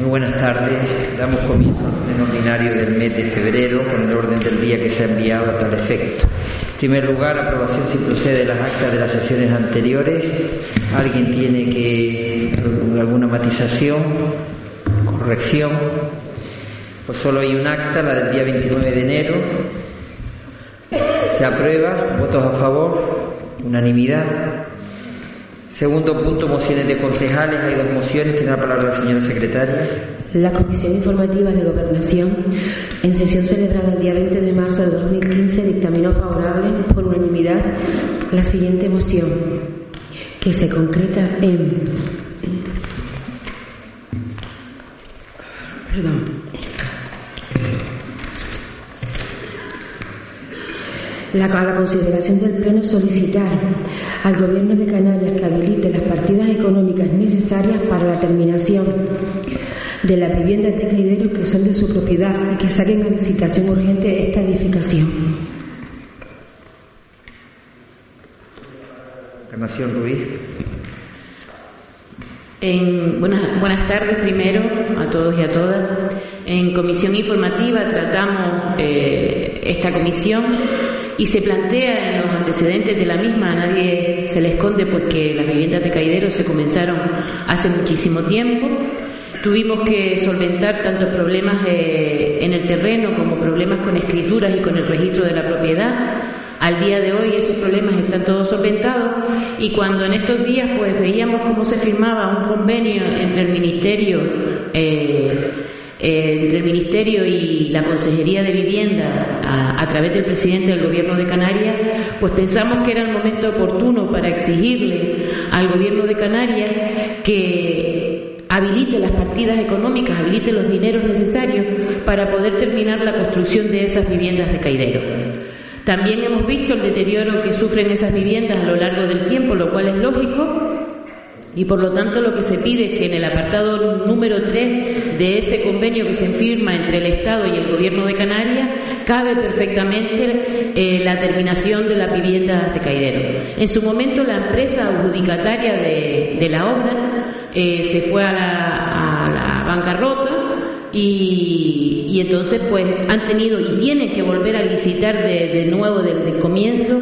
Muy buenas tardes. Damos comienzo al ordinario del mes de febrero con el orden del día que se ha enviado a tal efecto. En primer lugar, aprobación si procede las actas de las sesiones anteriores. ¿Alguien tiene que alguna matización, corrección? Pues solo hay un acta, la del día 29 de enero. Se aprueba. ¿Votos a favor? Unanimidad. Segundo punto, mociones de concejales. Hay dos mociones. Tiene la palabra la señora secretaria. La Comisión Informativa de Gobernación, en sesión celebrada el día 20 de marzo de 2015, dictaminó favorable por unanimidad la siguiente moción, que se concreta en. Perdón. La, la consideración del Pleno solicitar al Gobierno de Canarias que habilite las partidas económicas necesarias para la terminación de las viviendas de caideros que son de su propiedad y que saquen a licitación urgente esta edificación. En, buenas, buenas tardes primero a todos y a todas. En comisión informativa tratamos eh, esta comisión y se plantea en los antecedentes de la misma, a nadie se le esconde pues que las viviendas de caideros se comenzaron hace muchísimo tiempo. Tuvimos que solventar tantos problemas eh, en el terreno como problemas con escrituras y con el registro de la propiedad. Al día de hoy esos problemas están todos solventados y cuando en estos días pues veíamos cómo se firmaba un convenio entre el Ministerio eh, entre el Ministerio y la Consejería de Vivienda a, través del presidente del Gobierno de Canarias, pues pensamos que era el momento oportuno para exigirle al Gobierno de Canarias que habilite las partidas económicas, habilite los dineros necesarios para poder terminar la construcción de esas viviendas de Caidero. También hemos visto el deterioro que sufren esas viviendas a lo largo del tiempo, lo cual es lógico, y por lo tanto lo que se pide es que en el apartado número 3 de ese convenio que se firma entre el Estado y el Gobierno de Canarias cabe perfectamente eh, la terminación de las viviendas de Caidero. En su momento la empresa adjudicataria de, la obra eh, se fue a la, bancarrota y, entonces pues han tenido y tienen que volver a licitar de, nuevo desde el comienzo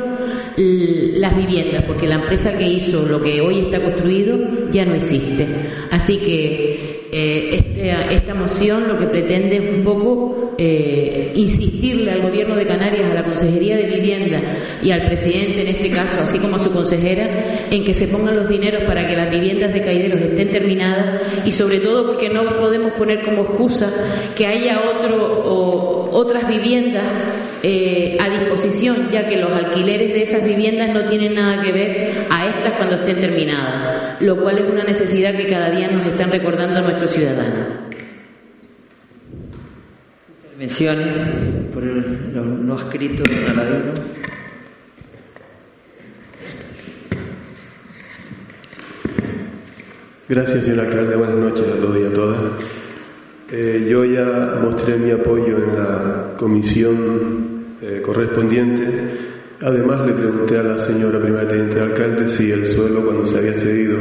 las viviendas, porque la empresa que hizo lo que hoy está construido ya no existe. Así que eh, este, esta moción lo que pretende es un poco eh, insistirle al Gobierno de Canarias, a la Consejería de Vivienda y al presidente en este caso, así como a su consejera, en que se pongan los dineros para que las viviendas de Caideros estén terminadas y sobre todo porque no podemos poner como excusa que haya otras viviendas eh, a disposición, ya que los alquileres de esas viviendas no tienen nada que ver a estas cuando estén terminadas, lo cual es una necesidad que cada día nos están recordando nuestros ciudadanos. Menciones por el, lo no escrito de Aladino. Gracias, señor alcalde. Buenas noches a todos y a todas. Eh, yo ya mostré mi apoyo en la comisión eh, correspondiente. Además, le pregunté a la señora primera teniente de alcalde si el suelo, cuando se había cedido,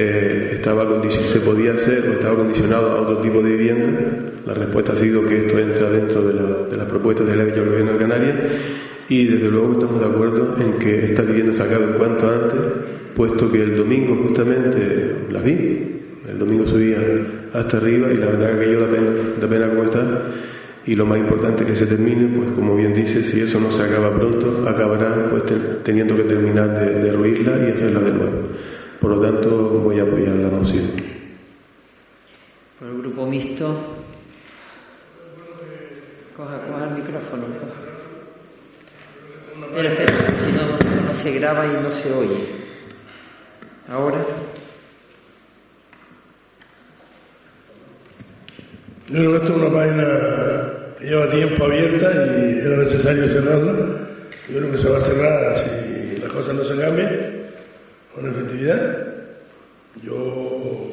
eh, estaba se podía hacer o estaba condicionado a otro tipo de vivienda. La respuesta ha sido que esto entra dentro de, las propuestas de la del Gobierno de Canarias y desde luego estamos de acuerdo en que esta vivienda se acabe cuanto antes, puesto que el domingo justamente las vi, el domingo subía hasta arriba y la verdad que yo da pena, da pena cómo está. Y lo más importante es que se termine, pues como bien dice, si eso no se acaba pronto, acabará pues teniendo que terminar de derruirla y hacerla de nuevo. Por lo tanto, voy a apoyar la moción. Por el grupo mixto. Coja, coja el micrófono. Espera, espera, si no, no se graba y no se oye. Ahora. Yo creo que esto es una página que lleva tiempo abierta y era necesario cerrarla. Yo creo que se va a cerrar si las cosas no se cambian con efectividad. Yo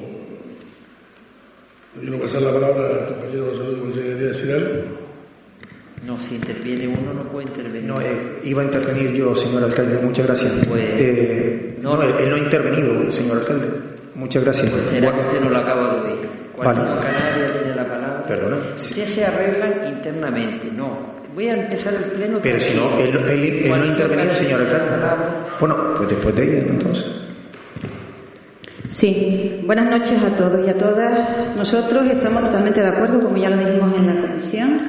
quiero pasar la palabra al compañero de salud si quería decir algo. No, si interviene uno no puede intervenir. No, eh, iba a intervenir yo, señor alcalde, muchas gracias. Pues, eh, no, él, no ha intervenido, señor alcalde. Muchas gracias. Pues será que usted no lo acaba de oír. Vale. Canarias tiene la palabra. Perdona. Ustedes se arreglan internamente, no. Voy a empezar el pleno. Pero si no, él, él, no ha intervenido, señor alcalde. Bueno, pues después de ella, entonces. Sí, buenas noches a todos y a todas. Nosotros estamos totalmente de acuerdo, como ya lo dijimos en la comisión,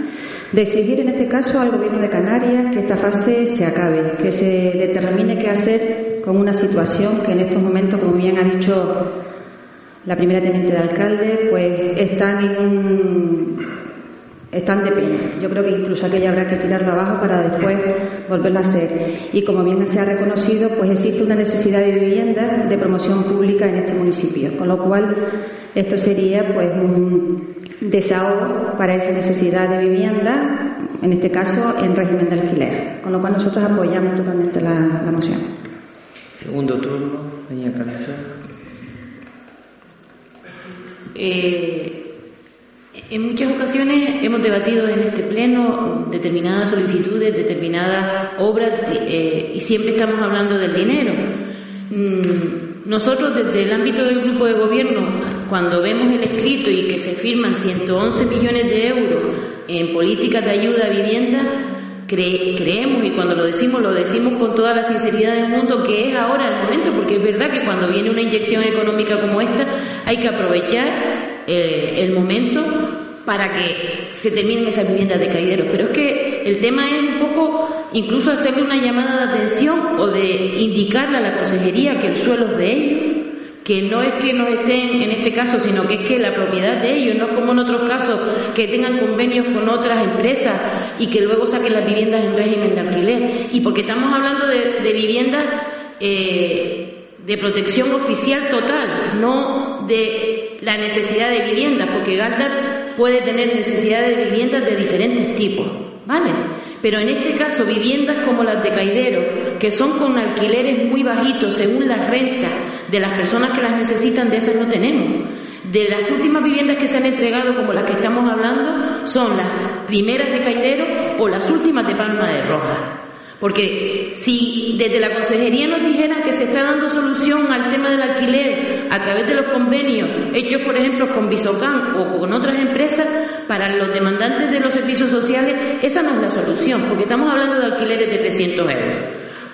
de exigir en este caso al Gobierno de Canarias que esta fase se acabe, que se determine qué hacer con una situación que en estos momentos, como bien ha dicho la primera teniente de alcalde, pues están en un están de pena. Yo creo que incluso aquella habrá que tirarlo abajo para después volverlo a hacer. Y como bien se ha reconocido, pues existe una necesidad de vivienda de promoción pública en este municipio, con lo cual esto sería pues un desahogo para esa necesidad de vivienda, en este caso en régimen de alquiler, con lo cual nosotros apoyamos totalmente la, moción. Segundo turno, doña Eh, en muchas ocasiones hemos debatido en este pleno determinadas solicitudes, determinadas obras eh, y siempre estamos hablando del dinero. Mm, nosotros desde el ámbito del grupo de gobierno, cuando vemos el escrito y que se firman 111 millones de euros en políticas de ayuda a vivienda, creemos y cuando lo decimos lo decimos con toda la sinceridad del mundo que es ahora el momento, porque es verdad que cuando viene una inyección económica como esta hay que aprovechar eh, el momento para que se terminen esas viviendas de caideros. Pero es que el tema es un poco incluso hacerle una llamada de atención o de indicarle a la consejería que el suelo es de ellos, que no es que nos estén en este caso, sino que es que la propiedad de ellos, no es como en otros casos que tengan convenios con otras empresas y que luego saquen las viviendas en régimen de alquiler. Y porque estamos hablando de, viviendas eh, de protección oficial total, no de la necesidad de viviendas, porque Galtar puede tener necesidades de viviendas de diferentes tipos, ¿vale? Pero en este caso, viviendas como las de Caidero, que son con alquileres muy bajitos según las rentas de las personas que las necesitan, de esas no tenemos. De las últimas viviendas que se han entregado, como las que estamos hablando, son las primeras de Caidero o las últimas de Palma de Roja. Porque si desde la consejería nos dijeran que se está dando solución al tema del alquiler a través de los convenios hechos, por ejemplo, con Bisocam o con otras empresas, para los demandantes de los servicios sociales, esa no es la solución, porque estamos hablando de alquileres de 300 euros.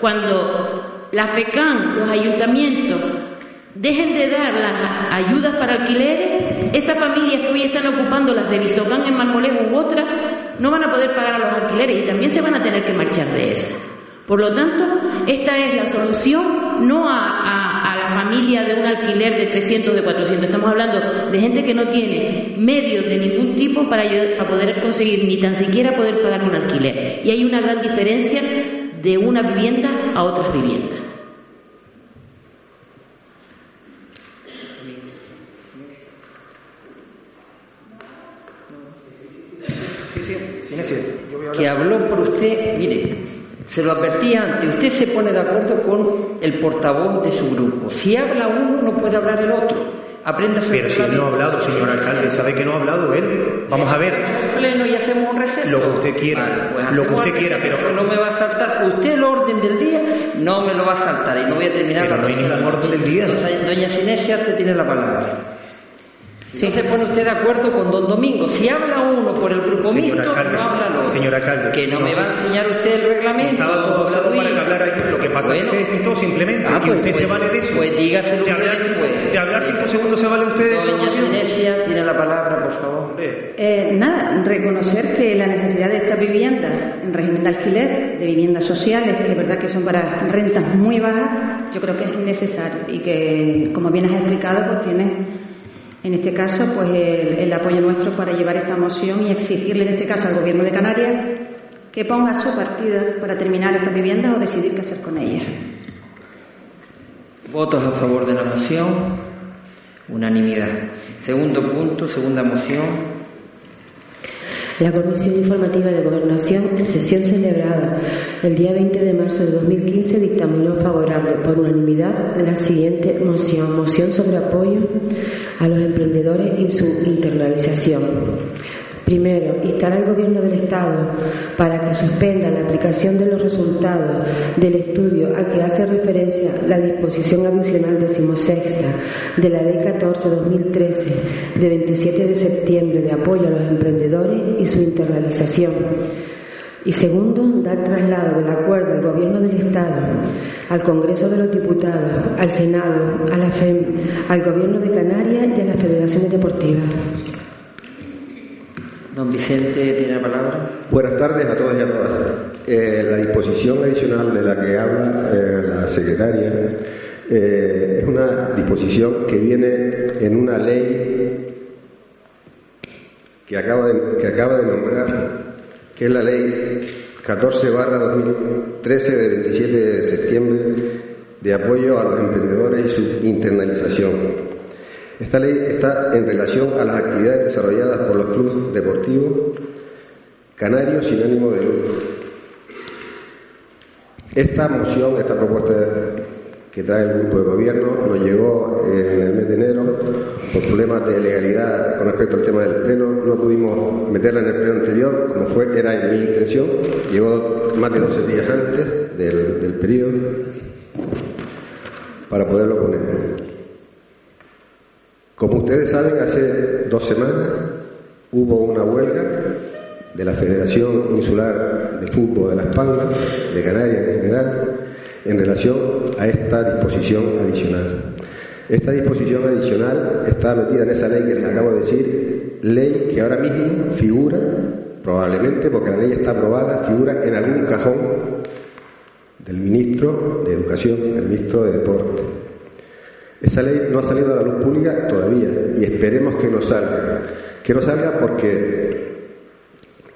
Cuando la FECAM, los ayuntamientos, dejen de dar las ayudas para alquileres, esas familias que hoy están ocupando las de Bisocán en Marmolejo u otras, no van a poder pagar a los alquileres y también se van a tener que marchar de esa. Por lo tanto, esta es la solución, no a, a, la familia de un alquiler de 300, de 400. Estamos hablando de gente que no tiene medios de ningún tipo para, para poder conseguir ni tan siquiera poder pagar un alquiler. Y hay una gran diferencia de una vivienda a otras viviendas. Que habló por usted, mire, se lo advertí antes, usted se pone de acuerdo con el portavoz de su grupo. Si habla uno, no puede hablar el otro. Aprenda a Pero si no ha hablado, señor alcalde, ¿sabe que no ha hablado él? Vamos a ver. pleno y hacemos un receso. Lo que usted quiera. Pues lo que usted quiera, pero. No me va a saltar. Usted el orden del día no me lo va a saltar y no voy a terminar pero no hay orden del día. doña Sinesia, usted tiene la palabra. Si se pone usted de acuerdo con don Domingo. Si habla uno por el grupo mixto, no habla el otro. Que no, me va a enseñar usted el reglamento. Estaba todo hablado para que hablara yo. Lo que pasa es que se despistó simplemente. Ah, y pues, usted se pues, vale de eso. Pues dígaselo de hablar, después. De hablar cinco segundos se vale usted de Doña Sinesia, tiene la palabra, por favor. Eh, nada, reconocer que la necesidad de esta vivienda en régimen de alquiler, de viviendas sociales, que es verdad que son para rentas muy bajas, yo creo que es necesario y que, como bien has explicado, pues tiene en este caso, pues el, apoyo nuestro para llevar esta moción y exigirle, en este caso, al Gobierno de Canarias que ponga su partida para terminar esta vivienda o decidir qué hacer con ella. Votos a favor de la moción. Unanimidad. Segundo punto, segunda moción. La Comisión Informativa de Gobernación, en sesión celebrada el día 20 de marzo de 2015, dictaminó favorable por unanimidad la siguiente moción, moción sobre apoyo a los emprendedores y su internalización. Primero, instar al Gobierno del Estado para que suspenda la aplicación de los resultados del estudio al que hace referencia la disposición adicional decimosexta de la Ley 14-2013 de 27 de septiembre de apoyo a los emprendedores y su internalización. Y segundo, dar traslado del acuerdo al Gobierno del Estado, al Congreso de los Diputados, al Senado, a la FEM, al Gobierno de Canarias y a las federaciones deportivas. Don Vicente tiene la palabra. Buenas tardes a todos y a todas. Eh, la disposición adicional de la que habla eh, la secretaria eh, es una disposición que viene en una ley que acaba de, que acaba de nombrar, que es la ley 14 barra 2013 de 27 de septiembre de apoyo a los emprendedores y su internalización. Esta ley está en relación a las actividades desarrolladas por los clubes deportivos canarios sin ánimo de lucro. Esta moción, esta propuesta que trae el grupo de gobierno nos llegó en el mes de enero por problemas de legalidad con respecto al tema del pleno. No pudimos meterla en el pleno anterior, como fue, era mi intención. Llegó más de 12 días antes del, del periodo para poderlo poner. Como ustedes saben, hace dos semanas hubo una huelga de la Federación Insular de Fútbol de Las Palmas, de Canarias en general, en relación a esta disposición adicional. Esta disposición adicional está metida en esa ley que les acabo de decir, ley que ahora mismo figura, probablemente porque la ley está aprobada, figura en algún cajón del ministro de Educación, el ministro de Deporte. Esa ley no ha salido a la luz pública todavía y esperemos que no salga. Que no salga porque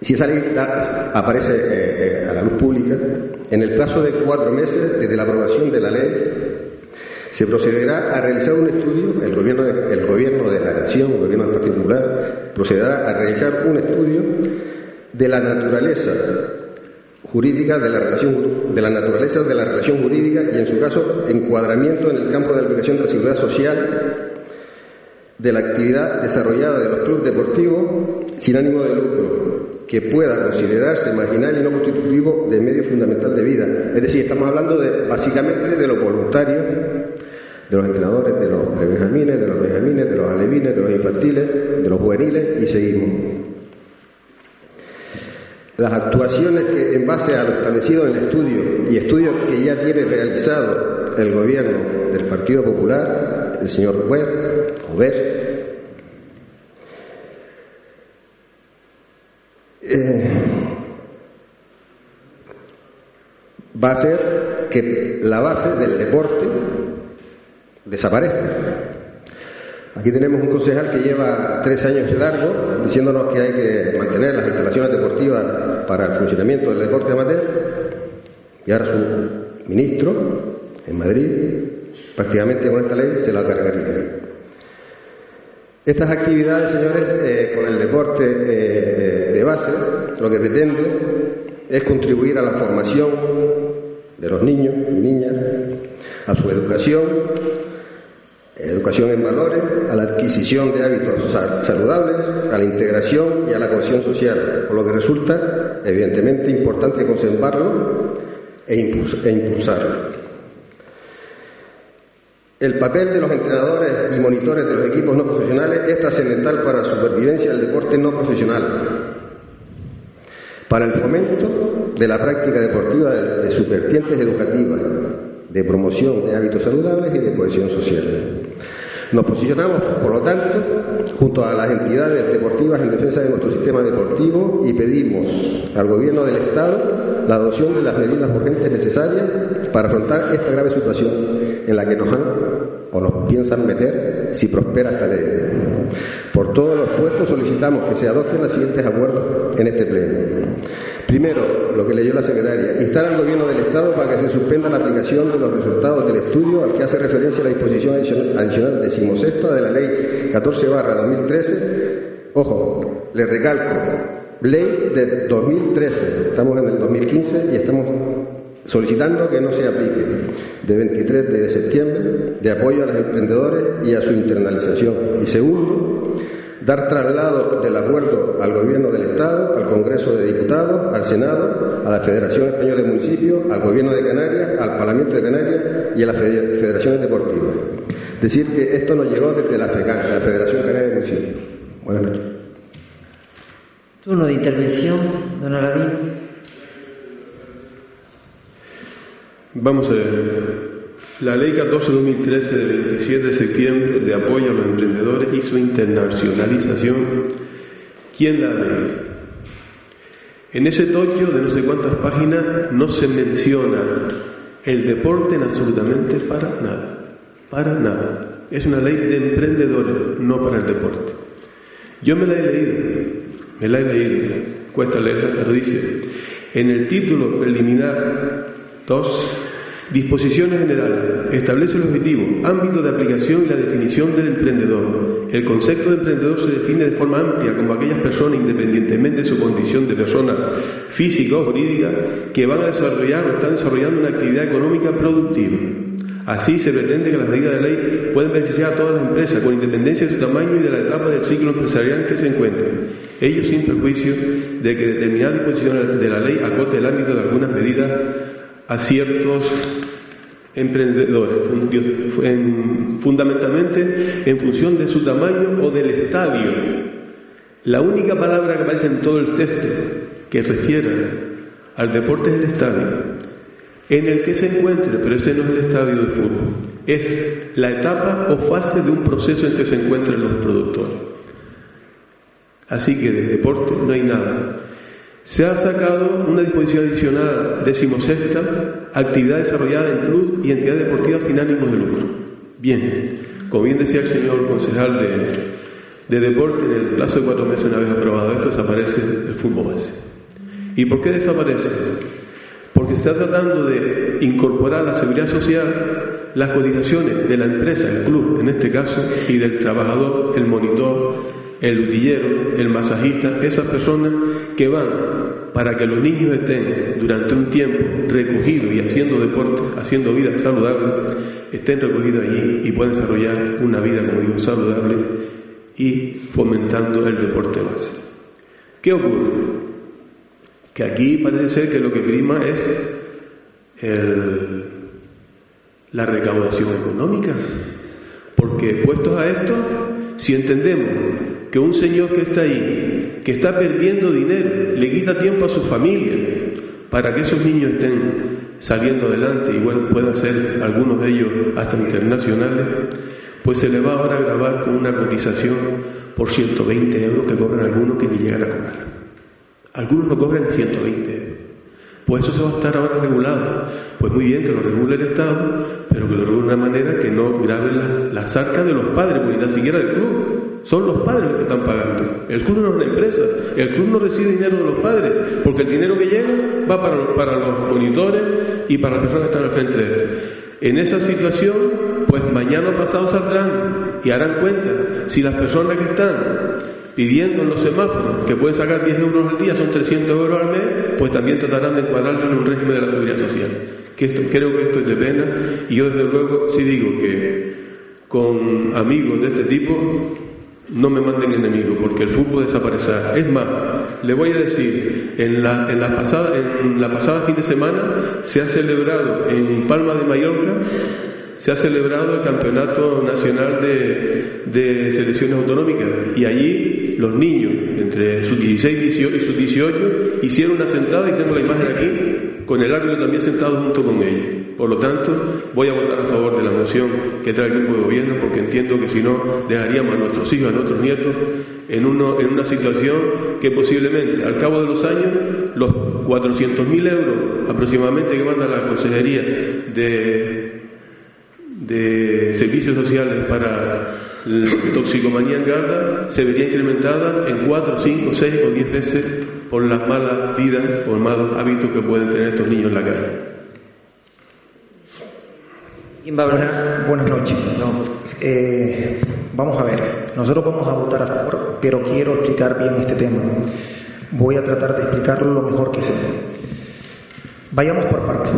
si esa ley aparece eh, eh, a la luz pública, en el plazo de cuatro meses desde la aprobación de la ley, se procederá a realizar un estudio, el gobierno de, el gobierno de la nación, el gobierno Popular, procederá a realizar un estudio de la naturaleza jurídica de la relación de la naturaleza de la relación jurídica y en su caso encuadramiento en el campo de aplicación de la seguridad social de la actividad desarrollada de los clubes deportivos sin ánimo de lucro que pueda considerarse marginal y no constitutivo de medio fundamental de vida. Es decir, estamos hablando básicamente de los voluntarios, de los entrenadores, de los prebenjamines, de los benjamines, de los alevines, de los infantiles, de los juveniles y seguimos las actuaciones que en base a lo establecido en el estudio y estudios que ya tiene realizado el gobierno del Partido Popular, el señor Webb o eh, va a ser que la base del deporte desaparezca. Aquí tenemos un concejal que lleva tres años largo diciéndonos que hay que mantener las instalaciones deportivas para el funcionamiento del deporte amateur y ahora su ministro en Madrid prácticamente con esta ley se la cargaría. Estas actividades, señores, eh, con el deporte eh, de base, lo que pretende es contribuir a la formación de los niños y niñas, a su educación, educación en valores, a la adquisición de hábitos saludables, a la integración y a la cohesión social, por lo que resulta evidentemente importante conservarlo e, e impulsarlo. El papel de los entrenadores y monitores de los equipos no profesionales es trascendental para la supervivencia del deporte no profesional, para el fomento de la práctica deportiva de, de sus vertientes educativas, de promoción de hábitos saludables y de cohesión social. Nos posicionamos, por lo tanto, junto a las entidades deportivas en defensa de nuestro sistema deportivo y pedimos al Gobierno del Estado la adopción de las medidas urgentes necesarias para afrontar esta grave situación en la que nos han o nos piensan meter si prospera esta ley. Por todos los puestos solicitamos que se adopten los siguientes acuerdos en este pleno. Primero, lo que leyó la secretaria, instar al Gobierno del Estado para que se suspenda la aplicación de los resultados del estudio al que hace referencia la disposición adicional decimosexta de la Ley 14 barra 2013. Ojo, le recalco, ley de 2013, estamos en el 2015 y estamos solicitando que no se aplique de 23 de septiembre de apoyo a los emprendedores y a su internalización. Y segundo, dar traslado del acuerdo al Gobierno del Estado, al Congreso de Diputados, al Senado, a la Federación Española de Municipios, al Gobierno de Canarias, al Parlamento de Canarias y a las federaciones deportivas. Decir que esto nos llegó desde la FECAN, la Federación Canaria de Municipios. Buenas noches. Turno de intervención, don Aladín. Vamos a ver. La Ley 14-2013 del 27 de septiembre de apoyo a los emprendedores y su internacionalización, ¿quién la leído? En ese tocho de no sé cuántas páginas no se menciona el deporte en absolutamente para nada, para nada. Es una ley de emprendedores, no para el deporte. Yo me la he leído, me la he leído, cuesta leerla, pero dice, en el título preliminar 2 Disposiciones generales. Establece el objetivo, ámbito de aplicación y la definición del emprendedor. El concepto de emprendedor se define de forma amplia como aquellas personas, independientemente de su condición de persona física o jurídica, que van a desarrollar o están desarrollando una actividad económica productiva. Así se pretende que las medidas de ley puedan beneficiar a todas las empresas, con independencia de su tamaño y de la etapa del ciclo empresarial en que se encuentren. Ello sin perjuicio de que determinadas disposiciones de la ley acote el ámbito de algunas medidas a ciertos emprendedores, fundamentalmente en función de su tamaño o del estadio. La única palabra que aparece en todo el texto que refiere al deporte es el estadio, en el que se encuentre, pero ese no es el estadio de fútbol, es la etapa o fase de un proceso en que se encuentran los productores. Así que de deporte no hay nada. Se ha sacado una disposición adicional decimosexta, actividad desarrollada en club y entidades deportivas sin ánimos de lucro. Bien, como bien decía el señor concejal de, deporte, en el plazo de cuatro meses una vez aprobado esto, desaparece el fútbol base. ¿Y por qué desaparece? Porque se está tratando de incorporar a la seguridad social las cotizaciones de la empresa, el club en este caso, y del trabajador, el monitor, el utillero, el masajista, esas personas que van para que los niños estén durante un tiempo recogidos y haciendo deporte, haciendo vida saludable, estén recogidos allí y puedan desarrollar una vida, como digo, saludable y fomentando el deporte base. ¿Qué ocurre? Que aquí parece ser que lo que prima es la recaudación económica. Porque puestos a esto, si entendemos que un señor que está ahí, que está perdiendo dinero, le quita tiempo a su familia para que esos niños estén saliendo adelante y bueno, puedan ser algunos de ellos hasta internacionales, pues se le va ahora a grabar con una cotización por 120 euros que cobran algunos que ni llegan a cobrar. Algunos no cobran 120 euros. Pues eso se va a estar ahora regulado. Pues muy bien que lo regule el Estado, pero que lo regule de una manera que no grave las la arcas de los padres, ni siquiera del club. Son los padres los que están pagando. El club no es una empresa. El club no recibe dinero de los padres, porque el dinero que llega va para los, para los monitores y para las personas que están al frente de él. En esa situación, pues mañana o pasado saldrán y harán cuenta si las personas que están pidiendo en los semáforos que pueden sacar 10 euros al día, son 300 euros al mes, pues también tratarán de encuadrarlo en un régimen de la seguridad social. Que creo que esto es de pena y yo desde luego sí digo que con amigos de este tipo no me manden enemigos, porque el fútbol desaparecerá. Es más, le voy a decir, en la, en la, pasada, en la pasada fin de semana se ha celebrado en Palma de Mallorca, se ha celebrado el Campeonato Nacional de, de Selecciones Autonómicas y allí los niños, entre sus 16 y sus 18, hicieron una sentada y tengo la imagen aquí, con el árbitro también sentado junto con ellos. Por lo tanto, voy a votar a favor de la moción que trae el grupo de gobierno porque entiendo que si no, dejaríamos a nuestros hijos, a nuestros nietos en, una situación que posiblemente al cabo de los años los 400.000 euros aproximadamente que manda la Consejería de, de Servicios Sociales para la toxicomanía en Garda se vería incrementada en 4, 5, 6 o 10 veces por las malas vidas o malos hábitos que pueden tener estos niños en la calle. Buenas noches. Eh, vamos a ver, nosotros vamos a votar a favor, pero quiero explicar bien este tema. Voy a tratar de explicarlo lo mejor que sé. Vayamos por partes,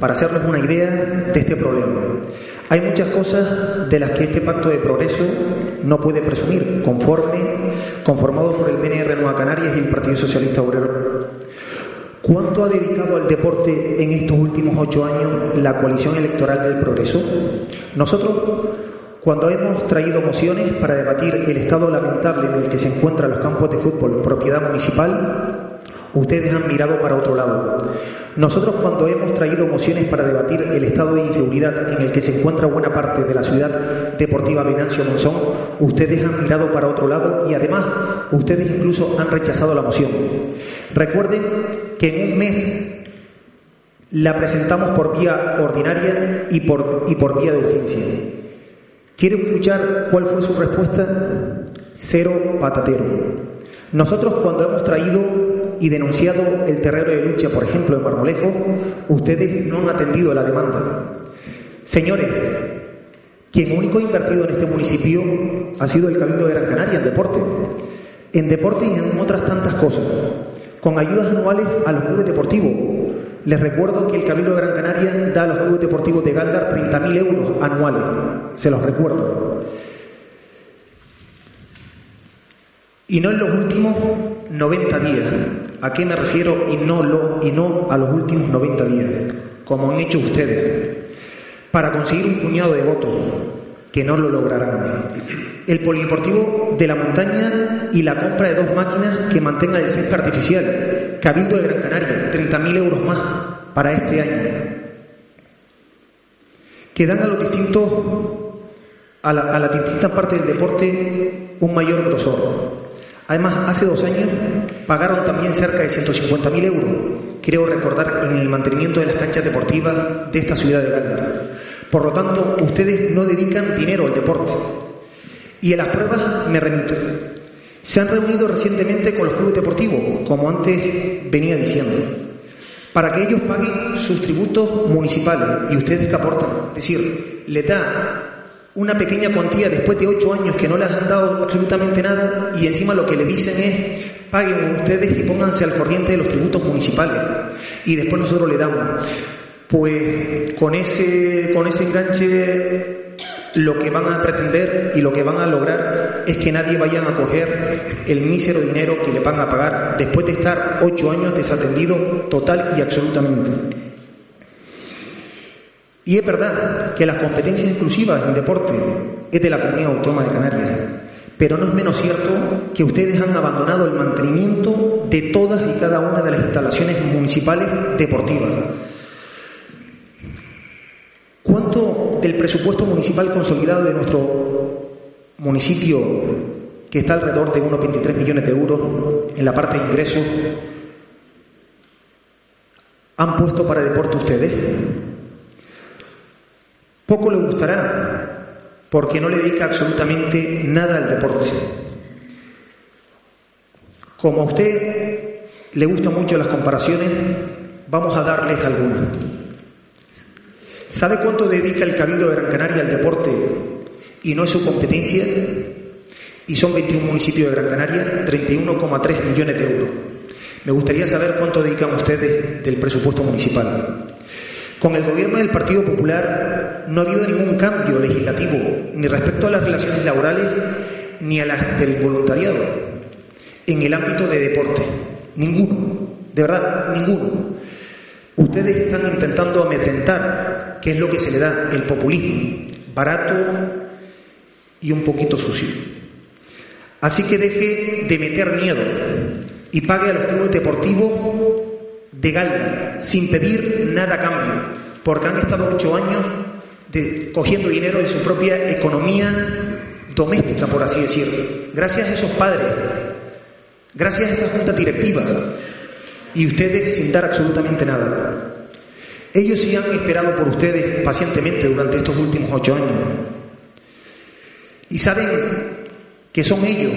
para hacernos una idea de este problema. Hay muchas cosas de las que este pacto de progreso no puede presumir, conforme conformado por el PNR Nueva Canarias y el Partido Socialista Obrero. ¿Cuánto ha dedicado al deporte en estos últimos ocho años la coalición electoral del progreso? Nosotros, cuando hemos traído mociones para debatir el estado lamentable en el que se encuentran los campos de fútbol propiedad municipal, Ustedes han mirado para otro lado. Nosotros cuando hemos traído mociones para debatir el estado de inseguridad en el que se encuentra buena parte de la ciudad deportiva Venancio Monzón, ustedes han mirado para otro lado y además ustedes incluso han rechazado la moción. Recuerden que en un mes la presentamos por vía ordinaria y por, y por vía de urgencia. ¿Quiere escuchar cuál fue su respuesta? Cero patatero. Nosotros cuando hemos traído y denunciado el terreno de lucha, por ejemplo, en Marmolejo, ustedes no han atendido la demanda. Señores, quien único ha invertido en este municipio ha sido el Cabildo de Gran Canaria en deporte. En deporte y en otras tantas cosas. Con ayudas anuales a los clubes deportivos. Les recuerdo que el Cabildo de Gran Canaria da a los clubes deportivos de Galdar 30.000 euros anuales. Se los recuerdo. Y no en los últimos 90 días. ¿A qué me refiero y no, lo, y no a los últimos 90 días? Como han hecho ustedes. Para conseguir un puñado de votos que no lo lograrán. El polideportivo de la montaña y la compra de dos máquinas que mantenga el césped artificial. Cabildo de Gran Canaria, 30.000 euros más para este año. Que dan a los distintos, a, la, las distintas partes del deporte un mayor grosor. Además, hace dos años pagaron también cerca de 150.000 euros, creo recordar, en el mantenimiento de las canchas deportivas de esta ciudad de Gándara. Por lo tanto, ustedes no dedican dinero al deporte. Y a las pruebas me remito. Se han reunido recientemente con los clubes deportivos, como antes venía diciendo, para que ellos paguen sus tributos municipales y ustedes que aportan. Es decir, le da una pequeña cuantía después de ocho años que no les han dado absolutamente nada y encima lo que le dicen es paguen ustedes y pónganse al corriente de los tributos municipales y después nosotros le damos. Pues con ese, con ese enganche lo que van a pretender y lo que van a lograr es que nadie vaya a coger el mísero dinero que le van a pagar después de estar ocho años desatendido total y absolutamente. Y es verdad que las competencias exclusivas en deporte es de la Comunidad Autónoma de Canarias, pero no es menos cierto que ustedes han abandonado el mantenimiento de todas y cada una de las instalaciones municipales deportivas. ¿Cuánto del presupuesto municipal consolidado de nuestro municipio, que está alrededor de unos 23 millones de euros en la parte de ingresos, han puesto para deporte ustedes? Poco le gustará porque no le dedica absolutamente nada al deporte. Como a usted le gustan mucho las comparaciones, vamos a darles algunas. ¿Sabe cuánto dedica el Cabildo de Gran Canaria al deporte y no es su competencia? Y son 21 municipios de Gran Canaria, 31,3 millones de euros. Me gustaría saber cuánto dedican ustedes del presupuesto municipal. Con el gobierno del Partido Popular no ha habido ningún cambio legislativo, ni respecto a las relaciones laborales, ni a las del voluntariado, en el ámbito de deporte. Ninguno, de verdad, ninguno. Ustedes están intentando amedrentar, que es lo que se le da el populismo, barato y un poquito sucio. Así que deje de meter miedo y pague a los clubes deportivos de Galda, sin pedir nada a cambio, porque han estado ocho años cogiendo dinero de su propia economía doméstica, por así decirlo. Gracias a esos padres, gracias a esa junta directiva, y ustedes sin dar absolutamente nada. Ellos sí han esperado por ustedes pacientemente durante estos últimos ocho años. Y saben que son ellos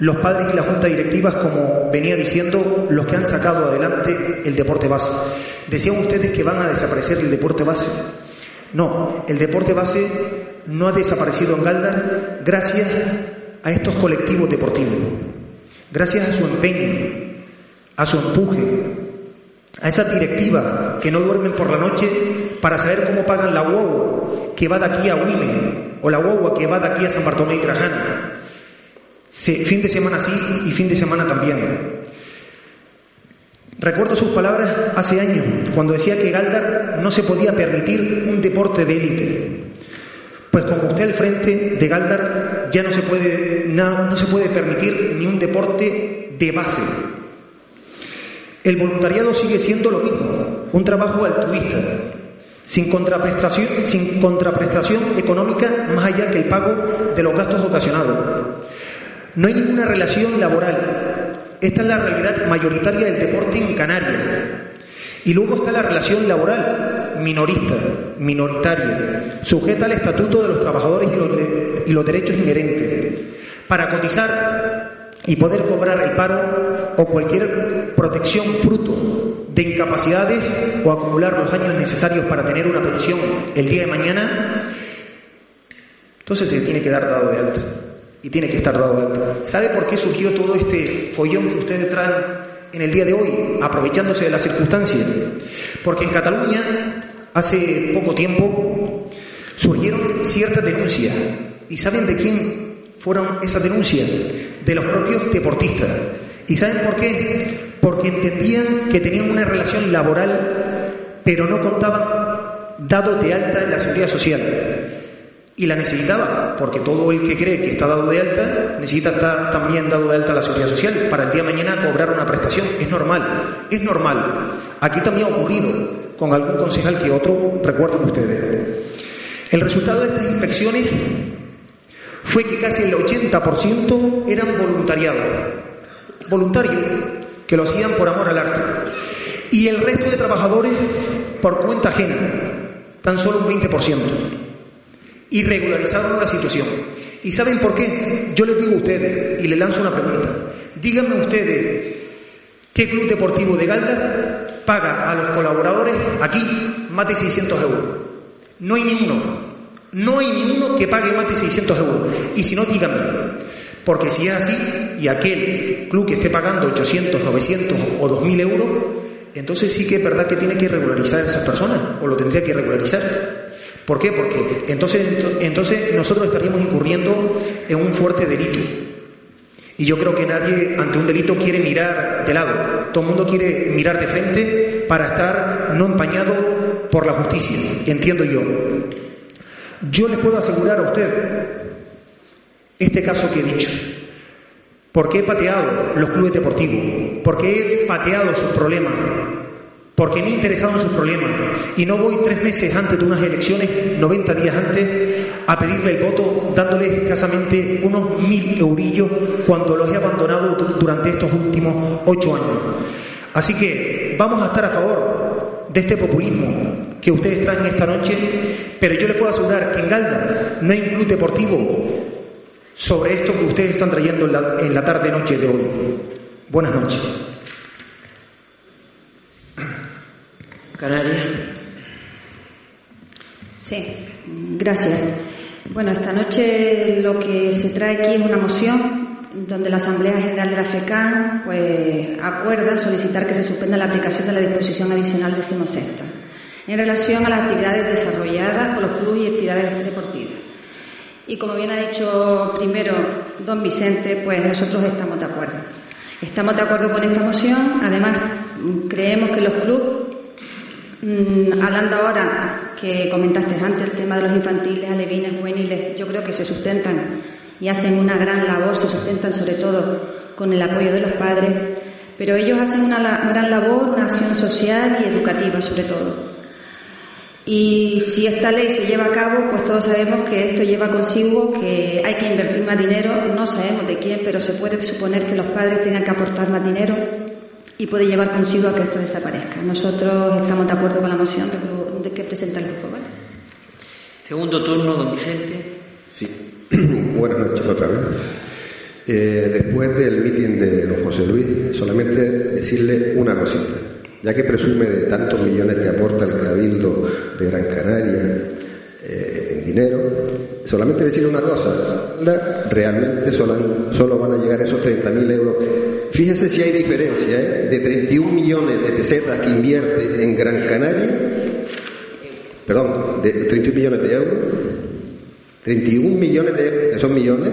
los padres y la junta directiva, como venía diciendo, los que han sacado adelante el deporte base. Decían ustedes que van a desaparecer el deporte base. No, el deporte base no ha desaparecido en Galdar gracias a estos colectivos deportivos, gracias a su empeño, a su empuje, a esa directiva que no duermen por la noche para saber cómo pagan la guagua que va de aquí a Huime o la guagua que va de aquí a San Bartolomé y Fin de semana sí y fin de semana también. Recuerdo sus palabras hace años, cuando decía que Galdar no se podía permitir un deporte de élite. Pues como usted al frente de Galdar ya no se puede, no se puede permitir ni un deporte de base. El voluntariado sigue siendo lo mismo, un trabajo altruista, sin contraprestación, sin contraprestación económica más allá que el pago de los gastos ocasionados. No hay ninguna relación laboral. Esta es la realidad mayoritaria del deporte en Canarias. Y luego está la relación laboral, minorista, minoritaria, sujeta al estatuto de los trabajadores y los, derechos inherentes. Para cotizar y poder cobrar el paro o cualquier protección fruto de incapacidades o acumular los años necesarios para tener una pensión el día de mañana, entonces se tiene que dar dado de alta y tiene que estar dado de alta. ¿Sabe por qué surgió todo este follón que ustedes traen en el día de hoy, aprovechándose de las circunstancias? Porque en Cataluña, hace poco tiempo, surgieron ciertas denuncias. ¿Y saben de quién fueron esas denuncias? De los propios deportistas. ¿Y saben por qué? Porque entendían que tenían una relación laboral, pero no contaban dados de alta en la seguridad social y la necesitaba, porque todo el que cree que está dado de alta necesita estar también dado de alta a la seguridad social para el día de mañana cobrar una prestación. Es normal, es normal. Aquí también ha ocurrido con algún concejal que otro, recuerden ustedes. El resultado de estas inspecciones fue que casi el 80% eran voluntariados, voluntarios, que lo hacían por amor al arte. Y el resto de trabajadores por cuenta ajena, tan solo un 20% y regularizaron la situación. ¿Y saben por qué? Yo les digo a ustedes y les lanzo una pregunta. Díganme ustedes, ¿qué club deportivo de Galdar paga a los colaboradores aquí más de 600 euros? No hay ni uno. No hay ni uno que pague más de 600 euros. Y si no, díganme. Porque si es así y aquel club que esté pagando 800, 900 o 2.000 euros, entonces sí que es verdad que tiene que regularizar a esas personas o lo tendría que regularizar. ¿Por qué? Porque entonces, entonces nosotros estaríamos incurriendo en un fuerte delito. Y yo creo que nadie ante un delito quiere mirar de lado. Todo el mundo quiere mirar de frente para estar no empañado por la justicia, entiendo yo. Yo les puedo asegurar a usted este caso que he dicho. Porque he pateado los clubes deportivos, porque he pateado sus problemas, porque me he interesado en sus problemas y no voy tres meses antes de unas elecciones, 90 días antes, a pedirle el voto dándole escasamente unos mil eurillos cuando los he abandonado durante estos últimos ocho años. Así que vamos a estar a favor de este populismo que ustedes traen esta noche, pero yo les puedo asegurar que en Galda no hay un club deportivo sobre esto que ustedes están trayendo en la, en la tarde-noche de hoy. Buenas noches. Canarias. Sí, gracias. Bueno, esta noche lo que se trae aquí es una moción donde la Asamblea General de la FECAN pues, acuerda solicitar que se suspenda la aplicación de la disposición adicional decimosexta en relación a las actividades desarrolladas por los clubes y actividades deportivas. Y como bien ha dicho primero don Vicente, pues nosotros estamos de acuerdo. Estamos de acuerdo con esta moción. Además, creemos que los clubes Mm, hablando ahora que comentaste antes el tema de los infantiles, alevines, juveniles, yo creo que se sustentan y hacen una gran labor, se sustentan sobre todo con el apoyo de los padres, pero ellos hacen una gran labor, una acción social y educativa sobre todo. Y si esta ley se lleva a cabo, pues todos sabemos que esto lleva consigo que hay que invertir más dinero, no sabemos de quién, pero se puede suponer que los padres tengan que aportar más dinero y puede llevar consigo a que esto desaparezca. Nosotros estamos de acuerdo con la moción de, que presenta el grupo. Segundo turno, don Vicente. Sí, buenas noches otra vez. Eh, después del mitin de don José Luis, solamente decirle una cosita. Ya que presume de tantos millones que aporta el Cabildo de Gran Canaria eh, dinero, solamente decirle una cosa. Realmente solo, solo van a llegar esos 30.000 euros Fíjese si hay diferencia ¿eh? de 31 millones de pesetas que invierte en Gran Canaria, perdón, de 31 millones de euros, 31 millones de euros, esos millones,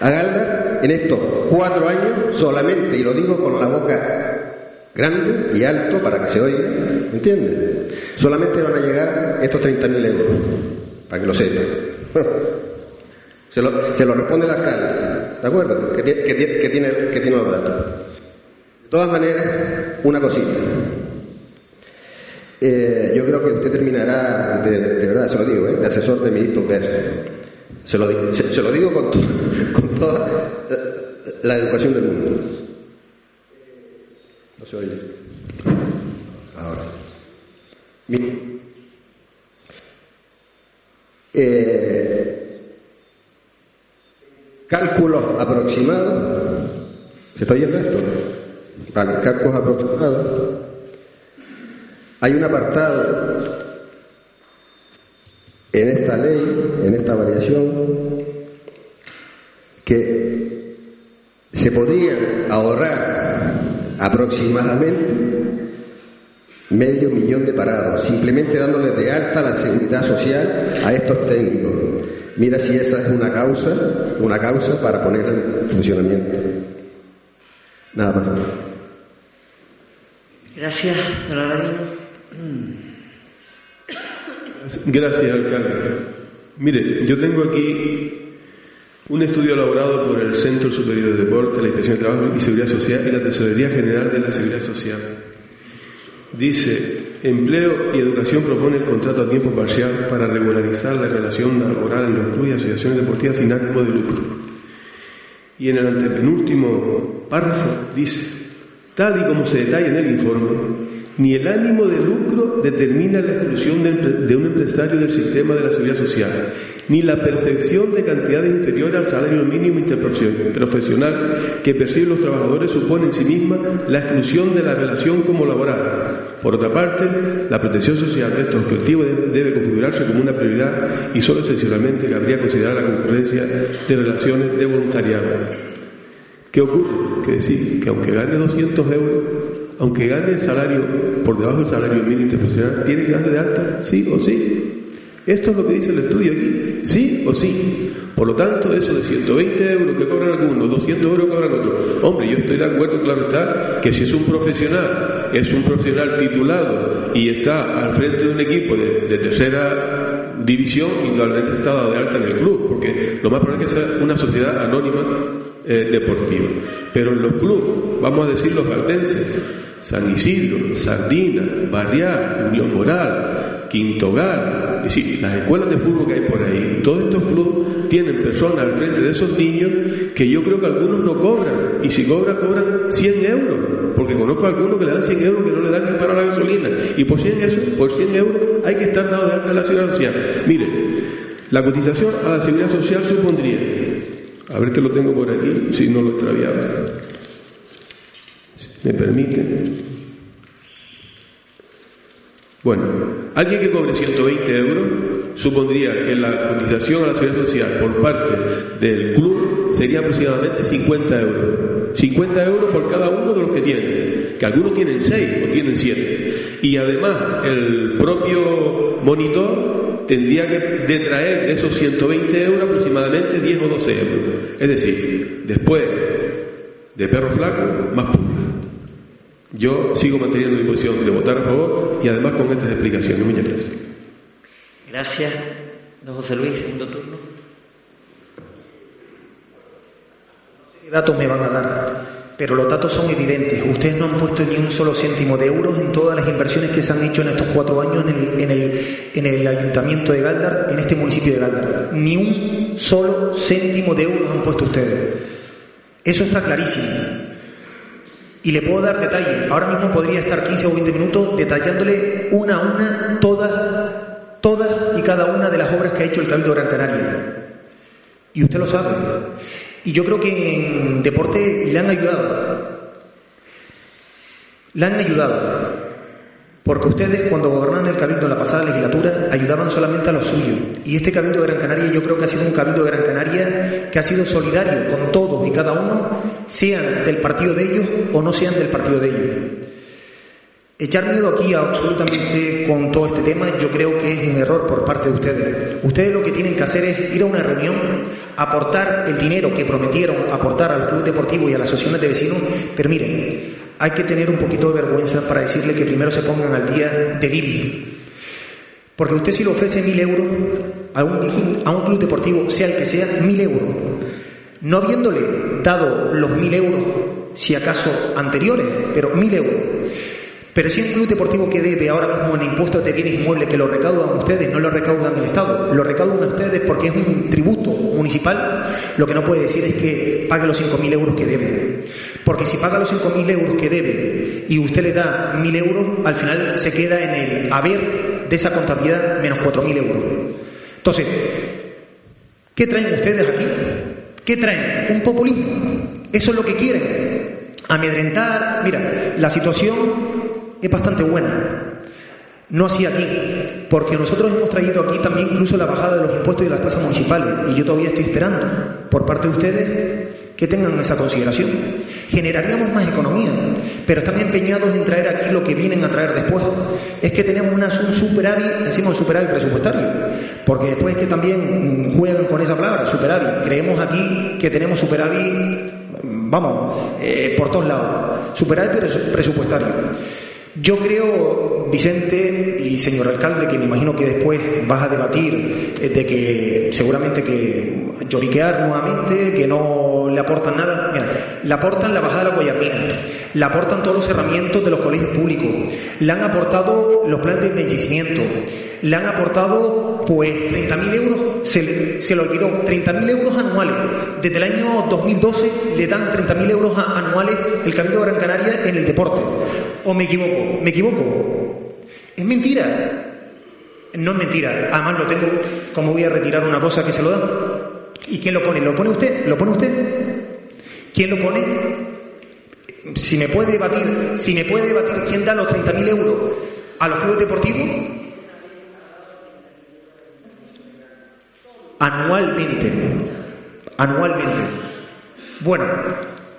A Galdar, en estos cuatro años, solamente, y lo digo con la boca grande y alto para que se oiga, ¿entiendes? Solamente van a llegar estos 30.000 euros, para que lo sepan. Se lo, se lo responde el alcalde, ¿de acuerdo? Que, que, que, tiene, que tiene los datos. De todas maneras, una cosita. Eh, yo creo que usted terminará, de, verdad se lo digo, ¿eh? de asesor de ministro Pérez. Se lo, se, se lo digo con toda la educación del mundo. No se oye. Ahora. Eh, cálculos aproximados. ¿Se está oyendo esto? Vale, cálculos aproximados. Hay un apartado en esta ley, en esta variación, que se podría ahorrar aproximadamente medio millón de parados, simplemente dándoles de alta la seguridad social a estos técnicos. Mira si esa es una causa, una causa para ponerla en funcionamiento. Nada más. Gracias, don. Gracias, alcalde. Mire, yo tengo aquí un estudio elaborado por el Centro Superior de Deporte, la Inspección de Trabajo y Seguridad Social y la Tesorería General de la Seguridad Social. Dice, empleo y educación propone el contrato a tiempo parcial para regularizar la relación laboral en los clubes y asociaciones deportivas sin ánimo de lucro. Y en el antepenúltimo párrafo dice, tal y como se detalla en el informe, ni el ánimo de lucro determina la exclusión de, un empresario del sistema de la seguridad social, ni la percepción de cantidades inferiores al salario mínimo interprofesional que perciben los trabajadores supone en sí misma la exclusión de la relación como laboral. Por otra parte, la protección social de estos objetivos debe configurarse como una prioridad y solo excepcionalmente cabría considerar la concurrencia de relaciones de voluntariado. ¿Qué ocurre? Que decir que aunque gane 200 euros, aunque gane el salario por debajo del salario mínimo internacional, tiene que darle de alta sí o sí. Esto es lo que dice el estudio aquí, sí o sí. Por lo tanto, eso de 120 euros que cobran algunos, 200 euros que cobran otros. Hombre, yo estoy de acuerdo, claro está, que si es un profesional, es un profesional titulado y está al frente de un equipo de, tercera división, indudablemente está dado de alta en el club, porque lo más probable es que sea una sociedad anónima eh, deportiva. Pero en los clubes, vamos a decir los galdenses, San Isidro, Sardina, Barrial, Unión Moral, Quintogal, es decir, las escuelas de fútbol que hay por ahí, todos estos clubes tienen personas al frente de esos niños que yo creo que algunos no cobran, y si cobran, cobran 100 euros, porque conozco a algunos que le dan 100 euros que no le dan ni para la gasolina, y por 100, eso, por 100 euros hay que estar dado de alta la seguridad social. Mire, la cotización a la seguridad social supondría, a ver que lo tengo por aquí, si no lo he extraviado. ¿Me permite? Bueno, alguien que cobre 120 euros supondría que la cotización a la seguridad social por parte del club sería aproximadamente 50 euros. 50 euros por cada uno de los que tienen, que algunos tienen 6 o tienen 7. Y además el propio monitor tendría que detraer de esos 120 euros aproximadamente 10 o 12 euros. Es decir, después de perro flaco, más. Yo sigo manteniendo mi posición de votar a favor y además con estas explicaciones. Muchas gracias. Gracias. Don José Luis, segundo turno. ¿Qué datos me van a dar? Pero los datos son evidentes. Ustedes no han puesto ni un solo céntimo de euros en todas las inversiones que se han hecho en estos cuatro años en el, en el, en el ayuntamiento de Galdar, en este municipio de Galdar. Ni un solo céntimo de euros han puesto ustedes. Eso está clarísimo. Y le puedo dar detalle. Ahora mismo podría estar 15 o 20 minutos detallándole una a una todas, todas y cada una de las obras que ha hecho el Cabildo Gran Canaria. Y usted lo sabe. Y yo creo que en deporte le han ayudado. Le han ayudado. Porque ustedes cuando gobernaban el Cabildo en la pasada legislatura ayudaban solamente a los suyos. Y este Cabildo de Gran Canaria yo creo que ha sido un Cabildo de Gran Canaria que ha sido solidario con todos y cada uno, sean del partido de ellos o no sean del partido de ellos. Echar miedo aquí absolutamente con todo este tema yo creo que es un error por parte de ustedes. Ustedes lo que tienen que hacer es ir a una reunión, aportar el dinero que prometieron aportar al club deportivo y a las asociaciones de vecinos, pero miren, hay que tener un poquito de vergüenza para decirle que primero se pongan al día del IBI. Porque usted si le ofrece mil euros a un, a un club deportivo, sea el que sea, mil euros, no habiéndole dado los mil euros, si acaso anteriores, pero mil euros, pero si un club deportivo que debe ahora mismo en impuestos de bienes inmuebles que lo recaudan ustedes, no lo recaudan el Estado, lo recaudan ustedes porque es un tributo municipal, lo que no puede decir es que pague los 5.000 euros que debe. Porque si paga los 5.000 euros que debe y usted le da 1.000 euros, al final se queda en el haber de esa contabilidad menos 4.000 euros. Entonces, ¿qué traen ustedes aquí? ¿Qué traen? Un populismo. Eso es lo que quieren. Amedrentar. Mira, la situación es bastante buena. No así aquí, porque nosotros hemos traído aquí también incluso la bajada de los impuestos y las tasas municipales, y yo todavía estoy esperando por parte de ustedes que tengan esa consideración. Generaríamos más economía, pero están empeñados en traer aquí lo que vienen a traer después. Es que tenemos una, un superávit, decimos un superávit presupuestario, porque después es que también juegan con esa palabra, superávit. Creemos aquí que tenemos superávit, vamos, eh, por todos lados, superávit presupuestario. Yo creo, Vicente y señor alcalde, que me imagino que después vas a debatir eh, de que seguramente que lloriquear nuevamente, que no le aportan nada. Mira, le aportan la bajada de la Guayamina, le aportan todos los herramientas de los colegios públicos, le han aportado los planes de envejecimiento, le han aportado pues 30.000 euros, se, se le olvidó, 30.000 euros anuales. Desde el año 2012 le dan 30.000 euros anuales el Cabildo de Gran Canaria en el deporte. ¿O me equivoco? ¿Me equivoco? Es mentira. No es mentira. Además lo tengo, como voy a retirar una cosa que se lo dan. ¿Y quién lo pone? ¿Lo pone usted? ¿Lo pone usted? ¿Quién lo pone? Si me puede debatir, si me puede debatir quién da los 30.000 euros a los clubes deportivos, anualmente. Anualmente. Bueno,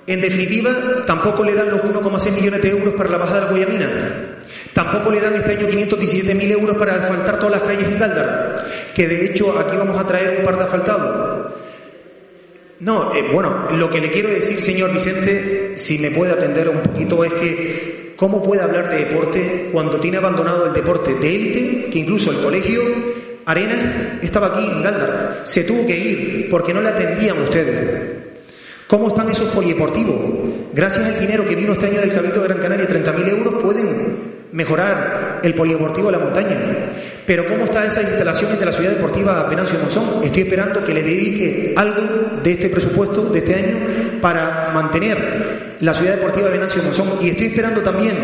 en definitiva, tampoco le dan los 1,6 millones de euros para la bajada de la Guayamina. Tampoco le dan este año 517.000 euros para asfaltar todas las calles de Gáldara. Que de hecho aquí vamos a traer un par de asfaltados. No, eh, bueno, lo que le quiero decir, señor Vicente, si me puede atender un poquito, es que ¿cómo puede hablar de deporte cuando tiene abandonado el deporte de élite, que incluso el colegio Arena estaba aquí en Gáldara, se tuvo que ir porque no le atendían ustedes. ¿Cómo están esos polideportivos? Gracias al dinero que vino este año del Cabildo de Gran Canaria, 30.000 euros, pueden mejorar el polideportivo de la montaña. Pero ¿cómo están esas instalaciones de la ciudad deportiva Venancio Monzón? Estoy esperando que le dedique algo de este presupuesto de este año para mantener la ciudad deportiva de Venancio Monzón. Y estoy esperando también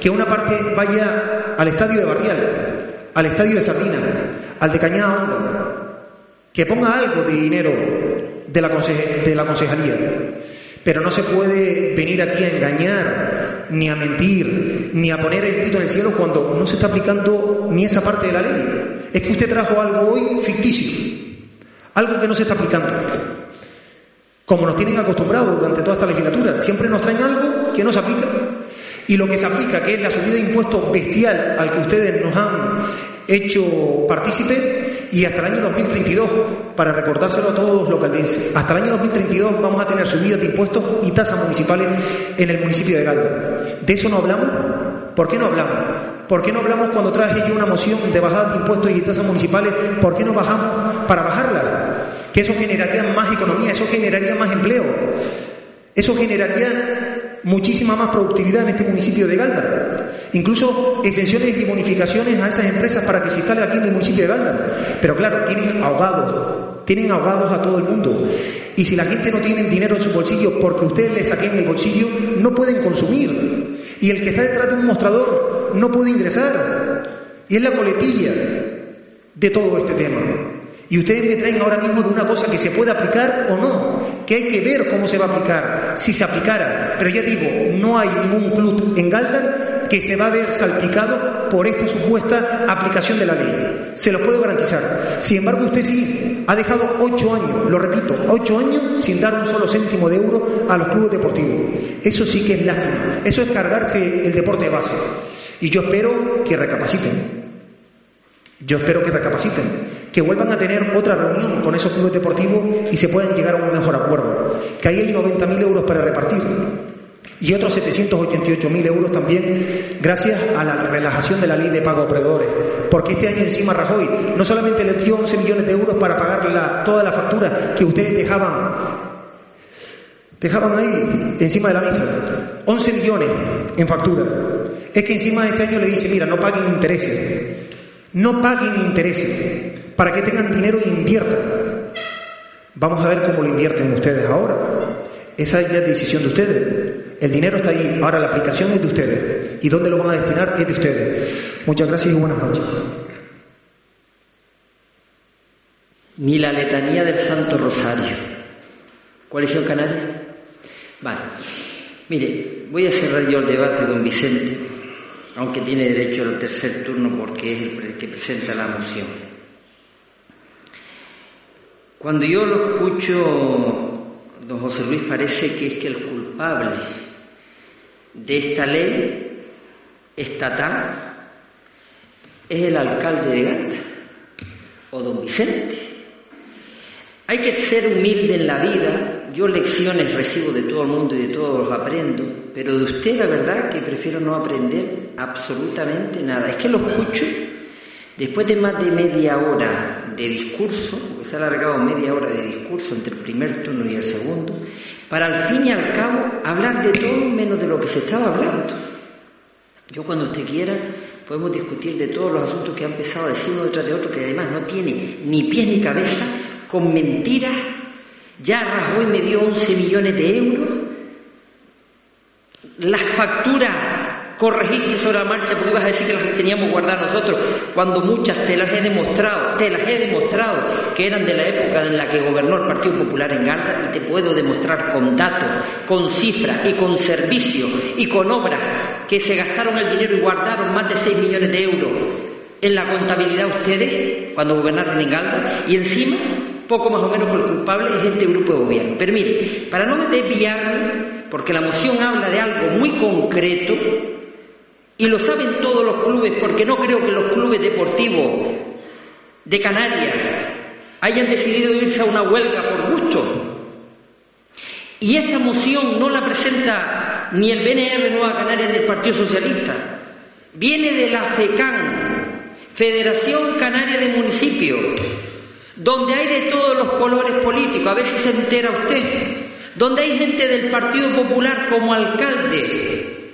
que una parte vaya al estadio de Barrial, al estadio de Sardina, al de Cañada Honda, que ponga algo de dinero de la, de la concejalía. Pero no se puede venir aquí a engañar, ni a mentir, ni a poner el grito en el cielo cuando no se está aplicando ni esa parte de la ley. Es que usted trajo algo hoy ficticio, algo que no se está aplicando. Como nos tienen acostumbrados durante toda esta legislatura, siempre nos traen algo que no se aplica. Y lo que se aplica, que es la subida de impuestos bestial al que ustedes nos han hecho partícipe, y hasta el año 2032, para recordárselo a todos los localdenses, hasta el año 2032 vamos a tener subidas de impuestos y tasas municipales en el municipio de Galda. ¿De eso no hablamos? ¿Por qué no hablamos? ¿Por qué no hablamos cuando traje yo una moción de bajada de impuestos y tasas municipales? ¿Por qué no bajamos para bajarla? Que eso generaría más economía, eso generaría más empleo, eso generaría muchísima más productividad en este municipio de Gáldara. Incluso exenciones y bonificaciones a esas empresas para que se instalen aquí en el municipio de Gáldara. Pero claro, tienen ahogados, tienen ahogados a todo el mundo. Y si la gente no tiene dinero en su bolsillo porque ustedes le saquen el bolsillo, no pueden consumir. Y el que está detrás de un mostrador no puede ingresar. Y es la coletilla de todo este tema. Y ustedes me traen ahora mismo de una cosa que se puede aplicar o no, que hay que ver cómo se va a aplicar, si se aplicara. Pero ya digo, no hay ningún club en Galdar que se va a ver salpicado por esta supuesta aplicación de la ley. Se lo puedo garantizar. Sin embargo, usted sí ha dejado ocho años, lo repito, ocho años sin dar un solo céntimo de euro a los clubes deportivos. Eso sí que es lástima. Eso es cargarse el deporte de base. Y yo espero que recapaciten. Yo espero que recapaciten, que vuelvan a tener otra reunión con esos clubes deportivos y se puedan llegar a un mejor acuerdo. Que ahí hay 90.000 euros para repartir y otros 788.000 euros también gracias a la relajación de la ley de pago a proveedores. Porque este año encima Rajoy no solamente le dio 11 millones de euros para pagar la, toda la factura que ustedes dejaban, dejaban ahí encima de la mesa, 11 millones en factura. Es que encima de este año le dice, mira, no paguen intereses, no paguen intereses, para que tengan dinero e inviertan. Vamos a ver cómo lo invierten ustedes ahora. Esa ya es decisión de ustedes. El dinero está ahí, ahora la aplicación es de ustedes. ¿Y dónde lo van a destinar? Es de ustedes. Muchas gracias y buenas noches. Ni la letanía del Santo Rosario. Coalición Canaria. Vale. Mire, voy a cerrar yo el debate, don Vicente, aunque tiene derecho al tercer turno porque es el que presenta la moción. Cuando yo lo escucho, don José Luis, parece que es que el culpable de esta ley estatal es el alcalde de Gata o don Vicente. Hay que ser humilde en la vida. Yo lecciones recibo de todo el mundo y de todos los aprendo, pero de usted la verdad que prefiero no aprender absolutamente nada. Es que lo escucho después de más de media hora de discurso, porque se ha alargado media hora de discurso entre el primer turno y el segundo, para al fin y al cabo hablar de todo menos de lo que se estaba hablando. Yo cuando usted quiera podemos discutir de todos los asuntos que han empezado a decir uno detrás de otro, que además no tiene ni pies ni cabeza, con mentiras. Ya Rajoy me dio 11 millones de euros. Las facturas corregiste sobre la marcha porque ibas a decir que las teníamos guardadas nosotros, cuando muchas te las he demostrado, te las he demostrado que eran de la época en la que gobernó el Partido Popular en Galta y te puedo demostrar con datos, con cifras y con servicios y con obras que se gastaron el dinero y guardaron más de 6 millones de euros en la contabilidad ustedes cuando gobernaron en Galta y encima poco más o menos por culpable es este grupo de gobierno. Pero mire, para no desviarme, porque la moción habla de algo muy concreto, y lo saben todos los clubes, porque no creo que los clubes deportivos de Canarias hayan decidido irse a una huelga por gusto. Y esta moción no la presenta ni el BNR Nueva Canaria ni el Partido Socialista. Viene de la FECAN, Federación Canaria de Municipios, donde hay de todos los colores políticos, a ver si se entera usted, donde hay gente del Partido Popular como alcalde,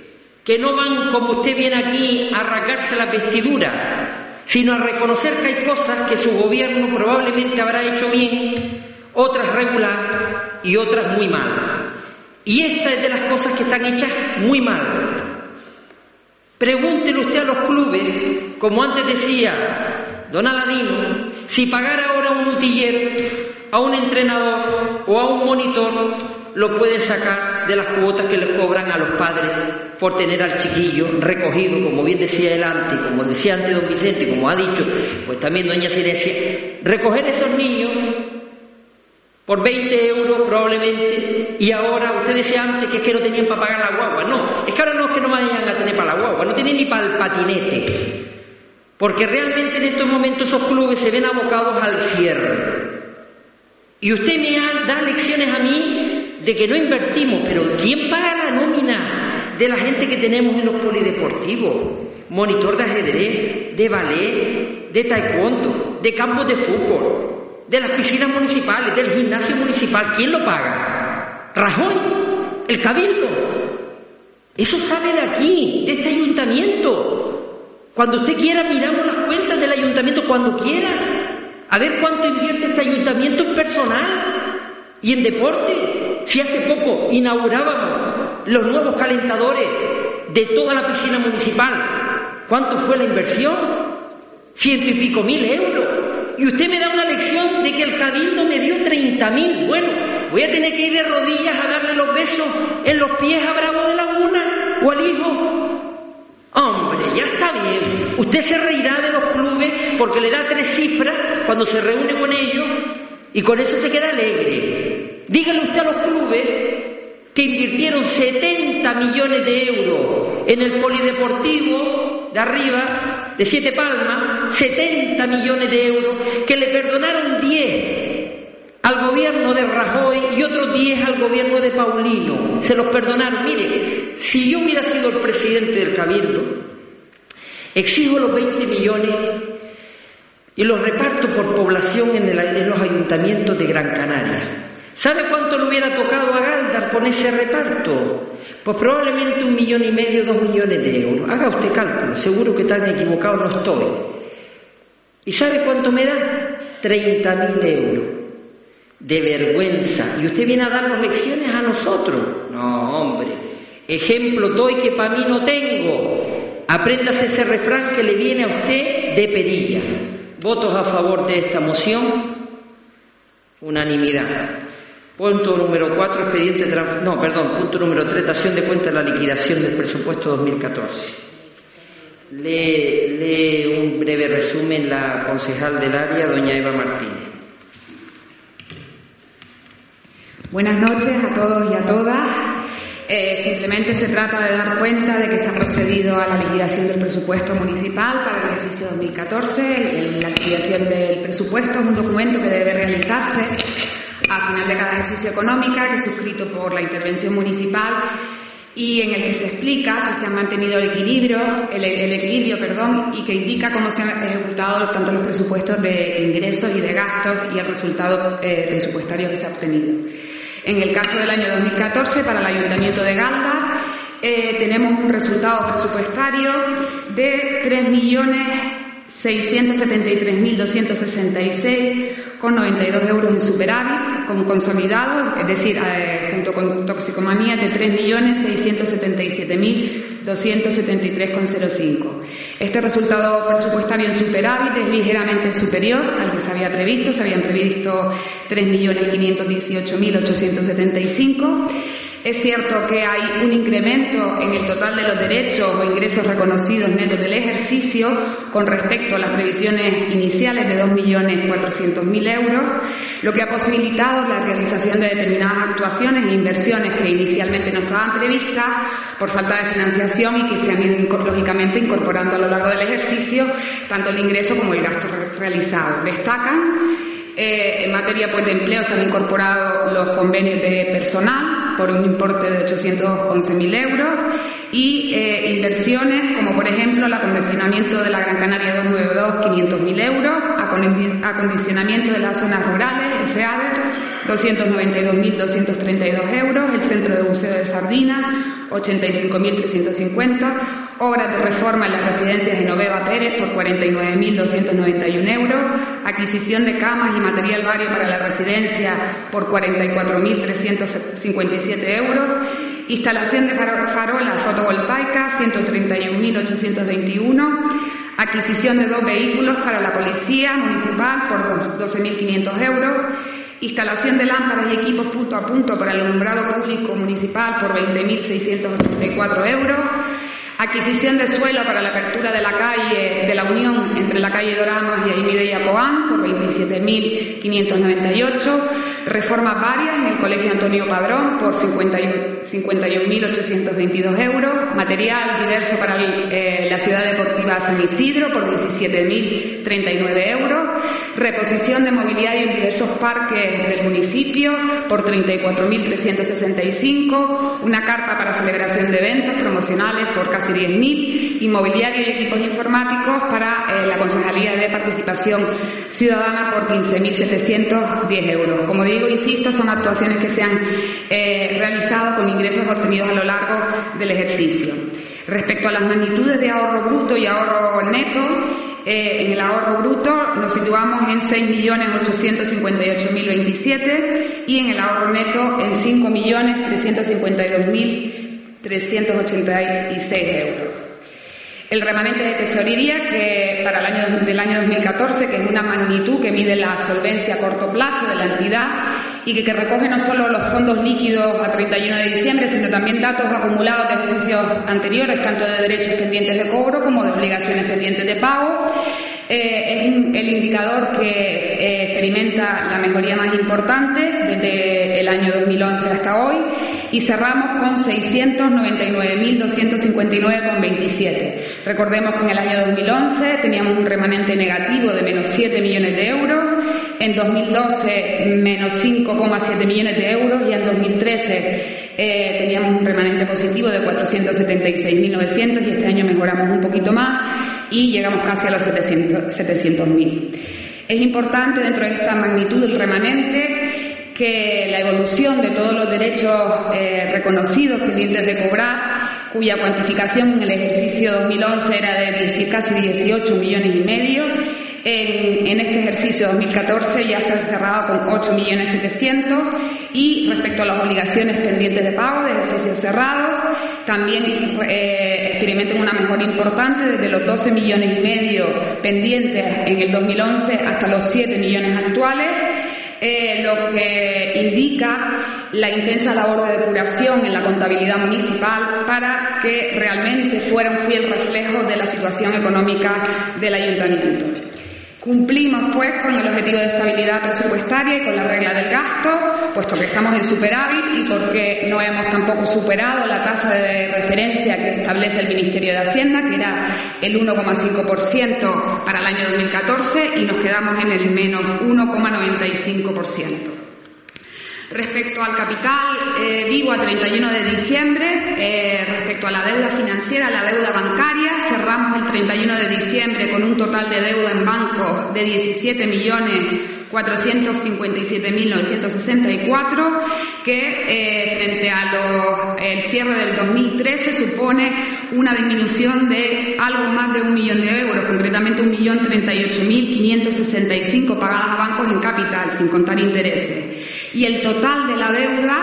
que no van como usted viene aquí a arrancarse la vestidura, sino a reconocer que hay cosas que su gobierno probablemente habrá hecho bien, otras regular y otras muy mal. Y esta es de las cosas que están hechas muy mal. Pregúntele usted a los clubes, como antes decía don Aladino, si pagara ahora un utillero, a un entrenador o a un monitor, lo puede sacar de las cuotas que le cobran a los padres por tener al chiquillo recogido, como bien decía él antes, como decía antes don Vicente, como ha dicho, pues también doña Silesia, recoger esos niños por 20 euros probablemente, y ahora usted decía antes que es que no tenían para pagar la guagua. No, es que ahora no es que no vayan a tener para la guagua, no tienen ni para el patinete. Porque realmente en estos momentos esos clubes se ven abocados al cierre. Y usted me da lecciones a mí de que no invertimos, pero ¿quién paga la nómina de la gente que tenemos en los polideportivos? Monitor de ajedrez, de ballet, de taekwondo, de campos de fútbol, de las piscinas municipales, del gimnasio municipal. ¿Quién lo paga? ¿Rajoy? ¿El cabildo? Eso sale de aquí, de este ayuntamiento. Cuando usted quiera miramos las cuentas del ayuntamiento, cuando quiera. A ver cuánto invierte este ayuntamiento en personal y en deporte. Si hace poco inaugurábamos los nuevos calentadores de toda la piscina municipal, ¿cuánto fue la inversión? Ciento y pico mil euros. Y usted me da una lección de que el cabildo me dio treinta mil. Bueno, voy a tener que ir de rodillas a darle los besos en los pies a Bravo de Laguna o al hijo Hombre, ya está bien. Usted se reirá de los clubes porque le da tres cifras cuando se reúne con ellos y con eso se queda alegre. Dígale usted a los clubes que invirtieron 70 millones de euros en el polideportivo de arriba, de Siete Palmas, 70 millones de euros, que le perdonaron 10 al gobierno de Rajoy y otros 10 al gobierno de Paulino. Se los perdonaron. Mire, si yo hubiera sido el presidente del Cabildo, exijo los 20 millones y los reparto por población en, en los ayuntamientos de Gran Canaria. ¿Sabe cuánto le hubiera tocado a Galdar con ese reparto? Pues probablemente un millón y medio, dos millones de euros. Haga usted cálculo, seguro que tan equivocado no estoy. ¿Y sabe cuánto me da? 30 mil euros. De vergüenza. ¿Y usted viene a darnos lecciones a nosotros? No, hombre. Ejemplo doy que para mí no tengo. Apréndase ese refrán que le viene a usted de pedilla. ¿Votos a favor de esta moción? Unanimidad. Punto número 4, expediente no, perdón, punto número 3, dación de cuenta de la liquidación del presupuesto 2014. Lee, lee un breve resumen la concejal del área, doña Eva Martínez. Buenas noches a todos y a todas. Eh, simplemente se trata de dar cuenta de que se ha procedido a la liquidación del presupuesto municipal para el ejercicio 2014. La liquidación del presupuesto es un documento que debe realizarse a final de cada ejercicio económico, que es suscrito por la intervención municipal y en el que se explica si se ha mantenido el equilibrio, el, equilibrio, perdón, y que indica cómo se han ejecutado tanto los presupuestos de ingresos y de gastos y el resultado eh, presupuestario que se ha obtenido. En el caso del año 2014, para el Ayuntamiento de Galda, eh, tenemos un resultado presupuestario de 3.673.266 con 92 euros en superávit, con consolidado, es decir, eh, junto con toxicomanía de 3.677.273,05. Este resultado presupuestario en superávit es ligeramente superior al que se había previsto, se habían previsto 3.518.875 es cierto que hay un incremento en el total de los derechos o ingresos reconocidos netos del ejercicio con respecto a las previsiones iniciales de 2.400.000 euros, lo que ha posibilitado la realización de determinadas actuaciones e inversiones que inicialmente no estaban previstas por falta de financiación y que se han ido lógicamente incorporando a lo largo del ejercicio tanto el ingreso como el gasto realizado. Destacan eh, en materia pues, de empleo se han incorporado los convenios de personal por un importe de 811.000 euros. Y eh, inversiones como por ejemplo el acondicionamiento de la Gran Canaria 292, 500.000 euros, acondicionamiento de las zonas rurales, el FEADER, 292.232 euros, el Centro de Buceo de Sardina, 85.350, obras de reforma en las residencias de Noveva Pérez por 49.291 euros, adquisición de camas y material vario para la residencia por 44.357 euros, instalación de farolas fotovoltaicas 131.821, adquisición de dos vehículos para la policía municipal por 12.500 euros, instalación de lámparas y equipos punto a punto para el alumbrado público municipal por 20.684 euros, Adquisición de suelo para la apertura de la calle de la Unión entre la calle Doramas y Aimide y Acoán por 27.598. Reformas varias en el Colegio Antonio Padrón por 51.822 euros. Material diverso para eh, la Ciudad Deportiva San Isidro por 17.039 euros. Reposición de mobiliario en diversos parques del municipio por 34.365. Una carta para celebración de eventos promocionales por casi 10.000, inmobiliario y equipos informáticos para eh, la Concejalía de Participación Ciudadana por 15.710 euros. Como digo, insisto, son actuaciones que se han eh, realizado con ingresos obtenidos a lo largo del ejercicio. Respecto a las magnitudes de ahorro bruto y ahorro neto, eh, en el ahorro bruto nos situamos en 6.858.027 y en el ahorro neto en 5.352.000 386 euros. El remanente de tesorería que para el año del año 2014, que es una magnitud que mide la solvencia a corto plazo de la entidad y que, recoge no solo los fondos líquidos a 31 de diciembre, sino también datos acumulados de ejercicios anteriores, tanto de derechos pendientes de cobro como de obligaciones pendientes de pago. Eh, es el indicador que eh, experimenta la mejoría más importante desde el año 2011 hasta hoy y cerramos con 699.259,27. Recordemos que en el año 2011 teníamos un remanente negativo de menos 7 millones de euros, en 2012 menos 5,7 millones de euros y en 2013 eh, teníamos un remanente positivo de 476.900 y este año mejoramos un poquito más y llegamos casi a los 700.000. es importante dentro de esta magnitud del remanente que la evolución de todos los derechos eh, reconocidos pendientes de cobrar, cuya cuantificación en el ejercicio 2011 era de casi 18 millones y medio, en, este ejercicio 2014 ya se ha cerrado con 8.700.000 y respecto a las obligaciones pendientes de pago de ejercicio cerrado, también eh, experimentan una mejora importante desde los 12 millones y medio pendientes en el 2011 hasta los 7 millones actuales. Eh, lo que indica la intensa labor de depuración en la contabilidad municipal para que realmente fuera un fiel reflejo de la situación económica del ayuntamiento. Cumplimos pues con el objetivo de estabilidad presupuestaria y con la regla del gasto, puesto que estamos en superávit y porque no hemos tampoco superado la tasa de referencia que establece el Ministerio de Hacienda, que era el 1,5% para el año 2014 y nos quedamos en el menos 1,95%. Respecto al capital eh, vivo a 31 de diciembre, eh, respecto a la deuda financiera, la deuda bancaria, cerramos el 31 de diciembre con un total de deuda en banco de 17 millones 457.964, que eh, frente a el cierre del 2013 supone una disminución de algo más de un millón de euros, concretamente 1.038.565 pagadas a bancos en capital, sin contar intereses y el total de la deuda,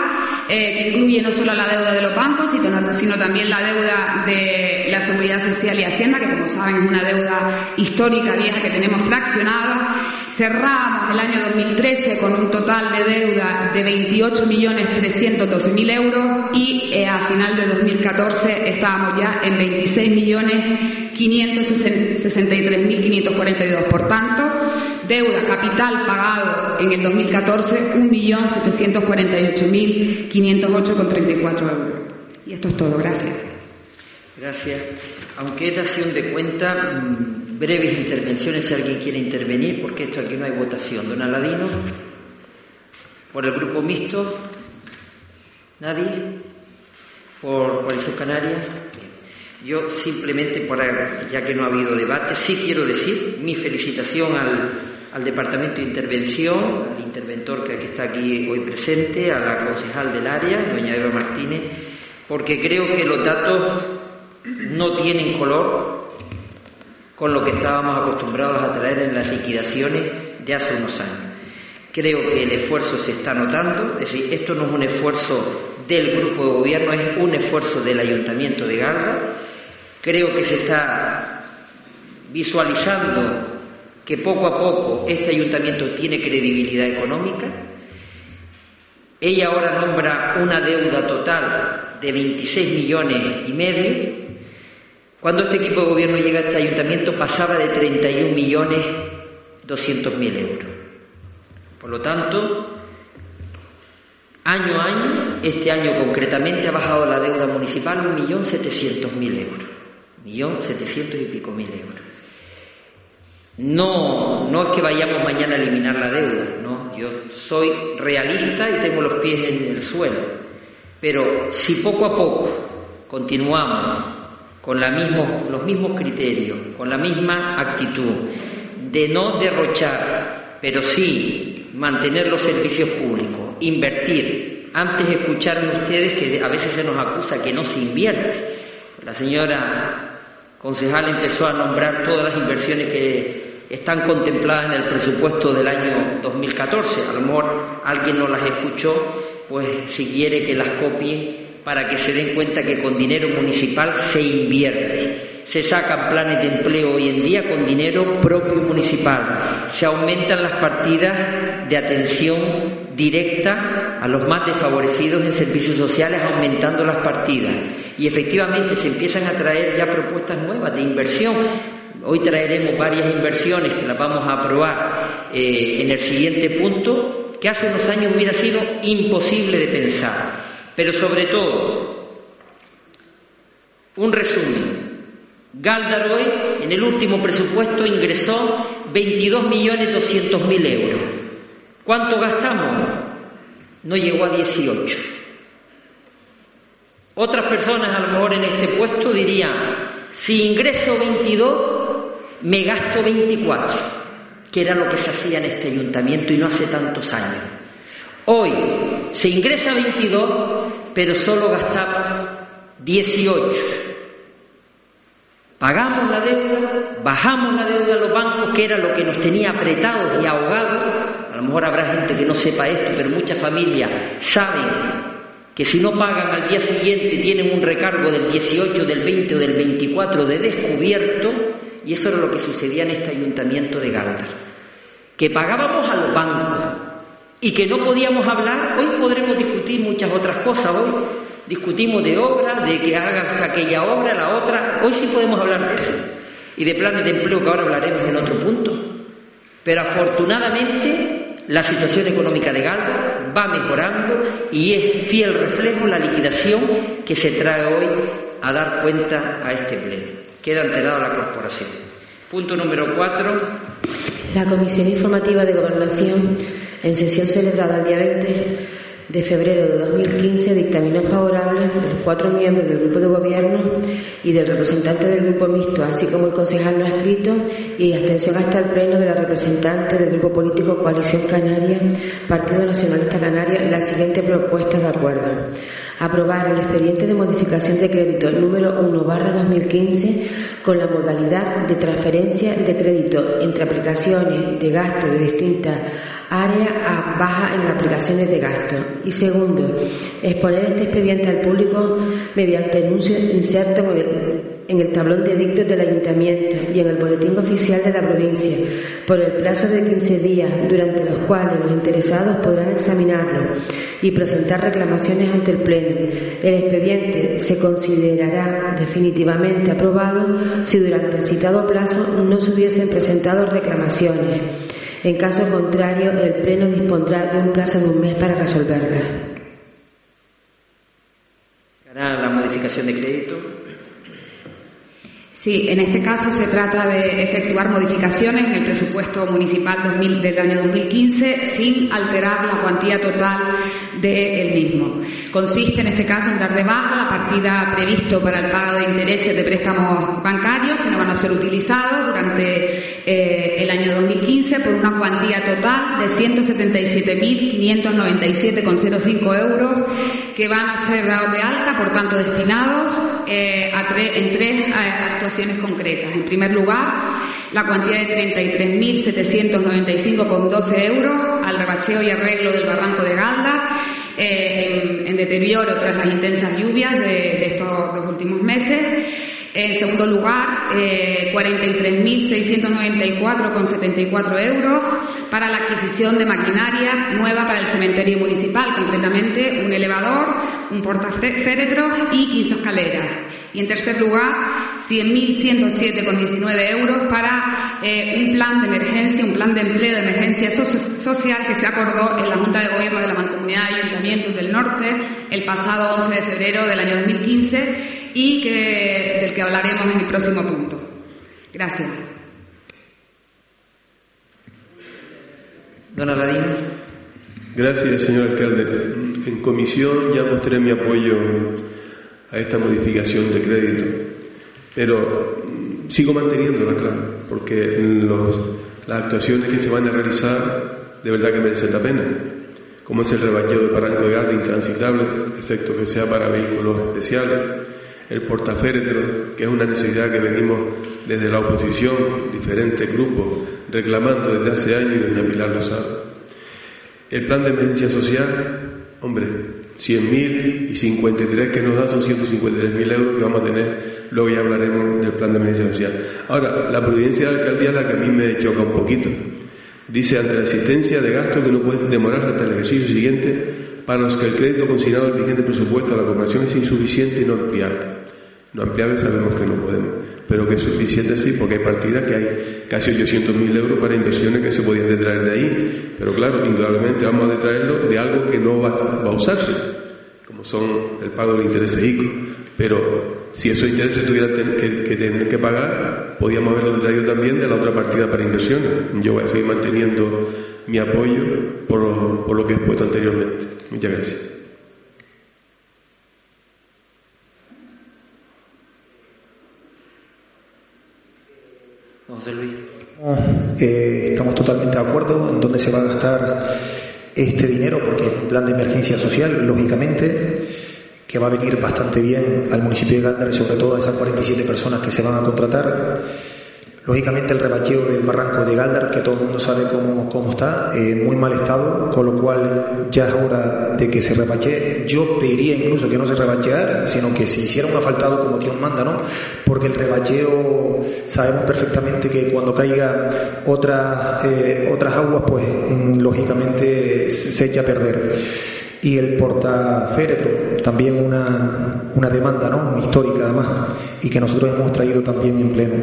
eh, que incluye no solo la deuda de los bancos, sino, también la deuda de la Seguridad Social y Hacienda, que como saben es una deuda histórica vieja que tenemos fraccionada. Cerramos el año 2013 con un total de deuda de 28.312.000 euros y eh, a final de 2014 estábamos ya en 26.563.542. Por tanto, deuda capital pagado en el 2014 1.748.508,34 euros. Y esto es todo. Gracias. Gracias. Aunque es dación de cuenta, mm, breves intervenciones si alguien quiere intervenir, porque esto aquí no hay votación. Don Aladino, por el grupo mixto, nadie, por Coalición Canaria. Yo simplemente, para, ya que no ha habido debate, sí quiero decir mi felicitación al, al Departamento de Intervención, al interventor que está aquí hoy presente, a la concejal del área, doña Eva Martínez, porque creo que los datos no tienen color con lo que estábamos acostumbrados a traer en las liquidaciones de hace unos años. Creo que el esfuerzo se está notando, es decir, esto no es un esfuerzo del grupo de gobierno, es un esfuerzo del Ayuntamiento de Garda. Creo que se está visualizando que poco a poco este ayuntamiento tiene credibilidad económica. Ella ahora nombra una deuda total de 26 millones y medio. Cuando este equipo de gobierno llega a este ayuntamiento pasaba de 31 millones 200 mil euros. Por lo tanto, año a año, este año concretamente ha bajado la deuda municipal un millón setecientos mil euros. Millón setecientos y pico mil euros. No, no es que vayamos mañana a eliminar la deuda, no, yo soy realista y tengo los pies en el suelo, pero si poco a poco continuamos con la los mismos criterios, con la misma actitud de no derrochar, pero sí mantener los servicios públicos, invertir. Antes escucharon ustedes que a veces se nos acusa que no se invierte. La señora concejal empezó a nombrar todas las inversiones que están contempladas en el presupuesto del año 2014. A lo mejor alguien no las escuchó, pues si quiere que las copie para que se den cuenta que con dinero municipal se invierte. Se sacan planes de empleo hoy en día con dinero propio municipal. Se aumentan las partidas de atención directa a los más desfavorecidos en servicios sociales, aumentando las partidas. Y efectivamente se empiezan a traer ya propuestas nuevas de inversión Hoy traeremos varias inversiones que las vamos a aprobar eh, en el siguiente punto, que hace unos años hubiera sido imposible de pensar. Pero sobre todo, un resumen. Galdar hoy, en el último presupuesto, ingresó 22.200.000 euros. ¿Cuánto gastamos? No llegó a 18. Otras personas a lo mejor en este puesto dirían, si ingreso 22, me gasto 24, que era lo que se hacía en este ayuntamiento y no hace tantos años. Hoy se ingresa 22, pero solo gastamos 18. Pagamos la deuda, bajamos la deuda a los bancos, que era lo que nos tenía apretados y ahogados. A lo mejor habrá gente que no sepa esto, pero muchas familias saben que si no pagan al día siguiente tienen un recargo del 18, del 20 o del 24 de descubierto, y eso era lo que sucedía en este ayuntamiento de Galdar, que pagábamos a los bancos y que no podíamos hablar, hoy podremos discutir muchas otras cosas, hoy discutimos de obra, de que haga aquella obra, la otra, hoy sí podemos hablar de eso, y de planes de empleo que ahora hablaremos en otro punto, pero afortunadamente la situación económica de Galdo va mejorando y es fiel reflejo la liquidación que se trae hoy a dar cuenta a este pleno. Queda alterada la corporación. Punto número cuatro. La Comisión Informativa de Gobernación, en sesión celebrada el día 20, de febrero de 2015 dictaminó favorable los cuatro miembros del grupo de gobierno y del representante del grupo mixto, así como el concejal no escrito, y abstención hasta el pleno de la representante del grupo político Coalición Canaria, Partido Nacionalista Canaria, la siguiente propuesta de acuerdo. Aprobar el expediente de modificación de crédito número 1 barra 2015 con la modalidad de transferencia de crédito entre aplicaciones de gasto de distintas área a baja en aplicaciones de gasto. Y segundo, exponer este expediente al público mediante anuncio inserto en el, tablón de dictos del ayuntamiento y en el boletín oficial de la provincia por el plazo de 15 días durante los cuales los interesados podrán examinarlo y presentar reclamaciones ante el Pleno. El expediente se considerará definitivamente aprobado si durante el citado plazo no se hubiesen presentado reclamaciones. En caso contrario, el Pleno dispondrá de un plazo de un mes para resolverla. ¿Hará la modificación de crédito? Sí, en este caso se trata de efectuar modificaciones en el presupuesto municipal del año 2015 sin alterar la cuantía total del mismo. Consiste en este caso en dar de baja la partida previsto para el pago de intereses de préstamos bancarios que no van a ser utilizados durante eh, el año 2015 por una cuantía total de 177.597,05 euros que van a ser dados de alta, por tanto destinados eh, a en tres eh, actuaciones concretas. En primer lugar, la cuantía de 33.795,12 euros al rebacheo y arreglo del barranco de Galda eh, en, deterioro tras las intensas lluvias de, estos dos últimos meses. En segundo lugar, eh, 43.694,74 euros para la adquisición de maquinaria nueva para el cementerio municipal, concretamente un elevador, un portaféretros y 15 escaleras. Y en tercer lugar, 100.107,19 euros para eh, un plan de emergencia, un plan de empleo de emergencia social que se acordó en la Junta de Gobierno de la Mancomunidad de Ayuntamientos del Norte el pasado 11 de febrero del año 2015 y que, del que hablaremos en el próximo punto. Gracias. Don Aladino. Gracias, señor alcalde. En comisión ya mostré mi apoyo a esta modificación de crédito, pero sigo manteniéndola, claro, porque las actuaciones que se van a realizar de verdad que merecen la pena, como es el rebacheo del barranco de Garda intransitable, excepto que sea para vehículos especiales, el portaféretro, que es una necesidad que venimos desde la oposición, diferentes grupos, reclamando desde hace años y doña Pilar lo. El plan de emergencia social, hombre, 100.000 y 53 que nos da son 153.000 euros que vamos a tener, luego ya hablaremos del plan de emergencia social. Ahora, la providencia de la alcaldía es la que a mí me choca un poquito. Dice, ante la existencia de gastos que no pueden demorar hasta el ejercicio siguiente, para los que el crédito consignado al vigente presupuesto a la corporación es insuficiente y no ampliable. No ampliable sabemos que no podemos, pero que es suficiente sí, porque hay partidas que hay casi 800.000 euros para inversiones que se podían detraer de ahí. Pero claro, indudablemente vamos a detraerlo de algo que no va, a usarse. Como son el pago del interés ICO. Pero si esos intereses tuvieran que, tener que pagar, podíamos haberlo traído también de la otra partida para inversiones. Yo voy a seguir manteniendo mi apoyo por lo, por lo que he expuesto anteriormente. Muchas gracias. Luis. Eh, estamos totalmente de acuerdo en dónde se va a gastar este dinero, porque es un plan de emergencia social, lógicamente, que va a venir bastante bien al municipio de Gándara y sobre todo a esas 47 personas que se van a contratar. Lógicamente el rebacheo del barranco de Galdar, que todo el mundo sabe cómo, cómo está, en muy mal estado, con lo cual ya es hora de que se rebachee. Yo pediría incluso que no se rebacheara, sino que se hiciera un asfaltado como Dios manda, ¿no? Porque el rebacheo sabemos perfectamente que cuando caiga otras, eh, otras aguas, pues mm, lógicamente se echa a perder y el portaféretro, también una, una demanda ¿no? histórica además, y que nosotros hemos traído también en pleno.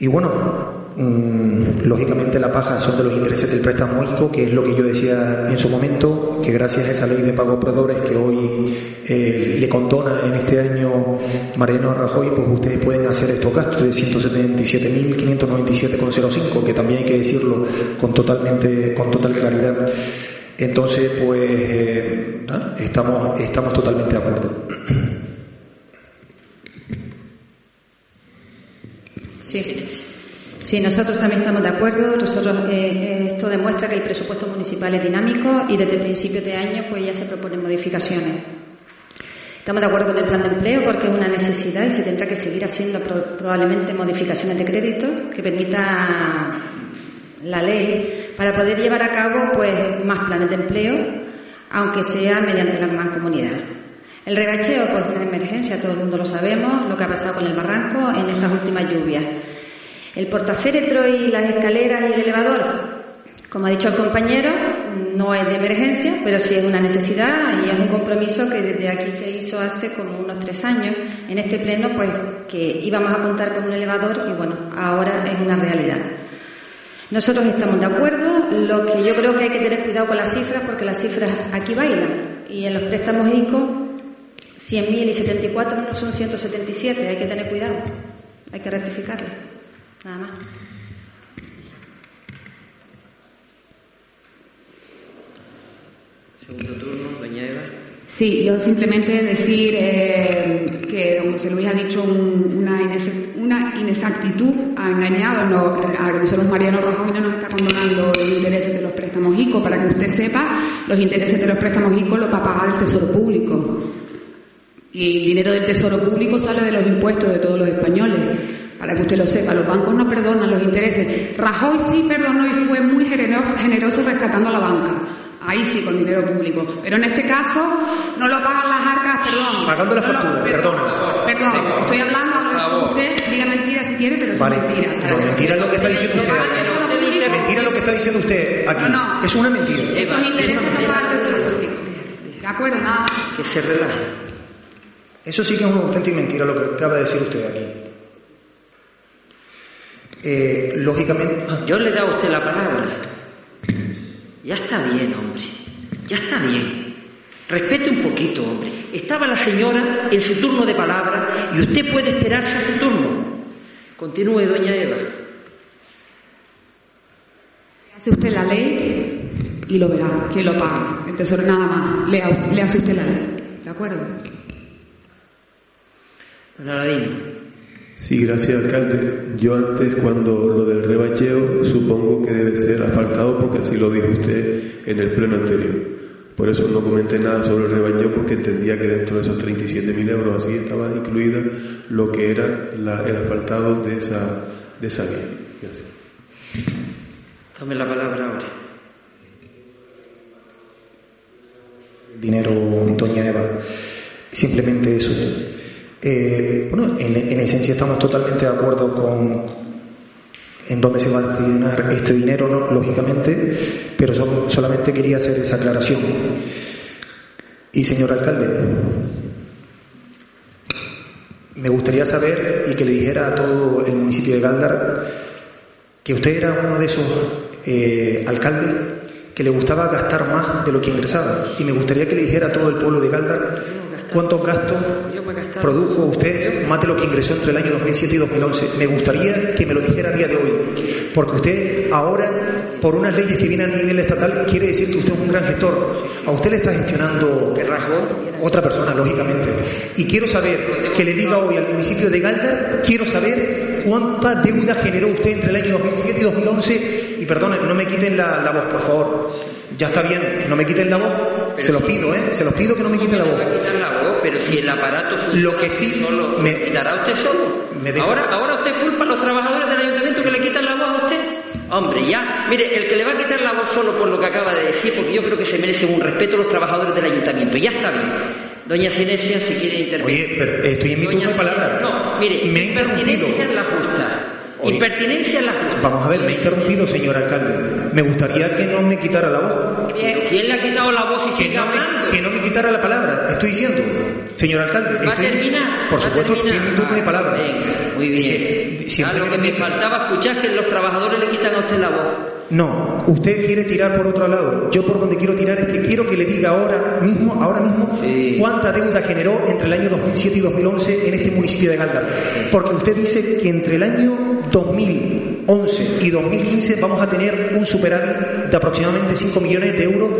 Y bueno, mm, lógicamente la paja son de los intereses del préstamo ICO, que es lo que yo decía en su momento, que gracias a esa ley de pago a proveedores que hoy eh, le condona en este año Mariano Rajoy, pues ustedes pueden hacer estos gastos de 177.597,05, que también hay que decirlo con totalmente con total claridad. Entonces, pues eh, estamos, estamos totalmente de acuerdo. Sí. Sí, nosotros también estamos de acuerdo. Nosotros eh, eh, esto demuestra que el presupuesto municipal es dinámico y desde principios de año pues ya se proponen modificaciones. Estamos de acuerdo con el plan de empleo porque es una necesidad y se tendrá que seguir haciendo probablemente modificaciones de crédito que permita la ley para poder llevar a cabo pues más planes de empleo, aunque sea mediante la mancomunidad. El rebacheo, pues una emergencia, todo el mundo lo sabemos, lo que ha pasado con el barranco en estas últimas lluvias. El portaféretro y las escaleras y el elevador, como ha dicho el compañero, no es de emergencia, pero sí es una necesidad y es un compromiso que desde aquí se hizo hace como unos tres años en este pleno, pues que íbamos a contar con un elevador y bueno, ahora es una realidad. Nosotros estamos de acuerdo, lo que yo creo que hay que tener cuidado con las cifras porque las cifras aquí bailan y en los préstamos ICO 100.000 y 74 no son 177, hay que tener cuidado, hay que rectificarlo, nada más. Segundo turno, doña Eva. Sí, yo simplemente decir eh, que don José Luis ha dicho una, inexactitud, ha engañado a nosotros Mariano Rajoy no nos está condonando los intereses de los préstamos ICO. Para que usted sepa, los intereses de los préstamos ICO los va a pagar el Tesoro Público. Y el dinero del tesoro público sale de los impuestos de todos los españoles. Para que usted lo sepa, los bancos no perdonan los intereses. Rajoy sí perdonó y fue muy generoso, generoso rescatando a la banca. Ahí sí, con dinero público. Pero en este caso no lo pagan las arcas, perdón. Pagando la factura, perdón. Perdón, estoy hablando, usted diga mentira si quiere, pero es mentira. No, mentira es lo que está diciendo usted. Mentira lo que está diciendo usted aquí. No, Es una mentira. Esos intereses no pagan el tesoro público. ¿De acuerdo? Nada. Que se relaje. Eso sí que es una auténtica mentira lo que acaba de decir usted aquí. Eh, lógicamente. Ah. Yo le he dado a usted la palabra. Ya está bien, hombre. Ya está bien. Respete un poquito, hombre. Estaba la señora en su turno de palabra y usted puede esperarse a su turno. Continúe, doña Eva. Hace usted la ley y lo verá, que lo paga. El tesoro nada más. Le, le hace usted la ley. ¿De acuerdo? Sí, gracias, alcalde. Yo antes, cuando lo del rebacheo, supongo que debe ser asfaltado porque así lo dijo usted en el pleno anterior. Por eso no comenté nada sobre el rebacheo porque entendía que dentro de esos 37.000 euros así estaba incluida lo que era el asfaltado de esa, de esa vía. Gracias. Tome la palabra ahora. Dinero, doña Eva. Simplemente eso. Eh, bueno, en, esencia estamos totalmente de acuerdo con en dónde se va a destinar este dinero, lógicamente, pero solamente quería hacer esa aclaración. Y señor alcalde, me gustaría saber y que le dijera a todo el municipio de Gáldar que usted era uno de esos eh, alcaldes que le gustaba gastar más de lo que ingresaba. Y me gustaría que le dijera a todo el pueblo de Galdar cuántos gastos produjo usted más de lo que ingresó entre el año 2007 y 2011. Me gustaría que me lo dijera a día de hoy, porque usted ahora, por unas leyes que vienen a nivel estatal, quiere decir que usted es un gran gestor. A usted le está gestionando otra persona, lógicamente. Y quiero saber, que le diga hoy al municipio de Galdar, quiero saber cuánta deuda generó usted entre el año 2007 y 2011. Y perdonen, no me quiten la, la voz, por favor. Ya está bien, no me quiten la voz. se los pido, ¿eh? Se los pido que no me quiten la voz. pero si el aparato Lo que sí solo, me, quitará usted solo? ahora, ahora usted culpa a los trabajadores del ayuntamiento que le quitan la voz a usted. Hombre, ya, mire, el que le va a quitar la voz solo por lo que acaba de decir, porque yo creo que se merecen un respeto los trabajadores del ayuntamiento, ya está bien. Doña Cinesia, si quiere intervenir. Oye, pero estoy en mi turno de palabra. No, mire, me impertinencia es la justa. Impertinencia en la justicia. Vamos a ver, me he interrumpido, señor alcalde. Me gustaría que no me quitara la voz. ¿Quién le ha quitado la voz y sigue hablando? que no me quitara la palabra, estoy diciendo. Señor alcalde. ¿Va a terminar? Por supuesto, estoy en mi turno de palabra. Venga, muy bien. Ah, lo que me faltaba escuchar es que los trabajadores le quitan a usted la voz. No, usted quiere tirar por otro lado. Yo por donde quiero tirar es que quiero que le diga ahora mismo, ahora mismo, cuánta deuda generó entre el año 2007 y 2011 en este municipio de Galdar. Porque usted dice que entre el año 2011 y 2015 vamos a tener un superávit de aproximadamente 5 millones de euros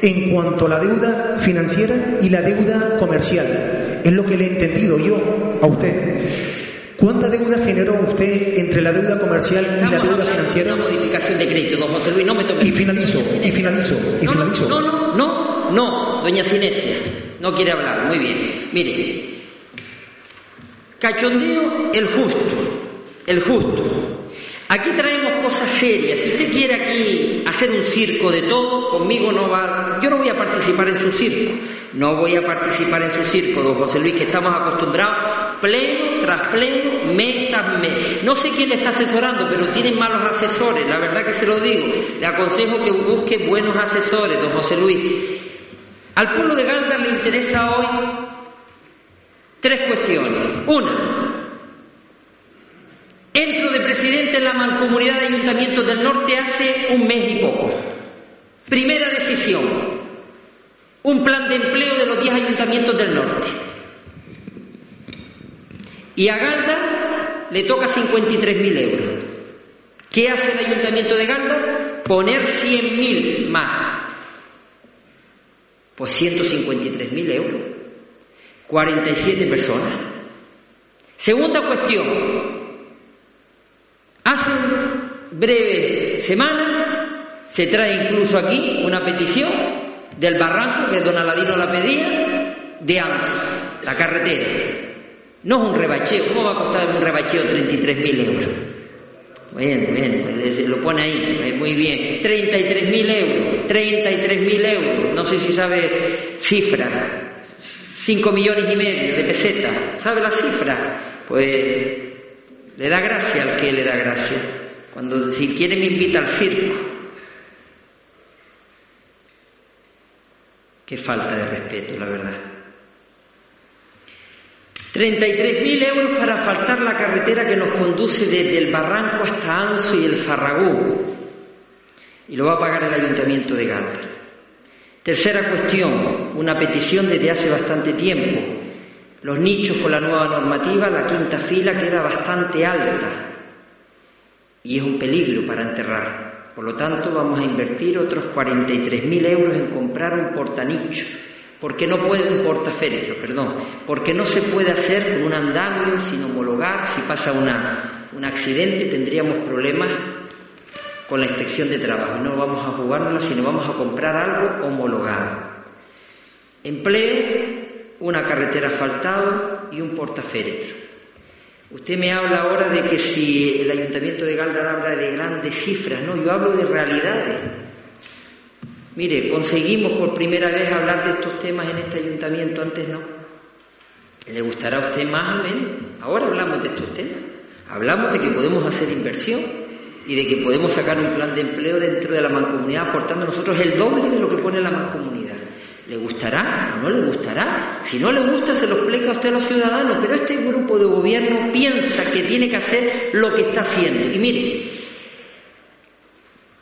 en cuanto a la deuda financiera y la deuda comercial. Es lo que le he entendido yo a usted. ¿Cuánta deuda generó usted entre la deuda comercial y la deuda financiera? Una modificación de crédito, don José Luis, no me tome. Y finalizo, y finalizo, y no, finalizo. No, no, no, no, doña Cinesia, no quiere hablar, muy bien. Mire, cachondeo el justo, el justo. Aquí traemos cosas serias. Si usted quiere aquí hacer un circo de todo, conmigo no va. Yo no voy a participar en su circo. No voy a participar en su circo, don José Luis, que estamos acostumbrados, pleno tras pleno, mes tras mes. No sé quién le está asesorando, pero tienen malos asesores, la verdad que se lo digo. Le aconsejo que busque buenos asesores, don José Luis. Al pueblo de Galdar le interesa hoy tres cuestiones. Una, Entro de presidente en la mancomunidad de ayuntamientos del norte hace un mes y poco. Primera decisión, un plan de empleo de los 10 ayuntamientos del norte. Y a Galda le toca 53.000 euros. ¿Qué hace el ayuntamiento de Galda? Poner 100.000 más. Pues 153.000 euros. 47 personas. Segunda cuestión, Hace breve semana se trae incluso aquí una petición del barranco que don Aladino la pedía de ANS, la carretera. No es un rebacheo, ¿cómo va a costar un rebacheo 33.000 euros? Bueno, bueno, lo pone ahí, muy bien. 33.000 euros, 33.000 euros, no sé si sabe cifra, 5 millones y medio de pesetas, ¿sabe la cifra? Pues le da gracia al que le da gracia. Cuando si quiere me invita al circo. Qué falta de respeto, la verdad. 33.000 euros para faltar la carretera que nos conduce desde el Barranco hasta Anso y el Farragú. Y lo va a pagar el Ayuntamiento de Galdar. Tercera cuestión, una petición desde hace bastante tiempo. Los nichos con la nueva normativa, la quinta fila queda bastante alta y es un peligro para enterrar. Por lo tanto, vamos a invertir otros 43.000 euros en comprar un portanicho. Porque no puede un portaféretro, perdón, porque no se puede hacer un andamio sin homologar. Si pasa una, un accidente tendríamos problemas con la inspección de trabajo. No vamos a jugárnosla, sino vamos a comprar algo homologado. Empleo, una carretera asfaltada y un portaféretro. Usted me habla ahora de que si el ayuntamiento de Galdar habla de grandes cifras, no, yo hablo de realidades. Mire, conseguimos por primera vez hablar de estos temas en este ayuntamiento, antes no. ¿Le gustará a usted más o menos? Ahora hablamos de estos temas. Hablamos de que podemos hacer inversión y de que podemos sacar un plan de empleo dentro de la mancomunidad aportando a nosotros el doble de lo que pone la mancomunidad. ¿Le gustará o no le gustará? Si no le gusta, se lo explica a usted a los ciudadanos, pero este grupo de gobierno piensa que tiene que hacer lo que está haciendo. Y mire,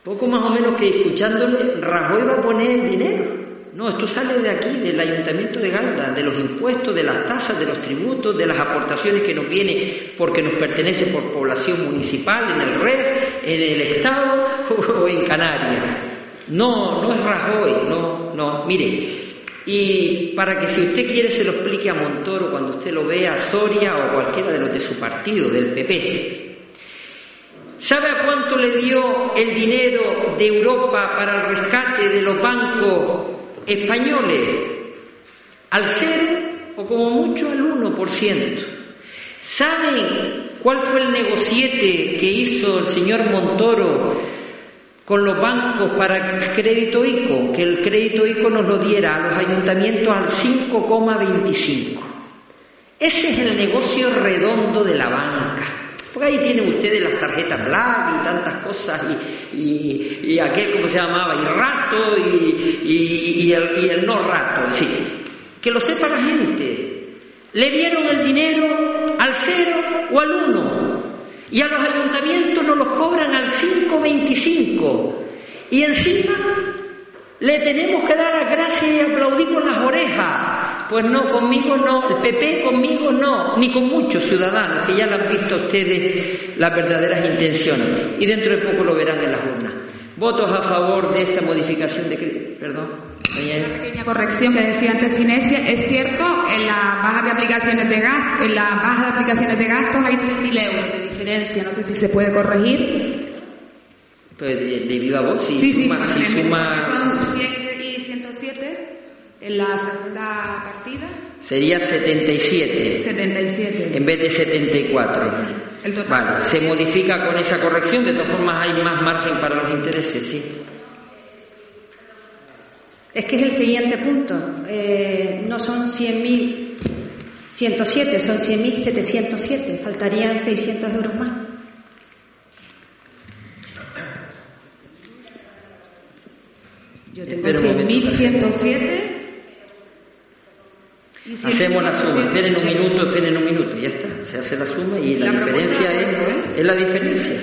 Poco más o menos que escuchándole, Rajoy va a poner dinero. No, esto sale de aquí, del Ayuntamiento de Galda, de los impuestos, de las tasas, de los tributos, de las aportaciones que nos viene porque nos pertenece por población municipal, en el REF, en el Estado o en Canarias. No, no es Rajoy, no, no. Mire, y para que si usted quiere se lo explique a Montoro cuando usted lo vea, a Soria o cualquiera de los de su partido, del PP. ¿Sabe a cuánto le dio el dinero de Europa para el rescate de los bancos españoles? Al cero o como mucho al 1%. ¿Saben cuál fue el negociete que hizo el señor Montoro con los bancos para el crédito ICO, que el crédito ICO nos lo diera a los ayuntamientos al 5,25. Ese es el negocio redondo de la banca. Porque ahí tienen ustedes las tarjetas Black y tantas cosas, y, y, aquel, ¿cómo se llamaba? Y rato, y, el, y el no rato, sí. Que lo sepa la gente. ¿Le dieron el dinero al cero o al uno? Y a los ayuntamientos nos los cobran al 5,25. Y encima le tenemos que dar las gracias y aplaudir con las orejas. Pues no, conmigo no, el PP conmigo no, ni con muchos ciudadanos que ya lo han visto ustedes las verdaderas intenciones. Y dentro de poco lo verán en las urnas. Votos a favor de esta modificación de... Perdón. Una pequeña corrección que decía antes Cinesia, es cierto, en la baja de aplicaciones de gastos, en la baja de aplicaciones de gastos hay 3.000 euros de diferencia, no sé si se puede corregir. Pues de, a vos, si sí, suma, sí, si suma... Son 100 y 107 en la segunda partida. Sería 77. 77. En vez de 74. El total. Vale, se modifica con esa corrección, de todas formas hay más margen para los intereses, sí. Es que es el siguiente punto. Eh, no son 100.000, 107, son 100.707. Faltarían 600 euros más. Yo tengo 100.107. Hacemos la suma, esperen un minuto, esperen un minuto, ya está, se hace la suma y la, diferencia es, es la diferencia.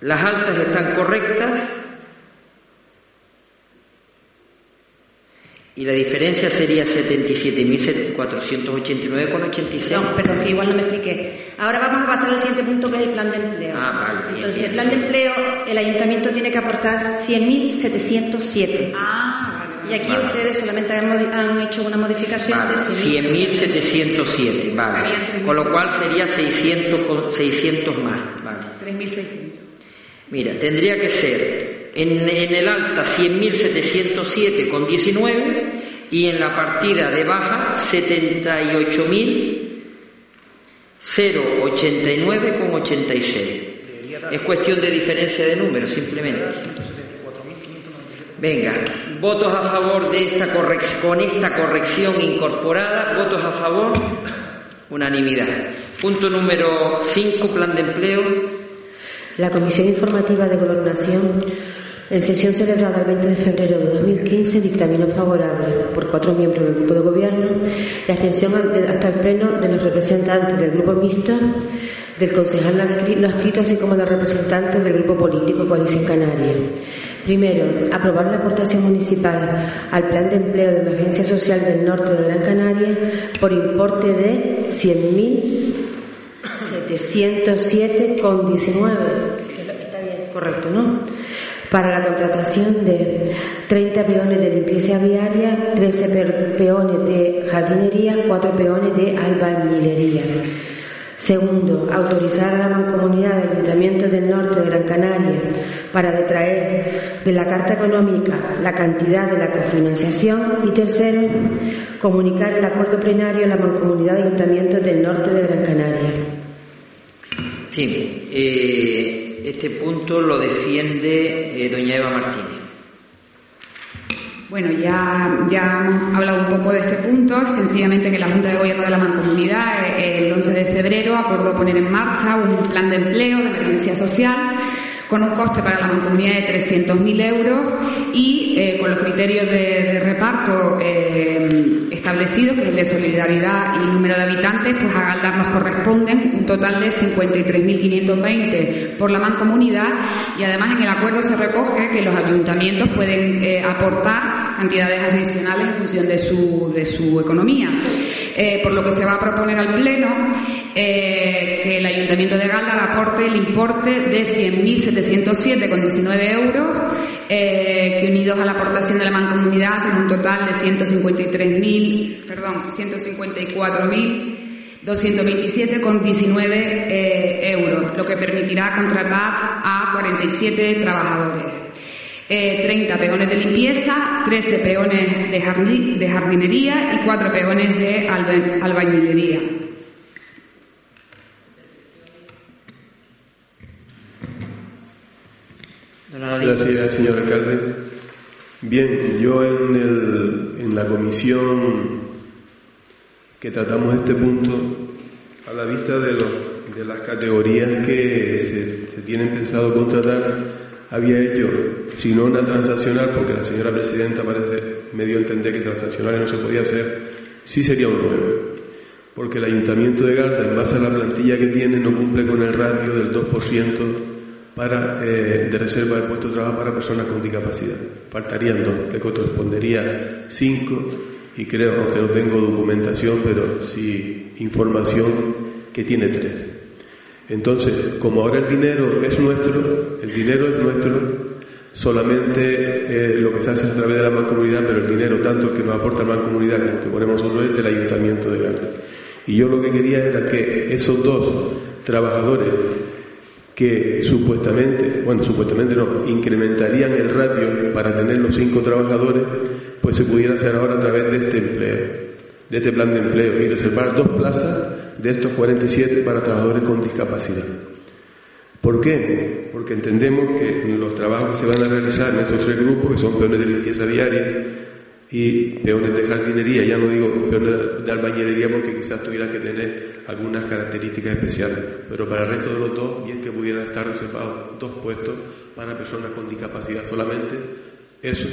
Las altas están correctas y la diferencia sería 77.489,86. No, perdón, que igual no me expliqué. Ahora vamos a pasar al siguiente punto que es el plan de empleo. Ah, vale. Entonces, el plan de empleo, el ayuntamiento tiene que aportar 100.707. Ah, vale. Y aquí ustedes solamente han, hecho una modificación de 100.707, vale. Con lo cual sería 600, 600 más. Vale. 3.600. Mira, tendría que ser en, el alta 100.707 con 19 y en la partida de baja 78.089 con 86. Es cuestión de diferencia de números, simplemente. Venga, votos a favor de esta con esta corrección incorporada, votos a favor, unanimidad. Punto número 5, plan de empleo. La Comisión Informativa de Gobernación, en sesión celebrada el 20 de febrero de 2015, dictaminó favorable por cuatro miembros del Grupo de Gobierno la extensión hasta el Pleno de los representantes del Grupo Mixto, del concejal no escrito, así como de representantes del Grupo Político Coalición Canaria. Primero, aprobar la aportación municipal al Plan de Empleo de Emergencia Social del Norte de Gran Canaria por importe de 100.000 707,19. Está bien, correcto, ¿no? Para la contratación de 30 peones de limpieza viaria, 13 peones de jardinería, 4 peones de albañilería. Segundo, autorizar a la Mancomunidad de Ayuntamientos del Norte de Gran Canaria para detraer de la Carta Económica la cantidad de la cofinanciación. Y tercero, comunicar el acuerdo plenario a la Mancomunidad de Ayuntamientos del Norte de Gran Canaria. Sí, eh, este punto lo defiende eh, doña Eva Martínez. Bueno, ya, ya hemos hablado un poco de este punto, sencillamente que la Junta de Gobierno de la Mancomunidad eh, el 11 de febrero acordó poner en marcha un plan de empleo de emergencia social con un coste para la mancomunidad de 300.000 euros y eh, con los criterios de, reparto eh, establecidos, que es de solidaridad y número de habitantes, pues a Galdar nos corresponden un total de 53.520 por la mancomunidad y además en el acuerdo se recoge que los ayuntamientos pueden eh, aportar cantidades adicionales en función de su, de su economía. Eh, por lo que se va a proponer al Pleno eh, que el Ayuntamiento de Galdar aporte el importe de 100.707,19 euros, eh, que unidos a la aportación de la mancomunidad hacen un total de 153.000, perdón, 154.227,19 euros, lo que permitirá contratar a 47 trabajadores. 30 eh, peones de limpieza, 13 peones de, de jardinería y 4 peones de albañilería. Gracias, señor alcalde. Bien, yo en, el, en la comisión que tratamos este punto, a la vista de, de las categorías que se, se tienen pensado contratar, había hecho, si no una transaccional, porque la señora presidenta parece, me dio a entender que transaccional no se podía hacer, sí sería un 9. Porque el ayuntamiento de Galta, en base a la plantilla que tiene, no cumple con el ratio del 2% para, eh, de reserva de puestos de trabajo para personas con discapacidad. Faltarían dos, le correspondería cinco y creo, aunque no tengo documentación, pero sí información que tiene tres. Entonces, como ahora el dinero es nuestro, el dinero es nuestro, solamente eh, lo que se hace a través de la mancomunidad, pero el dinero, tanto que nos aporta la mancomunidad como que ponemos nosotros, es del ayuntamiento de Gante. Y yo lo que quería era que esos dos trabajadores que supuestamente, bueno, supuestamente no, incrementarían el ratio para tener los cinco trabajadores, pues se pudiera hacer ahora a través de este empleo, de este plan de empleo y reservar dos plazas de estos 47 para trabajadores con discapacidad. ¿Por qué? Porque entendemos que los trabajos que se van a realizar en estos tres grupos, que son peones de limpieza diaria y peones de jardinería, ya no digo peones de albañilería porque quizás tuvieran que tener algunas características especiales, pero para el resto de los dos, bien que pudieran estar reservados dos puestos para personas con discapacidad solamente, eso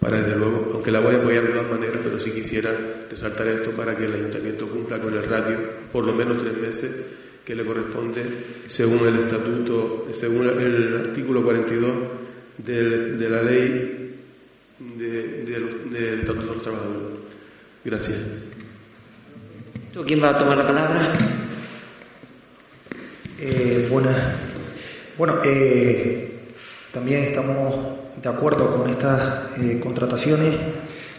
para desde luego, aunque la voy a apoyar de todas maneras, pero sí quisiera resaltar esto para que el ayuntamiento cumpla con el ratio por lo menos tres meses que le corresponde según el estatuto, según el artículo 42 de, la ley del estatuto de los trabajadores. Gracias. ¿Tú quién va a tomar la palabra? Eh, bueno, eh, también estamos de acuerdo con estas eh, contrataciones,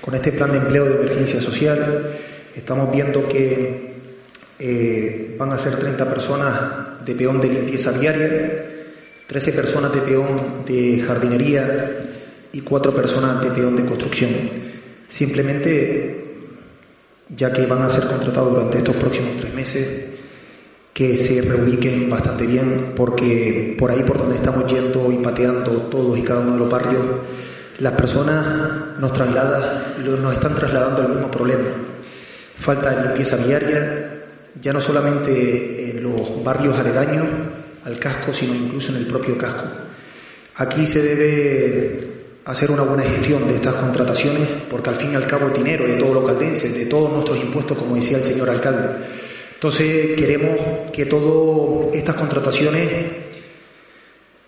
con este plan de empleo de emergencia social. Estamos viendo que eh, van a ser 30 personas de peón de limpieza diaria, 13 personas de peón de jardinería y 4 personas de peón de construcción. Simplemente, ya que van a ser contratados durante estos próximos tres meses, que se reubiquen bastante bien, porque por ahí por donde estamos yendo y pateando todos y cada uno de los barrios, las personas nos trasladan, nos están trasladando el mismo problema. Falta de limpieza diaria, ya no solamente en los barrios aledaños al casco, sino incluso en el propio casco. Aquí se debe hacer una buena gestión de estas contrataciones, porque al fin y al cabo es dinero de todos los caldenses, de todos nuestros impuestos, como decía el señor alcalde. Entonces queremos que todas estas contrataciones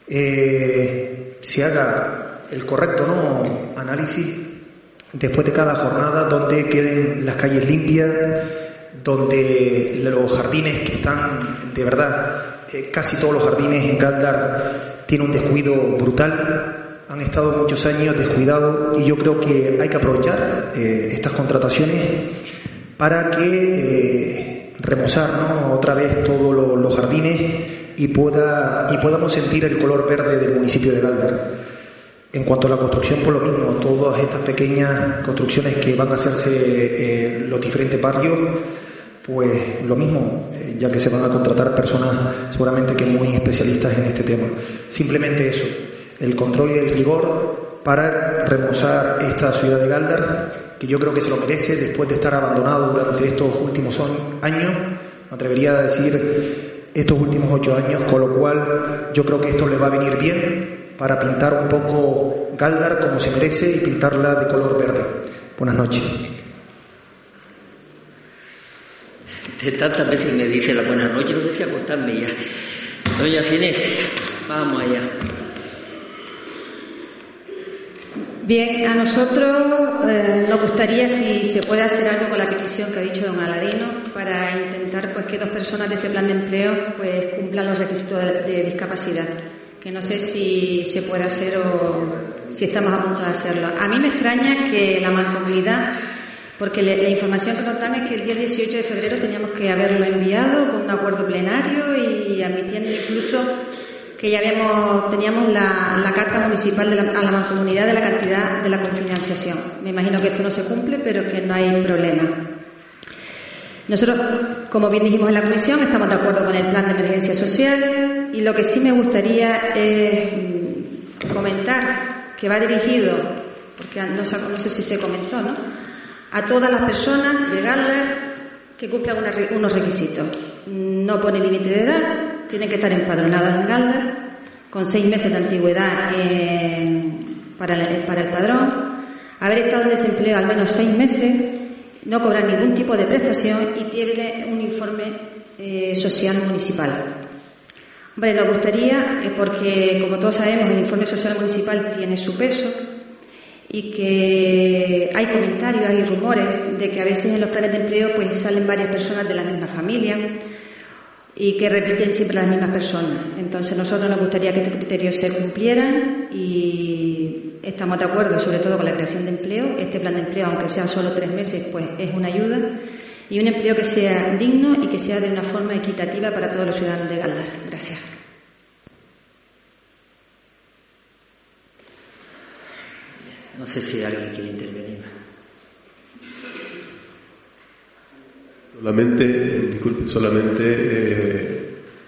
eh, se haga el correcto ¿no? análisis después de cada jornada donde queden las calles limpias, donde los jardines que están de verdad, eh, casi todos los jardines en Galdar tienen un descuido brutal, han estado muchos años descuidados y yo creo que hay que aprovechar eh, estas contrataciones para que remozar otra vez todos los jardines y, pueda, y podamos sentir el color verde del municipio de Galdar. En cuanto a la construcción, por lo mismo, todas estas pequeñas construcciones que van a hacerse en los diferentes barrios, pues lo mismo, eh, ya que se van a contratar personas seguramente que muy especialistas en este tema. Simplemente eso, el control y el rigor para remozar esta ciudad de Galdar que yo creo que se lo merece después de estar abandonado durante estos últimos años, me atrevería a decir estos últimos ocho años, con lo cual yo creo que esto le va a venir bien para pintar un poco Galdar como se merece y pintarla de color verde. Buenas noches. De tantas veces me dice la buenas noches, no sé si acostarme ya. Doña Inés, vamos allá. Bien, a nosotros eh, nos gustaría si se puede hacer algo con la petición que ha dicho don Aladino para intentar pues que dos personas de este plan de empleo pues cumplan los requisitos de, discapacidad, que no sé si se puede hacer o si estamos a punto de hacerlo. A mí me extraña que la mancomunidad, porque la información que nos dan es que el día 18 de febrero teníamos que haberlo enviado con un acuerdo plenario y admitiendo incluso que ya habíamos, teníamos la, carta municipal de la, a la mancomunidad de la cantidad de la cofinanciación. Me imagino que esto no se cumple, pero que no hay problema. Nosotros, como bien dijimos en la comisión, estamos de acuerdo con el plan de emergencia social y lo que sí me gustaría es mm, comentar que va dirigido, porque no, sé si se comentó, ¿no? a todas las personas de Galdar que cumplan unos requisitos. No pone límite de edad, tienen que estar empadronados en Galda, con seis meses de antigüedad para, el, para, el, padrón, haber estado en desempleo al menos seis meses, no cobrar ningún tipo de prestación y tiene un informe eh, social municipal. Hombre, nos gustaría, eh, porque como todos sabemos, el informe social municipal tiene su peso y que hay comentarios, hay rumores de que a veces en los planes de empleo pues salen varias personas de la misma familia y que repiten siempre las mismas personas. Entonces nosotros nos gustaría que estos criterios se cumplieran y estamos de acuerdo sobre todo con la creación de empleo. Este plan de empleo, aunque sea solo tres meses, pues es una ayuda y un empleo que sea digno y que sea de una forma equitativa para todos los ciudadanos de Galdar. Gracias. No sé si alguien quiere intervenir. Solamente, disculpe, solamente eh,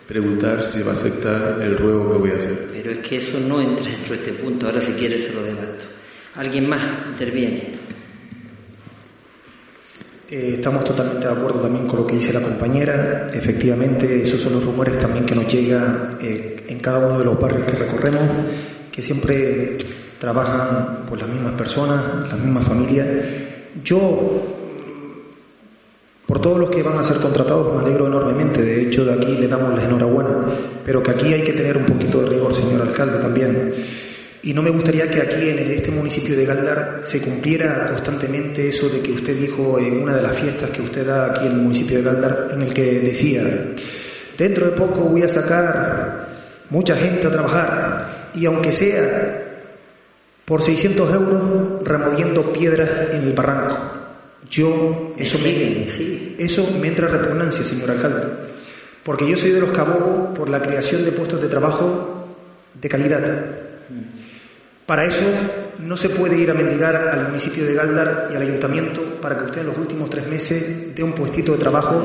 preguntar si va a aceptar el ruego que voy a hacer. Pero es que eso no entra dentro de este punto, ahora si quiere se lo debato. ¿Alguien más interviene? Eh, estamos totalmente de acuerdo también con lo que dice la compañera. Efectivamente, esos son los rumores también que nos llegan eh, en cada uno de los barrios que recorremos, que siempre trabajan por las mismas personas, las mismas familias. Yo por todos los que van a ser contratados me alegro enormemente, de hecho de aquí le damos la enhorabuena, pero que aquí hay que tener un poquito de rigor, señor alcalde, también. Y no me gustaría que aquí en este municipio de Galdar se cumpliera constantemente eso de que usted dijo en una de las fiestas que usted da aquí en el municipio de Galdar, en el que decía, dentro de poco voy a sacar mucha gente a trabajar y aunque sea por 600 euros removiendo piedras en el barranco. Yo, eso me, eso me entra repugnancia, señor alcalde, porque yo soy de los que abogo por la creación de puestos de trabajo de calidad. Para eso no se puede ir a mendigar al municipio de Galdar y al ayuntamiento para que usted en los últimos tres meses dé un puestito de trabajo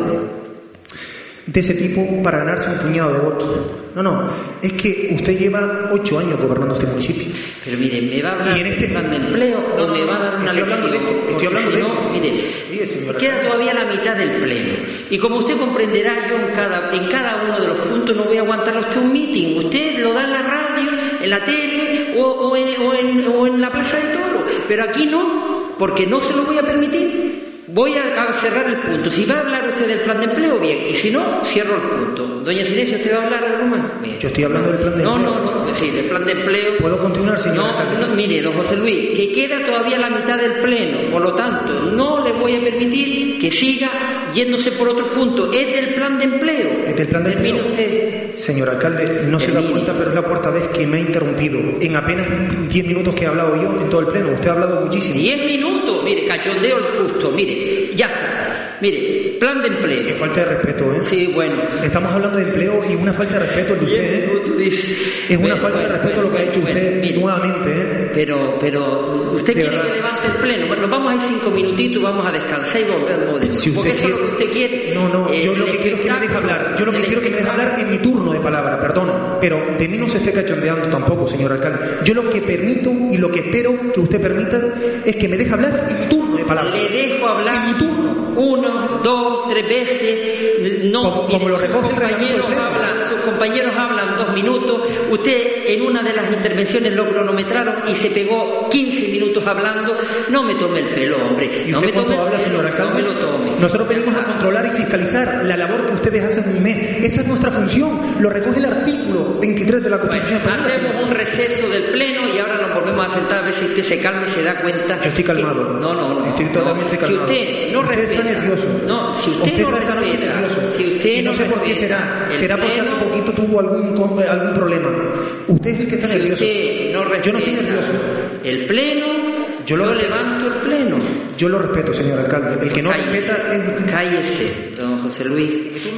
de ese tipo para ganarse un puñado de votos. No, no, es que usted lleva ocho años gobernando este municipio. Pero mire, ¿me va a hablar de este de empleo o me va a dar una lección? estoy hablando de esto. Mire, queda todavía la mitad del pleno. Y como usted comprenderá, yo en cada, en cada uno de los puntos no voy a aguantar usted un meeting. Usted lo da en la radio, en la tele o, o, en, o, en, o en la plaza de toro. Pero aquí no, porque no se lo voy a permitir. Voy a, cerrar el punto. Si va a hablar usted del plan de empleo, bien. Y si no, cierro el punto. Doña Silesia, ¿usted va a hablar algo más? Yo estoy hablando del plan de empleo. No, no, no. Sí, del plan de empleo. ¿Puedo continuar, señor? No, no, mire, don José Luis, que queda todavía la mitad del pleno. Por lo tanto, no le voy a permitir que siga yéndose por otro punto. Es del plan de empleo. Es del plan de empleo. usted. Señor alcalde, no se da cuenta, pero es la cuarta vez que me ha interrumpido. En apenas 10 minutos que he hablado yo en todo el pleno. Usted ha hablado muchísimo. 10 minutos, mire, cachondeo el justo. Mire, ya está. Mire, plan de empleo. Qué falta de respeto, ¿eh? Sí, bueno. Estamos hablando de empleo y una falta de respeto de usted. ¿eh? Es una falta de respeto lo que ha hecho usted nuevamente, ¿eh? Pero, pero, ¿usted quiere que levante el pleno? Bueno, vamos a ir cinco minutitos, vamos a descansar y volvemos de si Porque eso es lo que usted quiere. No, no, yo lo que quiero es que me deje hablar. Yo lo que quiero es que me deje hablar en mi turno de palabra, perdón. Pero de mí no se esté cachondeando tampoco, señor alcalde. Yo lo que permito y lo que espero que usted permita es que me deje hablar en mi turno de palabra. Le dejo hablar. Uno, dos, tres veces. No, como, lo recoge sus compañeros hablan, sus compañeros hablan dos minutos. Usted en una de las intervenciones lo cronometraron y se pegó 15 minutos hablando. No me tome el pelo, hombre. ¿Y no me tome habla, señor alcalde? No me lo tome. Nosotros venimos a controlar y fiscalizar la labor que ustedes hacen en un mes. Esa es nuestra función. Lo recoge el artículo 23 de la Constitución. Bueno, hacemos un receso del pleno y ahora nos volvemos a sentar a ver si usted se calma y se da cuenta. Yo estoy calmado. no, no, no. Estoy totalmente calmado. Si usted no usted respeta. Nervioso. No, si usted, no está respeta. nervioso. Si usted y no, sé por qué será. Será porque hace poquito tuvo algún, algún problema. Usted es el que está si nervioso. Usted no respeta Yo no estoy nervioso. El pleno. Yo, lo levanto el pleno. Yo lo respeto, señor alcalde. El que no cállese, respeta es. Cállese, don José Luis.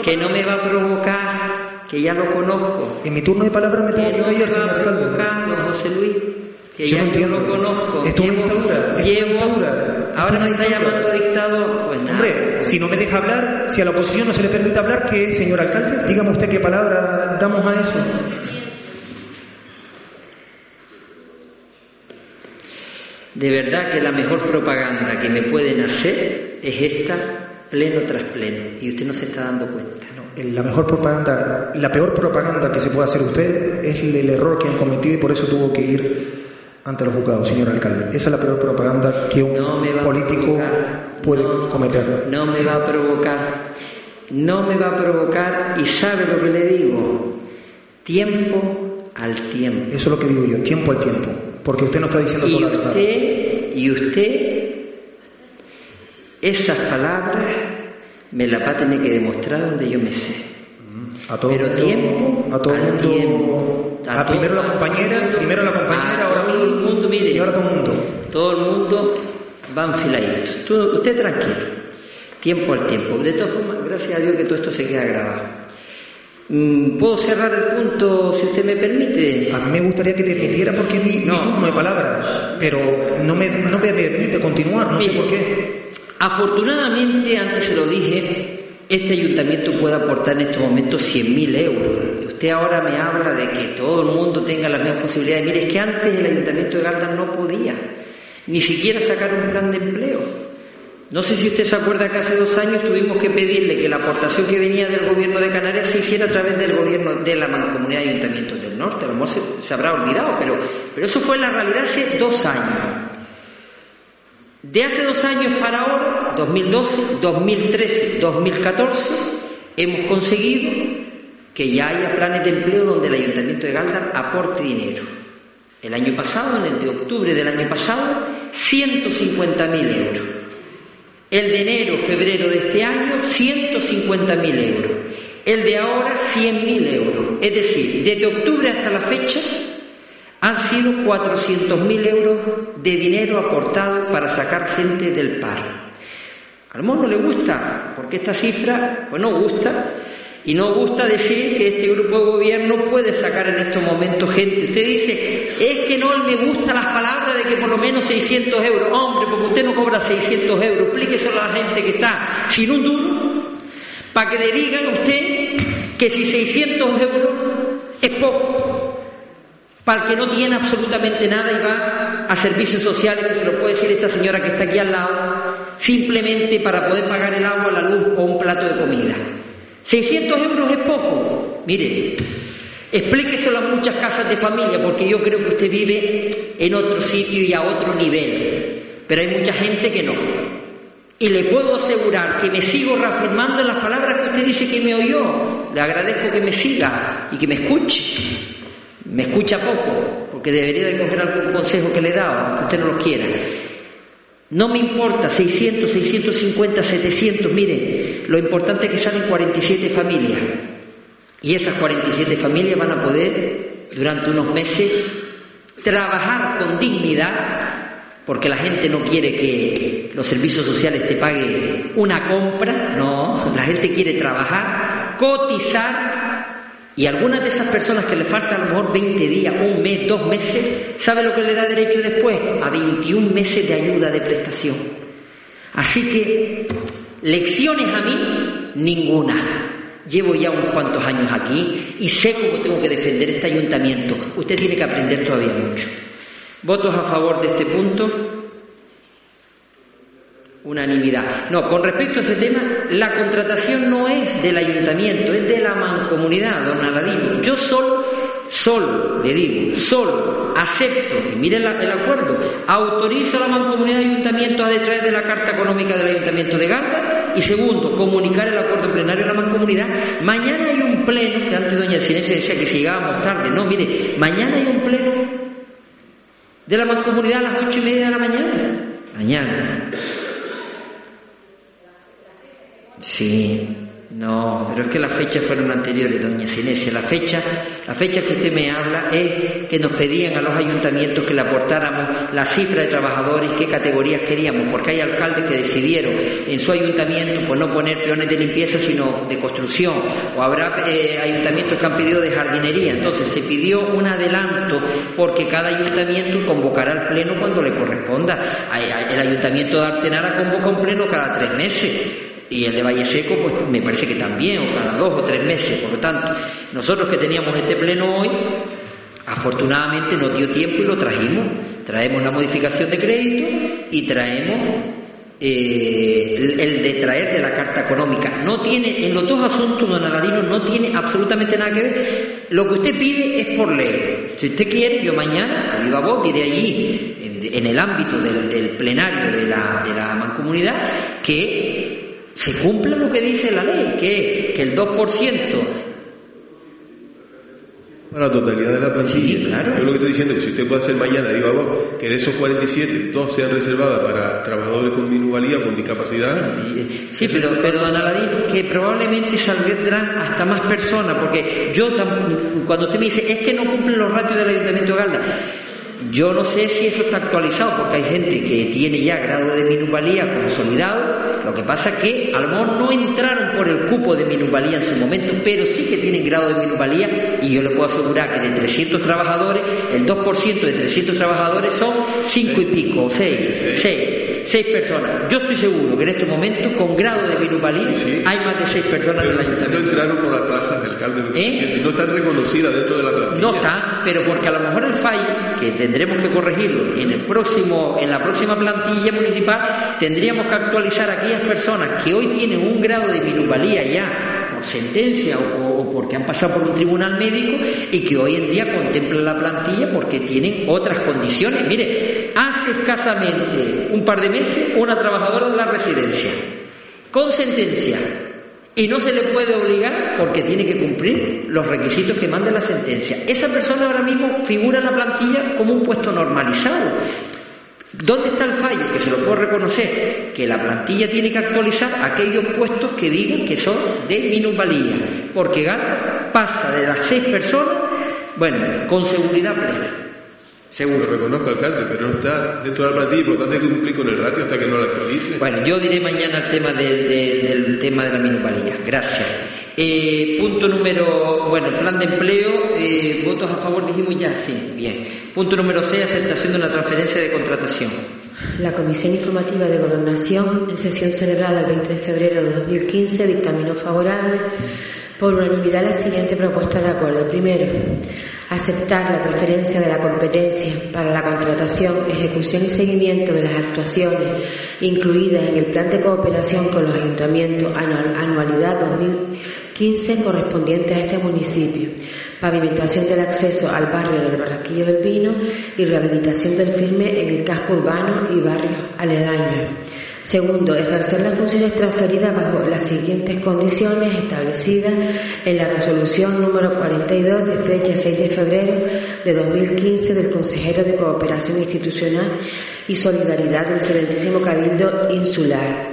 Que no me va a provocar. Que ya lo conozco. En mi turno de palabra me tengo que no callar, me señor va a alcalde. provocar, don José Luis. Que Yo ya no entiendo. lo conozco. Esto es una dictadura. Es llevo- dictadura. Ahora me es está llamando dictador. Pues nada. Hombre, si no me deja hablar, si a la oposición no se le permite hablar, ¿qué, señor alcalde? Dígame usted qué palabra damos a eso. De verdad que la mejor propaganda que me pueden hacer es esta, pleno tras pleno. Y usted no se está dando cuenta. La mejor propaganda, la peor propaganda que se puede hacer usted es el, el error que han cometido y por eso tuvo que ir ante los juzgados, señor alcalde. Esa es la peor propaganda que un No político provocar. puede No, cometer. No me va a provocar. No me va a provocar y sabe lo que le digo. Tiempo al tiempo. Eso es lo que digo yo, tiempo al tiempo. Porque usted no está diciendo Y toda la verdad. usted, y usted, esas palabras me las va a tener que demostrar donde yo me sé. A todo Pero mundo, tiempo a todo al mundo, tiempo. a primero la compañera, mundo, primero la compañera, ahora todo el mundo, mire, y ahora todo el mundo. todo el mundo va enfiladitos. Tú- usted tranquilo, tiempo al tiempo. De todas formas, gracias a Dios que todo esto se queda grabado. Mm, ¿Puedo cerrar el punto si usted me permite? A mí me gustaría que permitiera porque es mi, mi No. turno de palabras, pero no me, no me permite continuar, no sé por qué. Afortunadamente, antes se lo dije, este ayuntamiento puede aportar en estos momentos 100.000 euros. Usted ahora me habla de que todo el mundo tenga las mismas posibilidades. Mire, es que antes el ayuntamiento de Galdar no podía ni siquiera sacar un plan de empleo. No sé si usted se acuerda que hace dos años tuvimos que pedirle que la aportación que venía del gobierno de Canarias se hiciera a través del gobierno de la mancomunidad de ayuntamientos del norte. A lo mejor se, se habrá olvidado, pero, pero eso fue la realidad hace dos años. De hace dos años para ahora, 2012, 2013, 2014, hemos conseguido que ya haya planes de empleo donde el Ayuntamiento de Galdar aporte dinero. El año pasado, en el de octubre del año pasado, 150.000 euros. El de enero, febrero de este año, 150.000 euros. El de ahora, 100.000 euros. Es decir, desde octubre hasta la fecha, han sido 400.000 euros de dinero aportado para sacar gente del paro. A lo no le gusta, porque esta cifra, pues no gusta, y no gusta decir que este grupo de gobierno puede sacar en estos momentos gente. Usted dice, es que no me gustan las palabras de que por lo menos 600 euros. Hombre, porque usted no cobra 600 euros, explíqueselo a la gente que está sin un duro, para que le digan a usted que si 600 euros es poco para el que no tiene absolutamente nada y va a servicios sociales, que se lo puede decir esta señora que está aquí al lado, simplemente para poder pagar el agua, la luz o un plato de comida. 600 euros es poco. Mire, explíqueselo a muchas casas de familia, porque yo creo que usted vive en otro sitio y a otro nivel, pero hay mucha gente que no. Y le puedo asegurar que me sigo reafirmando en las palabras que usted dice que me oyó. Le agradezco que me siga y que me escuche. Me escucha poco, porque debería de coger algún consejo que le he dado, aunque usted no lo quiera. No me importa, 600, 650, 700, mire, lo importante es que salen 47 familias. Y esas 47 familias van a poder, durante unos meses, trabajar con dignidad, porque la gente no quiere que los servicios sociales te paguen una compra, no, la gente quiere trabajar, cotizar y algunas de esas personas que le faltan a lo mejor 20 días, un mes, dos meses, ¿sabe lo que le da derecho después? A 21 meses de ayuda de prestación. Así que lecciones a mí, ninguna. Llevo ya unos cuantos años aquí y sé cómo tengo que defender este ayuntamiento. Usted tiene que aprender todavía mucho. ¿Votos a favor de este punto? Unanimidad. No, con respecto a ese tema, la contratación no es del ayuntamiento, es de la mancomunidad, don Aladino. Yo solo, solo, le digo, solo acepto, y miren el acuerdo, autorizo a la mancomunidad de ayuntamiento a detraer de la carta económica del ayuntamiento de Garda y segundo, comunicar el acuerdo plenario a la mancomunidad. Mañana hay un pleno, que antes doña Sinesia decía que sigábamos tarde, no, mire, mañana hay un pleno de la mancomunidad a las ocho y media de la mañana. Mañana. Sí, no, pero es que las fechas fueron anteriores, doña Cinesia. La fecha, la fecha que usted me habla es que nos pedían a los ayuntamientos que le aportáramos la cifra de trabajadores, qué categorías queríamos, porque hay alcaldes que decidieron en su ayuntamiento pues no poner peones de limpieza, sino de construcción, o habrá eh, ayuntamientos que han pedido de jardinería. Entonces se pidió un adelanto porque cada ayuntamiento convocará el pleno cuando le corresponda. El ayuntamiento de Artenara convoca un pleno cada tres meses y el de Valle Seco, pues me parece que también, o cada dos o tres meses. Por lo tanto, nosotros que teníamos este pleno hoy, afortunadamente nos dio tiempo y lo trajimos. Traemos una modificación de crédito y traemos eh, el, de traer de la carta económica. No tiene, en los dos asuntos, don Aladino, no tiene absolutamente nada que ver. Lo que usted pide es por ley. Si usted quiere, yo mañana, a viva voz, diré allí, en, el ámbito del, plenario de la, de la mancomunidad, que se cumple lo que dice la ley, que, que el 2% para la totalidad de la plantilla. claro. Yo lo que estoy diciendo es que si usted puede hacer mañana, digo vos, que de esos 47, dos sean reservadas para trabajadores con minusvalía, con discapacidad. Sí, pero, pero don Aladino, que probablemente saldrán hasta más personas, porque yo, cuando usted me dice, es que no cumplen los ratios del Ayuntamiento de Galda, yo no sé si eso está actualizado porque hay gente que tiene ya grado de minusvalía consolidado. Lo que pasa es que a lo mejor no entraron por el cupo de minusvalía en su momento, pero sí que tienen grado de minusvalía y yo le puedo asegurar que de 300 trabajadores, el 2% de 300 trabajadores son 5 y pico, 6, 6 seis personas. Yo estoy seguro que en este momento, con grado de minusvalía, hay más de seis personas en el ayuntamiento. No entraron por las plazas del alcalde, ¿Eh? no están reconocidas dentro de la plantilla. No están, pero porque a lo mejor el fallo, que tendremos que corregirlo en el próximo, en la próxima plantilla municipal, tendríamos que actualizar a aquellas personas que hoy tienen un grado de minusvalía ya por sentencia o, porque han pasado por un tribunal médico y que hoy en día contemplan la plantilla porque tienen otras condiciones. Mire, hace escasamente un par de meses una trabajadora de la residencia con sentencia y no se le puede obligar porque tiene que cumplir los requisitos que manda la sentencia. Esa persona ahora mismo figura en la plantilla como un puesto normalizado. ¿Dónde está el fallo? Que se lo puedo reconocer, que la plantilla tiene que actualizar aquellos puestos que digan que son de minusvalía, porque gana, pasa de las seis personas, bueno, con seguridad plena. Seguro. Lo reconozco, alcalde, pero no está dentro de la plantilla y por lo tanto hay que cumplir con el ratio hasta que no la actualice. Bueno, yo diré mañana el tema del tema de la minusvalía. Gracias. Eh, punto número, bueno, plan de empleo, eh, votos a favor dijimos ya, sí, bien. Punto número 6, aceptación de una transferencia de contratación. La Comisión Informativa de Gobernación, en sesión celebrada el 20 de febrero de 2015, dictaminó favorable por unanimidad la siguiente propuesta de acuerdo. Primero, aceptar la transferencia de la competencia para la contratación, ejecución y seguimiento de las actuaciones incluidas en el plan de cooperación con los ayuntamientos anualidad 2015 15 correspondientes a este municipio, pavimentación del acceso al barrio del Barranquillo del Vino y rehabilitación del firme en el casco urbano y barrios aledaños. Segundo, ejercer las funciones transferidas bajo las siguientes condiciones establecidas en la resolución número 42 de fecha 6 de febrero de 2015 del consejero de Cooperación Institucional y Solidaridad del Excelentísimo Cabildo Insular.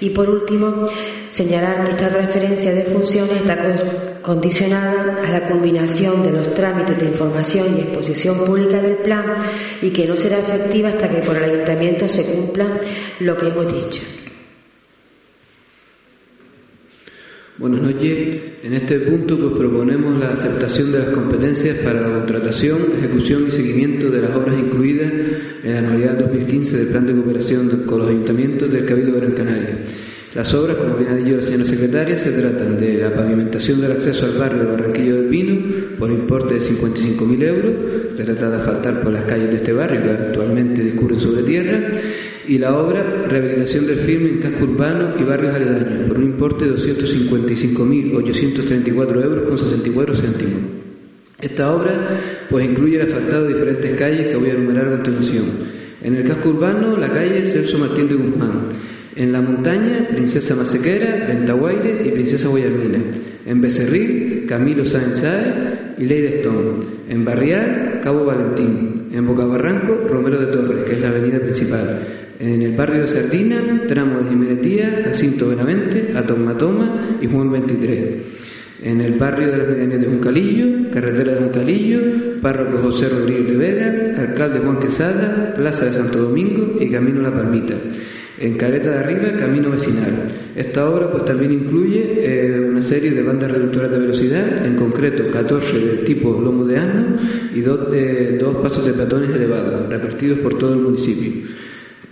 Y por último, señalar que esta transferencia de funciones está condicionada a la combinación de los trámites de información y exposición pública del plan y que no será efectiva hasta que por el ayuntamiento se cumpla lo que hemos dicho. Buenas noches. En este punto pues, proponemos la aceptación de las competencias para la contratación, ejecución y seguimiento de las obras incluidas en la anualidad 2015 del Plan de Cooperación con los Ayuntamientos del Cabildo de Gran Canaria. Las obras, como bien ha dicho la señora secretaria, se tratan de la pavimentación del acceso al barrio de Barranquillo del Pino por importe de 55.000 euros. Se trata de asfaltar por las calles de este barrio que actualmente discurren sobre tierra y la obra Rehabilitación del Firme en casco urbano y barrios aledaños por un importe de 255.834 euros con 64 céntimos. Esta obra pues incluye el asfaltado de diferentes calles que voy a enumerar a continuación. En el casco urbano, la calle Celso Martín de Guzmán. En la montaña, Princesa Masequera, Ventaguaire y Princesa Guayarmina. En Becerril, Camilo Sáenz y Ley Stone. En Barrial, Cabo Valentín. En Bocabarranco, Romero de Torres, que es la avenida principal. En el barrio de Sardina, tramo de Jimenetía, Jacinto Benavente, Atomatoma y Juan 23. En el barrio de las Medianías de Juncalillo, carretera de Juncalillo, párroco José Rodríguez de Vega, alcalde Juan Quesada, plaza de Santo Domingo y camino La Palmita. En Caleta de Arriba, camino vecinal. Esta obra pues también incluye eh, una serie de bandas reductoras de velocidad, en concreto 14 del tipo lomo de asno y dos, eh, dos pasos de peatones elevados, repartidos por todo el municipio.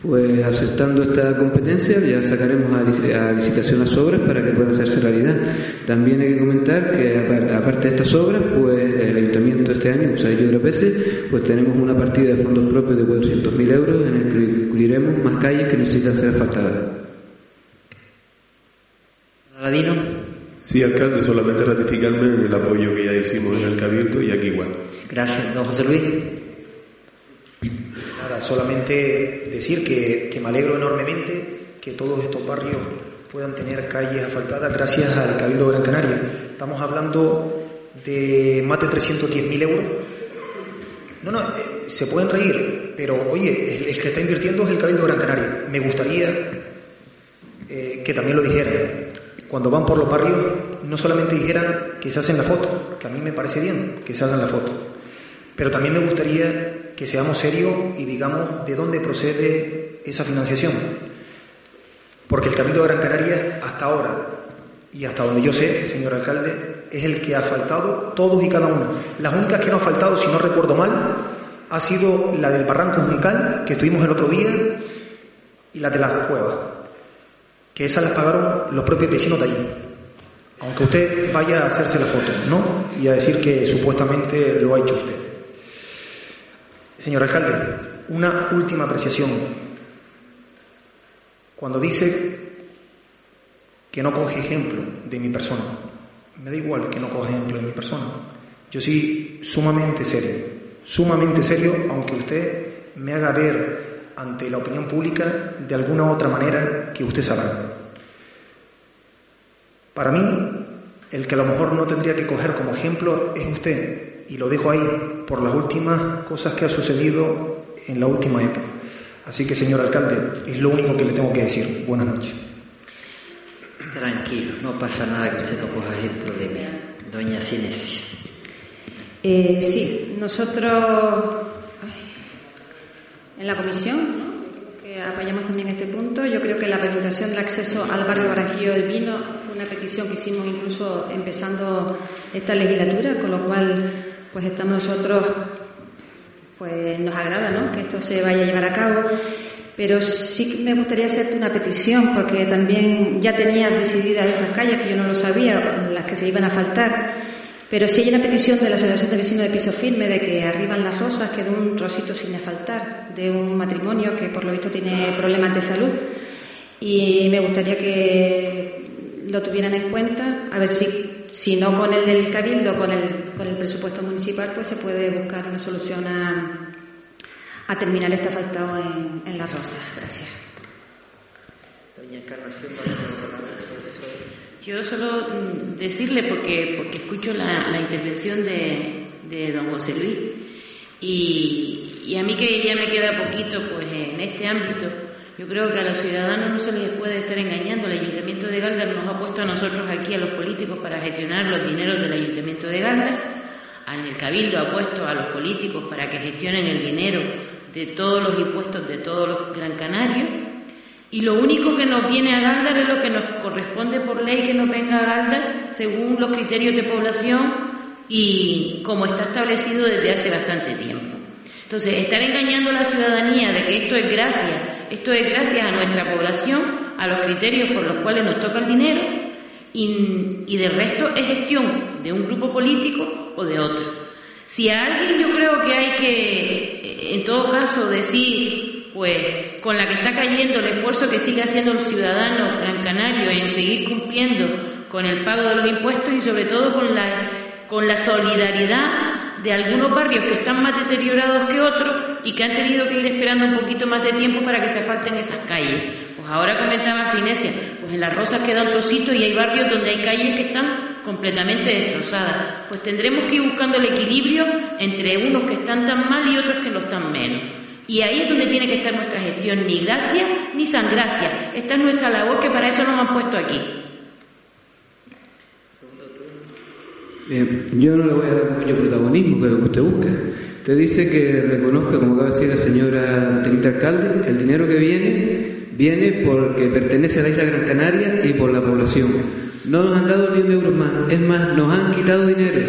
Pues aceptando esta competencia ya sacaremos a, licitación las obras para que puedan hacerse realidad. También hay que comentar que aparte de estas obras, pues el ayuntamiento este año, como se ha dicho otras veces, pues tenemos una partida de fondos propios de 400.000 euros en el que incluiremos más calles que necesitan ser asfaltadas. Aladino. Sí, alcalde, solamente ratificarme en el apoyo que ya hicimos en el Cabildo y aquí igual. Gracias, don José Luis. Solamente decir que, me alegro enormemente que todos estos barrios puedan tener calles asfaltadas gracias al Cabildo de Gran Canaria. Estamos hablando de más de 310.000 euros. No, no, eh, se pueden reír, pero oye, el, que está invirtiendo es el Cabildo de Gran Canaria. Me gustaría eh, que también lo dijeran. Cuando van por los barrios, no solamente dijeran que se hacen la foto, que a mí me parece bien que se hagan la foto, pero también me gustaría que seamos serios y digamos de dónde procede esa financiación. Porque el Cabildo de Gran Canaria, hasta ahora, y hasta donde yo sé, señor alcalde, es el que ha faltado todos y cada uno. Las únicas que no han faltado, si no recuerdo mal, ha sido la del Barranco Juncal, que estuvimos el otro día, y la de las cuevas, que esas las pagaron los propios vecinos de allí. Aunque usted vaya a hacerse la foto, ¿no? Y a decir que supuestamente lo ha hecho usted. Señor alcalde, una última apreciación. Cuando dice que no coge ejemplo de mi persona, me da igual que no coge ejemplo de mi persona. Yo soy sumamente serio, sumamente serio, aunque usted me haga ver ante la opinión pública de alguna otra manera que usted sabrá. Para mí, el que a lo mejor no tendría que coger como ejemplo es usted, y lo dejo ahí por las últimas cosas que ha sucedido en la última época. Así que, señor alcalde, es lo único que le tengo que decir. Buenas noches. Tranquilo, no pasa nada que usted no coja ejemplo de mí. Doña Sinesia. Eh, sí, nosotros en la comisión que apoyamos también este punto, yo creo que la presentación del acceso al barrio Barajillo del Vino fue una petición que hicimos incluso empezando esta legislatura, con lo cual pues estamos nosotros, pues nos agrada ¿no? que esto se vaya a llevar a cabo. Pero sí me gustaría hacerte una petición, porque también ya tenías decididas esas calles, que yo no lo sabía, las que se iban a faltar. Pero sí hay una petición de la Asociación de Vecinos de Piso Firme de que arriban las rosas, que de un rosito sin faltar, de un matrimonio que por lo visto tiene problemas de salud. Y me gustaría que lo tuvieran en cuenta, a ver si si no con el del Cabildo, con el, con el presupuesto municipal, pues se puede buscar una solución a, a terminar este faltado en, en Las Rosas. Gracias. Doña Yo solo mm, decirle, porque, porque escucho la, la intervención de, de, don José Luis, y, y a mí que ya me queda poquito pues en este ámbito, yo creo que a los ciudadanos no se les puede estar engañando. El Ayuntamiento de Galdar nos ha puesto a nosotros aquí, a los políticos, para gestionar los dineros del Ayuntamiento de Galdar. En el Cabildo ha puesto a los políticos para que gestionen el dinero de todos los impuestos de todos los Gran Canarios. Y lo único que nos viene a Galdar es lo que nos corresponde por ley que nos venga a Galdar según los criterios de población y como está establecido desde hace bastante tiempo. Entonces, estar engañando a la ciudadanía de que esto es gracias, esto es gracias a nuestra población, a los criterios por los cuales nos toca el dinero, y, y de resto es gestión de un grupo político o de otro. Si a alguien yo creo que hay que, en todo caso, decir pues con la que está cayendo el esfuerzo que sigue haciendo el ciudadano gran canario en seguir cumpliendo con el pago de los impuestos y sobre todo con la, con la solidaridad de algunos barrios que están más deteriorados que otros y que han tenido que ir esperando un poquito más de tiempo para que se falten esas calles. Pues ahora comentaba Sinesia, pues en Las Rosas queda un trocito y hay barrios donde hay calles que están completamente destrozadas. Pues tendremos que ir buscando el equilibrio entre unos que están tan mal y otros que lo están menos. Y ahí es donde tiene que estar nuestra gestión, ni gracia ni san gracia. Esta es nuestra labor que para eso nos han puesto aquí. yo no le voy a dar mucho protagonismo, que es lo que usted busca. Usted dice que reconozca, como acaba de decir la señora teniente alcalde, el dinero que viene viene porque pertenece a la isla Gran Canaria y por la población. No nos han dado ni un euro más, es más, nos han quitado dinero.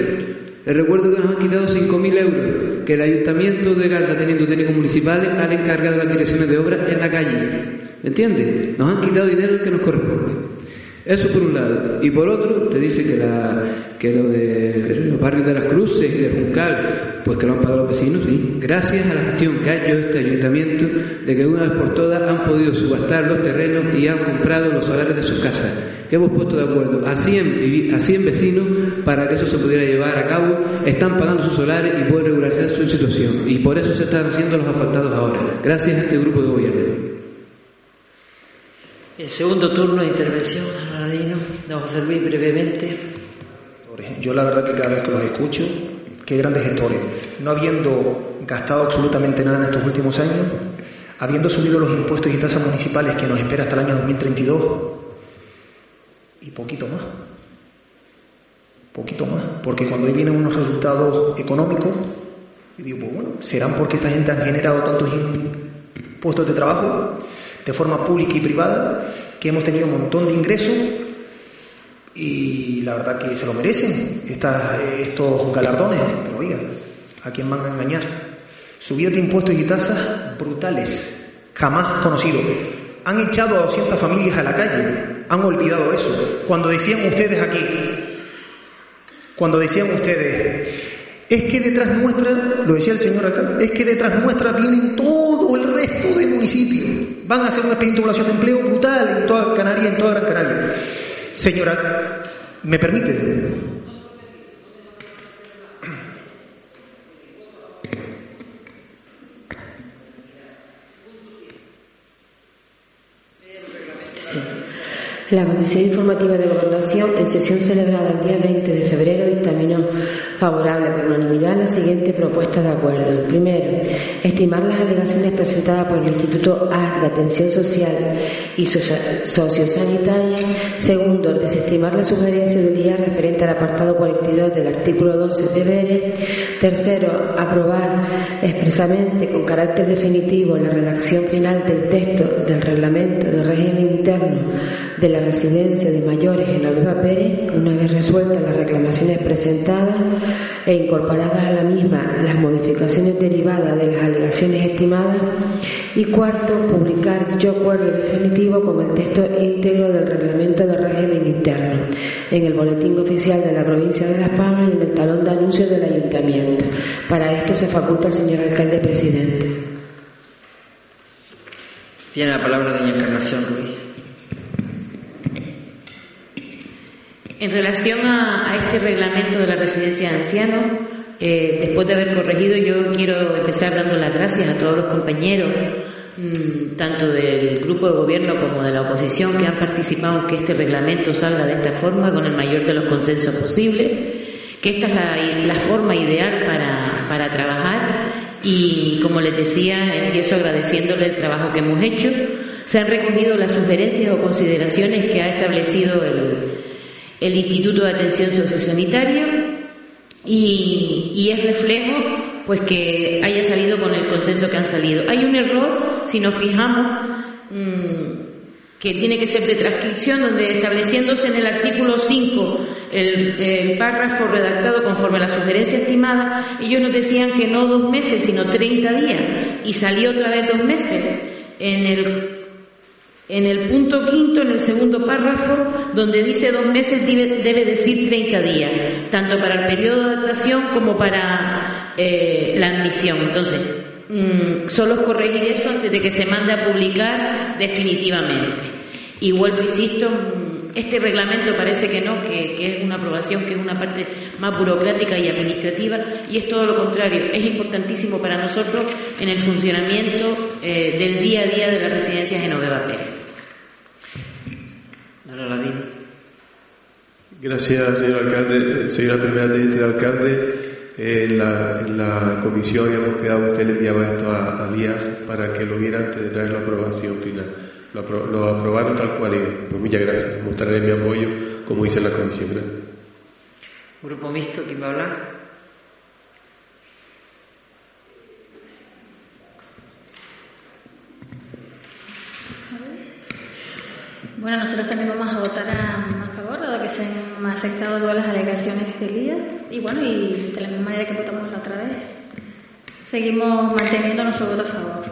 Les recuerdo que nos han quitado 5.000 euros, que el Ayuntamiento de Galda, teniendo técnicos municipales, han encargado las direcciones de obra en la calle. ¿Entiende? Nos han quitado dinero que nos corresponde. Eso por un lado. Y por otro, te dice que, lo de los barrios de las Cruces y de Juncal, pues que lo han pagado los vecinos, sí. Gracias a la gestión que ha hecho este ayuntamiento, de que una vez por todas han podido subastar los terrenos y han comprado los solares de sus casas. Que hemos puesto de acuerdo a 100, a 100 vecinos para que eso se pudiera llevar a cabo. Están pagando sus solares y pueden regularizar su situación. Y por eso se están haciendo los asfaltados ahora. Gracias a este grupo de gobierno. El segundo turno de intervención, don don José Luis, brevemente. Yo la verdad que cada vez que los escucho, qué grandes gestores. No habiendo gastado absolutamente nada en estos últimos años, habiendo subido los impuestos y tasas municipales que nos espera hasta el año 2032, y poquito más. Poquito más. Porque cuando hoy vienen unos resultados económicos, y digo, pues bueno, ¿serán porque esta gente ha generado tantos puestos de trabajo? De forma pública y privada, que hemos tenido un montón de ingresos y la verdad que se lo merecen estos galardones, pero oiga, ¿a quién van a engañar? Subidas de impuestos y tasas brutales, jamás conocido. Han echado a 200 familias a la calle, han olvidado eso. Cuando decían ustedes aquí, cuando decían ustedes, es que detrás nuestra, lo decía el señor acá, es que detrás nuestra vienen todo el resto de municipios. Van a hacer una expediente de empleo brutal en toda Canarias, en toda Gran Canaria. Señora, ¿me permite? La Comisión Informativa de Gobernación, en sesión celebrada el día 20 de febrero, dictaminó favorable por unanimidad la siguiente propuesta de acuerdo. Primero, estimar las alegaciones presentadas por el Instituto A de Atención Social y Sociosanitaria. Segundo, desestimar la sugerencia del día referente al apartado 42 del artículo 12 de BERE. Tercero, aprobar expresamente con carácter definitivo la redacción final del texto del reglamento de régimen interno de la residencia de mayores en Nueva Pérez, una vez resueltas las reclamaciones presentadas e incorporadas a la misma las modificaciones derivadas de las alegaciones estimadas. Y cuarto, publicar dicho acuerdo definitivo con el texto íntegro del reglamento de régimen interno en el boletín oficial de la provincia de Las Palmas y en el talón de anuncios del ayuntamiento. Para esto se faculta al señor alcalde presidente. Tiene la palabra doña Encarnación Ruiz. En relación a, este reglamento de la residencia de ancianos, eh, después de haber corregido, yo quiero empezar dando las gracias a todos los compañeros, mm, tanto del grupo de gobierno como de la oposición, que han participado en que este reglamento salga de esta forma, con el mayor de los consensos posibles, que esta es la, forma ideal para, para trabajar y, como les decía, empiezo agradeciéndole el trabajo que hemos hecho. Se han recogido las sugerencias o consideraciones que ha establecido el el Instituto de Atención Sociosanitaria y, y es reflejo pues que haya salido con el consenso que han salido. Hay un error, si nos fijamos, mm, que tiene que ser de transcripción, donde estableciéndose en el artículo 5 el, el, párrafo redactado conforme a la sugerencia estimada, ellos nos decían que no dos meses, sino 30 días, y salió otra vez dos meses. En el en el punto quinto, en el segundo párrafo, donde dice dos meses, debe, decir 30 días, tanto para el periodo de adaptación como para eh, la admisión. Entonces, mm, solo corregir eso antes de que se mande a publicar definitivamente. Y vuelvo, insisto, mm, este reglamento parece que no, que, es una aprobación que es una parte más burocrática y administrativa, y es todo lo contrario, es importantísimo para nosotros en el funcionamiento eh, del día a día de la residencia Genoveva Pérez. Gracias, señor alcalde. Señora primera teniente de alcalde, en, la, comisión habíamos quedado, usted le enviaba esto a, Lías para que lo viera antes de traer la aprobación final. Lo, aprobaron tal cual y pues muchas gracias. Mostraré mi apoyo, como dice la comisión. Grupo mixto, ¿quién va a hablar? Bueno, nosotros también vamos a votar a, favor, dado que se han aceptado todas las alegaciones del día. Y bueno, y de la misma manera que votamos la otra vez, seguimos manteniendo nuestro voto a favor.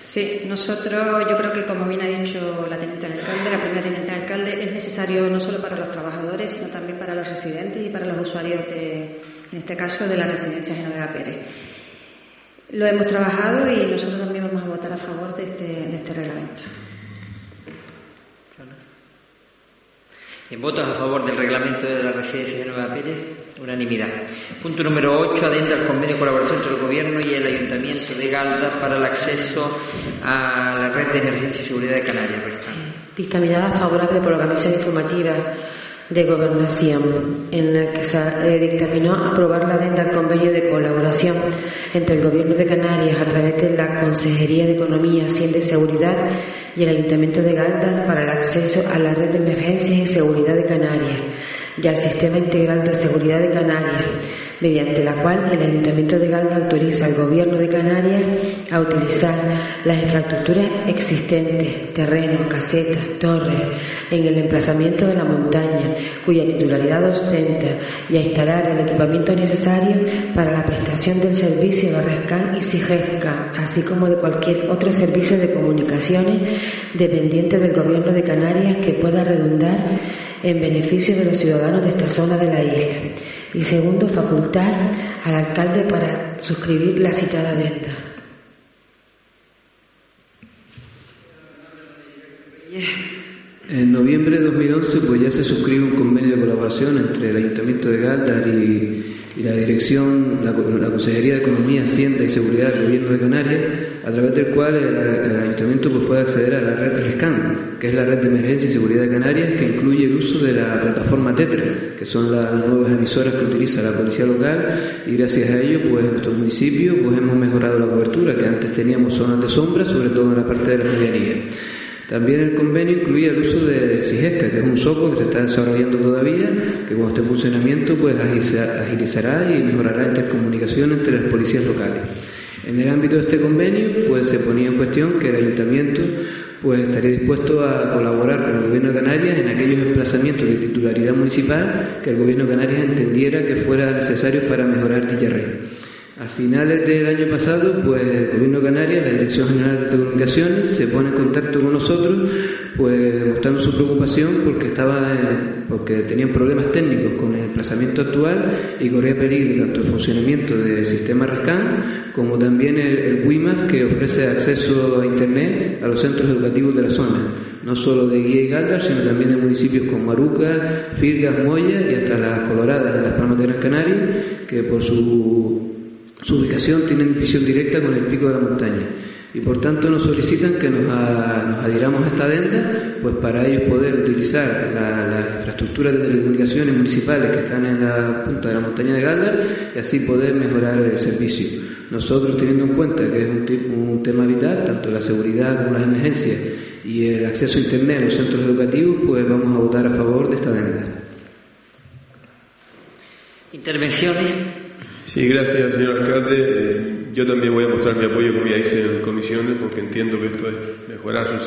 Sí, nosotros, yo creo que como bien ha dicho la teniente alcalde, la primera teniente alcalde, es necesario no solo para los trabajadores, sino también para los residentes y para los usuarios, de, en este caso, de la residencia Genoveva Pérez. Lo hemos trabajado y nosotros también vamos a votar a favor de este, de este reglamento. En votos a favor del reglamento de la residencia de Nueva Pérez, unanimidad. Punto número 8, adenda al convenio de colaboración entre el Gobierno y el Ayuntamiento de Galda para el acceso a la red de emergencia y seguridad de Canarias. Dictaminada favorable por la Comisión Informativa de Gobernación, en la que se dictaminó aprobar la adenda al convenio de colaboración entre el Gobierno de Canarias a través de la Consejería de Economía, Hacienda y Seguridad y el Ayuntamiento de Galda para el acceso a la red de emergencias y seguridad de Canarias y al Sistema Integral de Seguridad de Canarias mediante la cual el Ayuntamiento de Galda autoriza al Gobierno de Canarias a utilizar las infraestructuras existentes, terrenos, casetas, torres, en el emplazamiento de la montaña, cuya titularidad ostenta, y a instalar el equipamiento necesario para la prestación del servicio de RESCAN y SIGESCA, así como de cualquier otro servicio de comunicaciones dependiente del Gobierno de Canarias que pueda redundar en beneficio de los ciudadanos de esta zona de la isla. Y segundo, facultar al alcalde para suscribir la citada adenda. En noviembre de 2011 pues ya se suscribe un convenio de colaboración entre el Ayuntamiento de Galdar y y la Dirección, la, Consejería de Economía, Hacienda y Seguridad del Gobierno de Canarias, a través del cual el, Ayuntamiento pues, puede acceder a la red RESCAN, que es la red de emergencia y seguridad de Canarias, que incluye el uso de la plataforma TETRA, que son las nuevas emisoras que utiliza la policía local, y gracias a ello, pues en nuestro municipio pues, hemos mejorado la cobertura, que antes teníamos zonas de sombra, sobre todo en la parte de la medianía. También el convenio incluye el uso de Exigesca, que es un software que se está desarrollando todavía, que cuando esté en funcionamiento pues agilizará y mejorará la intercomunicación entre las policías locales. En el ámbito de este convenio pues se ponía en cuestión que el ayuntamiento pues estaría dispuesto a colaborar con el gobierno de Canarias en aquellos desplazamientos de titularidad municipal que el gobierno de Canarias entendiera que fuera necesario para mejorar dicha red. A finales del año pasado, pues el Gobierno de Canarias, la Dirección General de Telecomunicaciones, se pone en contacto con nosotros, pues mostrando su preocupación porque estaba, porque tenían problemas técnicos con el desplazamiento actual y corría peligro tanto el funcionamiento del sistema RESCAN como también el, WIMAS que ofrece acceso a Internet a los centros educativos de la zona, no solo de Guía y Galdar, sino también de municipios como Aruca, Firgas, Moya y hasta las Coloradas, las Palmas de Gran Canaria, que por su su ubicación tiene visión directa con el pico de la montaña y por tanto nos solicitan que nos, adhiramos a esta adenda, pues para ellos poder utilizar las la infraestructuras de telecomunicaciones municipales que están en la punta de la montaña de Galdar y así poder mejorar el servicio. Nosotros teniendo en cuenta que es un, tema vital, tanto la seguridad como las emergencias y el acceso a Internet en los centros educativos, pues vamos a votar a favor de esta adenda. Intervenciones. Sí, gracias, señor alcalde. Yo también voy a mostrar mi apoyo, como ya hice en comisiones, porque entiendo que esto es mejorar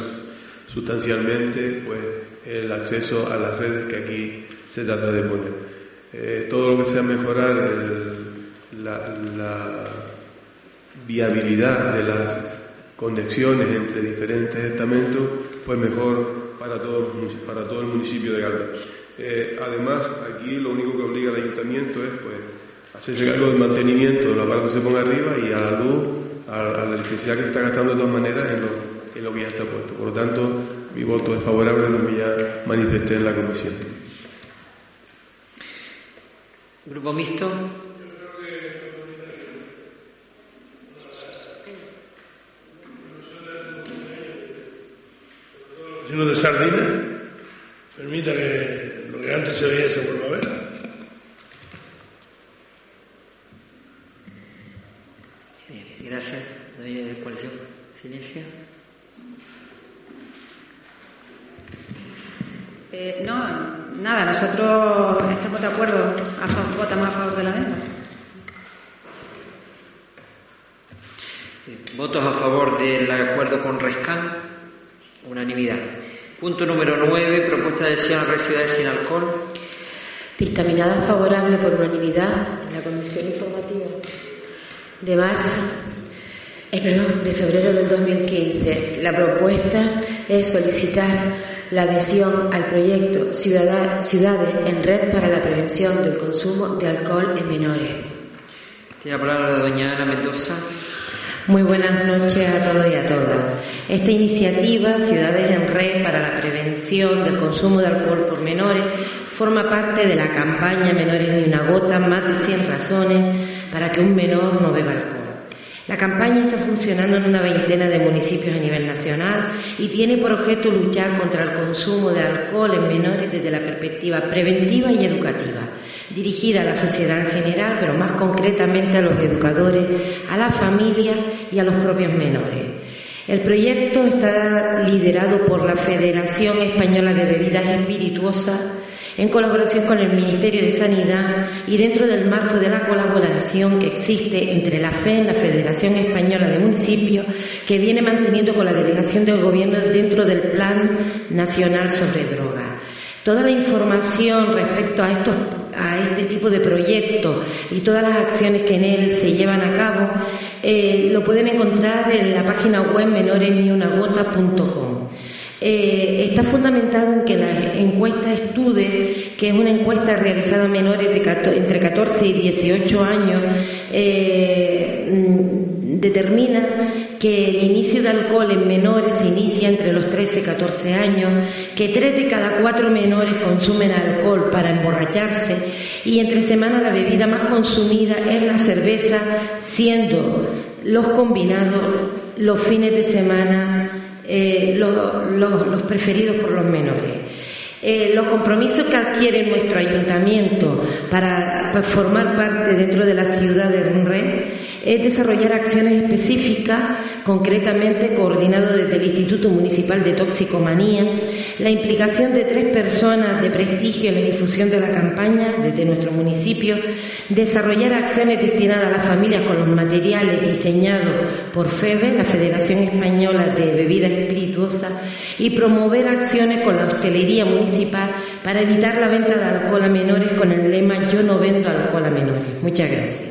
sustancialmente pues, el acceso a las redes que aquí se trata de poner. Eh, todo lo que sea mejorar la, viabilidad de las conexiones entre diferentes estamentos, pues mejor para todo, para todo el municipio de Galda. Eh, además, aquí lo único que obliga al ayuntamiento es pues, hacerse cargo del mantenimiento del aparato se ponga arriba y a la luz, a, la electricidad que se está gastando de todas maneras en lo, en lo que ya está puesto. Por lo tanto, mi voto es favorable a lo que ya manifesté en la comisión. Grupo mixto. Sino de sardina, permita que lo que antes se veía se vuelva a ver. Gracias. Doy coalición. Silencia. Eh, no, nada, nosotros estamos de acuerdo, a votamos a favor de la adenda. Votos a favor del acuerdo con Rescan, unanimidad. Punto número 9, propuesta de decisión a ciudades sin alcohol. Dictaminada favorable por unanimidad en la Comisión Informativa de marzo, eh, perdón, de febrero del 2015. La propuesta es solicitar la adhesión al proyecto Ciudades en Red para la Prevención del Consumo de Alcohol en Menores. Tiene la palabra la doña Ana Mendoza. Muy buenas noches a todos y a todas. Esta iniciativa, Ciudades en Red para la Prevención del Consumo de Alcohol por Menores, forma parte de la campaña Menores ni una gota, más de 100 razones para que un menor no beba alcohol. La campaña está funcionando en una veintena de municipios a nivel nacional y tiene por objeto luchar contra el consumo de alcohol en menores desde la perspectiva preventiva y educativa, dirigida a la sociedad en general, pero más concretamente a los educadores, a la familia y a los propios menores. El proyecto está liderado por la Federación Española de Bebidas Espirituosas, en colaboración con el Ministerio de Sanidad y dentro del marco de la colaboración que existe entre la FE, la Federación Española de Municipios, que viene manteniendo con la delegación del Gobierno dentro del Plan Nacional sobre Drogas. Toda la información respecto a estos a este tipo de proyectos y todas las acciones que en él se llevan a cabo eh, lo pueden encontrar en la página web menoresniunagota.com. Eh, está fundamentado en que la encuesta Estude, que es una encuesta realizada a menores de entre 14 y 18 años, eh, mm, determina que el inicio de alcohol en menores se inicia entre los 13 y 14 años, que 3 de cada 4 menores consumen alcohol para emborracharse y entre semana la bebida más consumida es la cerveza, siendo los combinados los fines de semana eh, los, preferidos por los menores. Eh, los compromisos que adquiere nuestro ayuntamiento para, formar parte dentro de la ciudad de Red es desarrollar acciones específicas, concretamente coordinado desde el Instituto Municipal de Toxicomanía, la implicación de tres personas de prestigio en la difusión de la campaña desde nuestro municipio, desarrollar acciones destinadas a las familias con los materiales diseñados por FEBE, la Federación Española de Bebidas Espirituosas, y promover acciones con la hostelería municipal para evitar la venta de alcohol a menores con el lema Yo no vendo alcohol a menores. Muchas gracias.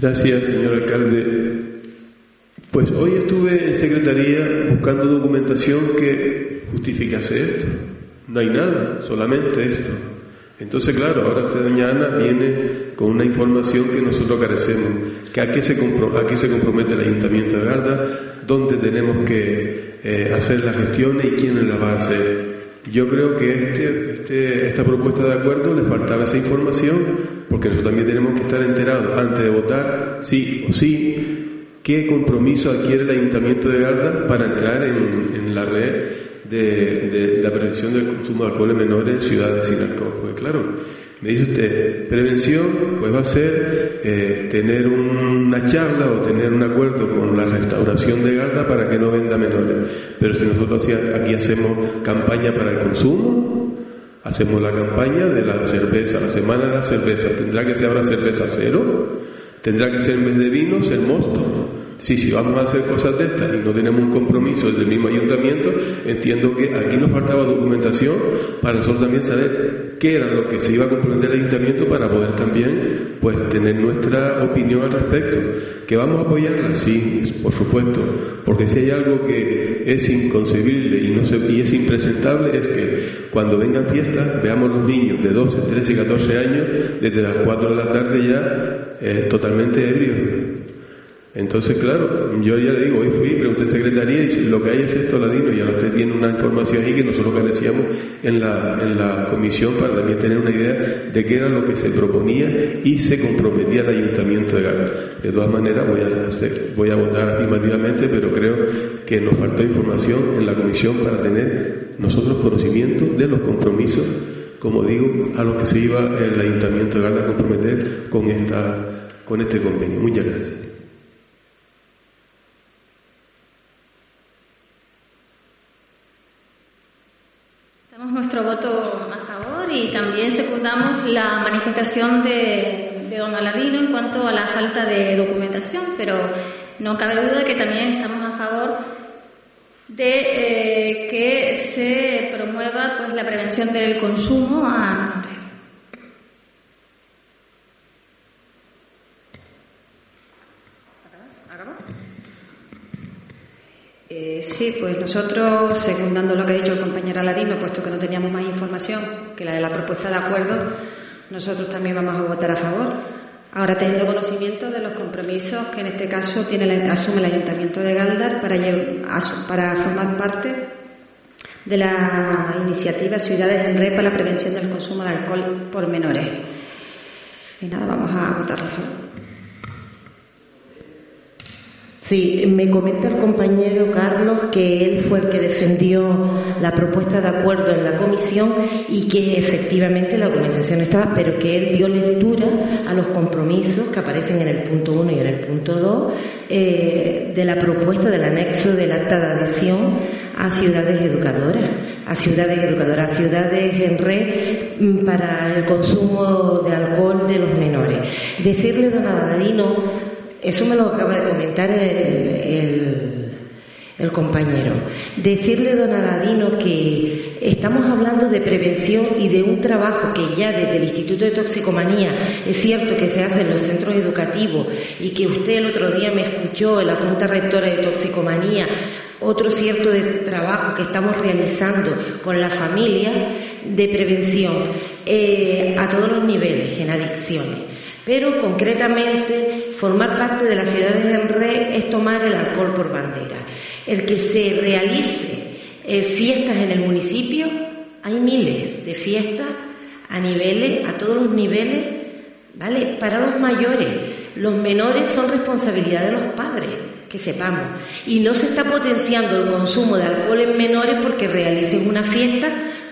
Gracias, señor alcalde. Pues hoy estuve en secretaría buscando documentación que justificase esto. No hay nada, solamente esto. Entonces, claro, ahora esta doña viene con una información que nosotros carecemos, que aquí se, aquí se compromete el Ayuntamiento de Garda, dónde tenemos que eh, hacer las gestiones y quién las va a hacer. Yo creo que este, este, esta propuesta de acuerdo le faltaba esa información porque nosotros también tenemos que estar enterados antes de votar, sí o sí, qué compromiso adquiere el Ayuntamiento de Garda para entrar en, la red de, la prevención del consumo de alcohol en menores en ciudades sin alcohol. Porque claro, me dice usted, prevención, pues va a ser eh, tener una charla o tener un acuerdo con la restauración de Garda para que no venda menores. Pero si nosotros aquí hacemos campaña para el consumo, Hacemos la campaña de la cerveza, la semana de la cerveza. ¿Tendrá que ser ahora cerveza cero? ¿Tendrá que ser en vez de vino ser mosto? Sí, si vamos a hacer cosas de estas y no tenemos un compromiso desde el mismo ayuntamiento, entiendo que aquí nos faltaba documentación para nosotros también saber qué era lo que se iba a comprometer el ayuntamiento para poder también pues tener nuestra opinión al respecto. ¿Que vamos a apoyarla? Sí, por supuesto, porque si hay algo que es inconcebible y, no se, y es impresentable es que cuando vengan fiestas veamos los niños de 12, 13 y 14 años desde las 4 de la tarde ya eh, totalmente ebrios. Entonces, claro, yo ya le digo, hoy fui, pregunté secretaría y lo que hay es esto, Ladino, y ahora usted tiene una información ahí que nosotros carecíamos en la, en la comisión para también tener una idea de qué era lo que se proponía y se comprometía el Ayuntamiento de Gala. De todas maneras, voy a, hacer, voy a votar afirmativamente, pero creo que nos faltó información en la comisión para tener nosotros conocimiento de los compromisos, como digo, a los que se iba el Ayuntamiento de Gala a comprometer con, esta, con este convenio. Muchas gracias. nuestro voto a favor y también secundamos manifestación de, de don Aladino en cuanto a la falta de documentación, pero no cabe duda de que también estamos a favor de eh, que se promueva pues, la prevención del consumo a Eh, sí, pues nosotros, secundando lo que ha dicho el compañero Aladino, puesto que no teníamos más información que la de la propuesta de acuerdo, nosotros también vamos a votar a favor. Ahora teniendo conocimiento de los compromisos que en este caso tiene, asume el Ayuntamiento de Galdar para, para formar parte de la iniciativa Ciudades en Red para la prevención del consumo de alcohol por menores. Y nada, vamos a votarlo a favor. Sí, me comenta el compañero Carlos que él fue el que defendió la propuesta de acuerdo en la comisión y que efectivamente la documentación estaba, pero que él dio lectura a los compromisos que aparecen en el punto 1 y en el punto 2 eh, de la propuesta del anexo del acta de adhesión a ciudades educadoras, a ciudades educadoras, a ciudades en red mm, para el consumo de alcohol de los menores. Decirle, don Adadino, eso me lo acaba de comentar el, compañero. Decirle, don Aladino, que estamos hablando de prevención y de un trabajo que ya desde el Instituto de Toxicomanía es cierto que se hace en los centros educativos y que usted el otro día me escuchó en la Junta Rectora de Toxicomanía otro cierto de trabajo que estamos realizando con la familia de prevención eh, a todos los niveles en adicciones. Pero concretamente, formar parte de las ciudades en red es tomar el alcohol por bandera. El que se realice eh, fiestas en el municipio, hay miles de fiestas a niveles, a todos los niveles, ¿vale? Para los mayores, los menores son responsabilidad de los padres, que sepamos. Y no se está potenciando el consumo de alcohol en menores porque realicen una fiesta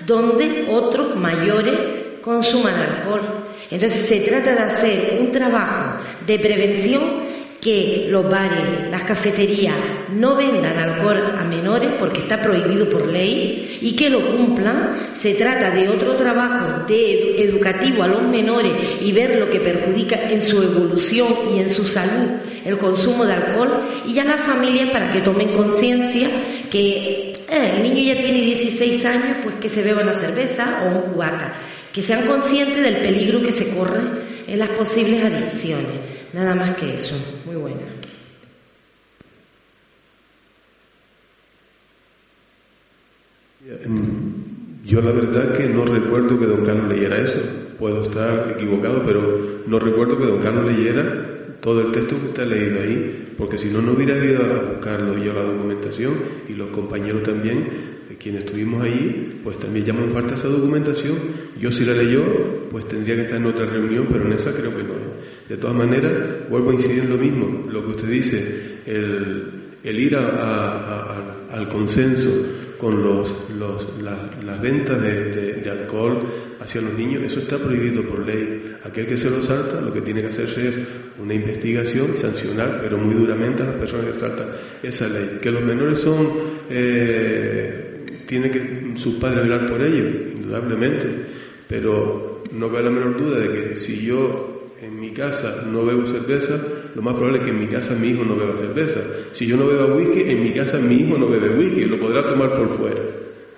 donde otros mayores consuman alcohol. Entonces se trata de hacer un trabajo de prevención que los bares, las cafeterías no vendan alcohol a menores porque está prohibido por ley y que lo cumplan. Se trata de otro trabajo de educativo a los menores y ver lo que perjudica en su evolución y en su salud el consumo de alcohol y a las familias para que tomen conciencia que eh, el niño ya tiene 16 años, pues que se beba una cerveza o un cubata que sean conscientes del peligro que se corre en las posibles adicciones. Nada más que eso. Muy buena. Yo la verdad que no recuerdo que don Carlos leyera eso. Puedo estar equivocado, pero no recuerdo que don Carlos leyera todo el texto que está leído ahí, porque si no, no hubiera ido a buscarlo yo la documentación y los compañeros también quienes estuvimos ahí, pues también llaman falta esa documentación. Yo si la leyó, pues tendría que estar en otra reunión, pero en esa creo que no. De todas maneras, vuelvo a incidir en lo mismo, lo que usted dice, el, ir al consenso con las ventas de, alcohol hacia los niños, eso está prohibido por ley. Aquel que se lo salta, lo que tiene que hacerse es una investigación y sancionar, pero muy duramente a las personas que saltan esa ley. Que los menores son eh, tiene que sus padres velar por ello, indudablemente, pero no cabe la menor duda de que si yo en mi casa no bebo cerveza, lo más probable es que en mi casa mi hijo no beba cerveza. Si yo no bebo whisky, en mi casa mi hijo no bebe whisky, lo podrá tomar por fuera.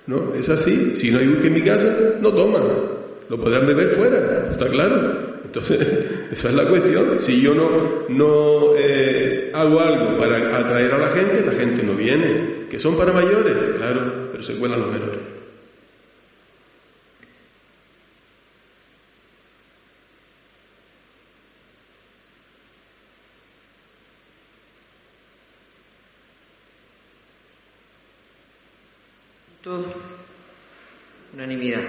¿No? Es así, si no hay whisky en mi casa, no toman, lo podrán beber fuera, está claro. Entonces, esa es la cuestión. Si yo no, no eh, hago algo para atraer a la gente, la gente no viene. Que son para mayores, claro, pero se cuelan los menores. Unanimidad.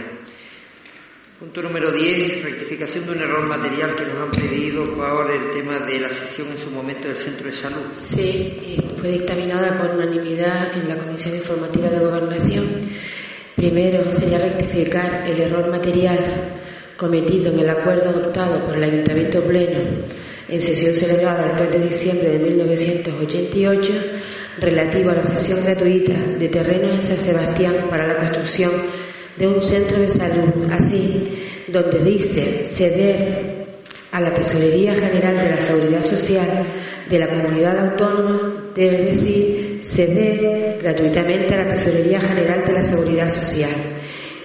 Punto número 10, rectificación de un error material que nos han pedido por el tema de la sesión en su momento del Centro de Salud. Sí, fue dictaminada por unanimidad en la Comisión Informativa de Gobernación. Primero sería rectificar el error material cometido en el acuerdo adoptado por el Ayuntamiento Pleno en sesión celebrada el 3 de diciembre de 1988 relativo a la sesión gratuita de terrenos en San Sebastián para la construcción de un centro de salud, así, donde dice ceder a la Tesorería General de la Seguridad Social de la Comunidad Autónoma, debe decir ceder gratuitamente a la Tesorería General de la Seguridad Social.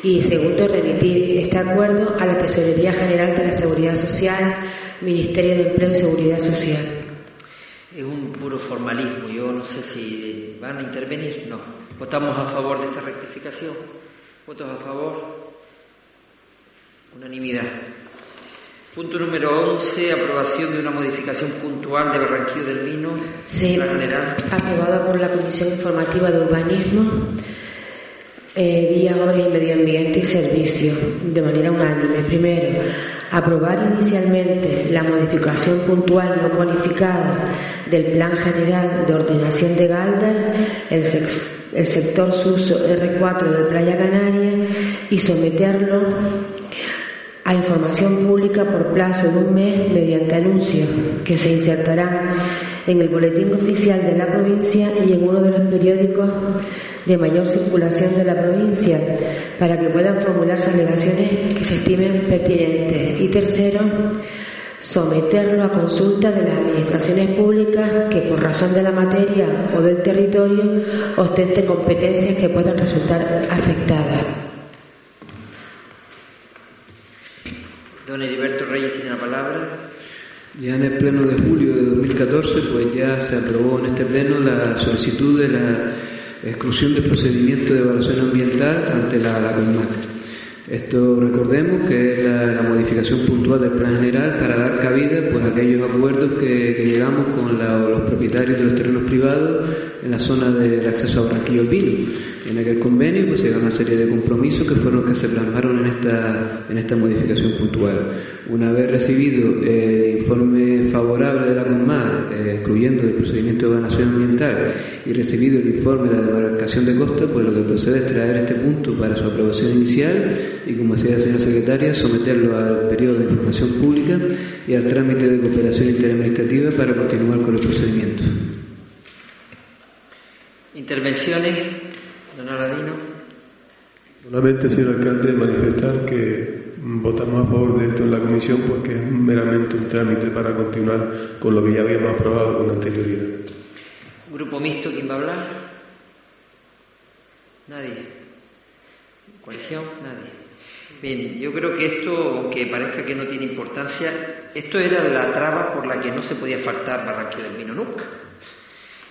Y segundo, remitir este acuerdo a la Tesorería General de la Seguridad Social, Ministerio de Empleo y Seguridad Social. Es un puro formalismo, yo no sé si van a intervenir, no. ¿Votamos a favor de esta rectificación? ¿Votos a favor? Unanimidad. Punto número 11, aprobación de una modificación puntual de Barranquillo del Vino. Sí, general. aprobada por la Comisión Informativa de Urbanismo, eh, vía obras y medio ambiente y servicio, de manera unánime. Primero, aprobar inicialmente la modificación puntual no cualificada del Plan General de Ordenación de Galdar, el sexto el sector SUSO R4 de Playa Canaria y someterlo a información pública por plazo de un mes mediante anuncios que se insertarán en el boletín oficial de la provincia y en uno de los periódicos de mayor circulación de la provincia para que puedan formularse alegaciones que se estimen pertinentes. Y tercero, someterlo a consulta de las administraciones públicas que por razón de la materia o del territorio ostenten competencias que puedan resultar afectadas. Don Heriberto Reyes tiene la palabra. Ya en el pleno de julio de 2014, pues ya se aprobó en este pleno la solicitud de la exclusión del procedimiento de evaluación ambiental ante la, la esto recordemos que es la, modificación puntual del plan general para dar cabida pues, a aquellos acuerdos que, llegamos con los propietarios de los terrenos privados en la zona del acceso a Barranquillo Vino. En aquel convenio pues, se una serie de compromisos que fueron los que se plasmaron en esta, en esta modificación puntual. Una vez recibido el informe favorable de la CONMAR, eh, incluyendo el procedimiento de evaluación ambiental, y recibido el informe de la demarcación de costa, pues lo que procede es traer este punto para su aprobación inicial y, como decía la señora secretaria, someterlo al periodo de información pública y al trámite de cooperación interadministrativa para continuar con el procedimiento. Intervenciones, don Aladino. Solamente, señor alcalde, manifestar que votamos a favor de esto en la comisión porque es meramente un trámite para continuar con lo que ya habíamos aprobado con anterioridad. ¿Grupo mixto quién va a hablar? Nadie. ¿Coalición? Nadie. Bien, yo creo que esto, aunque parezca que no tiene importancia, esto era la traba por la que no se podía faltar Barranquilla del Vino nunca.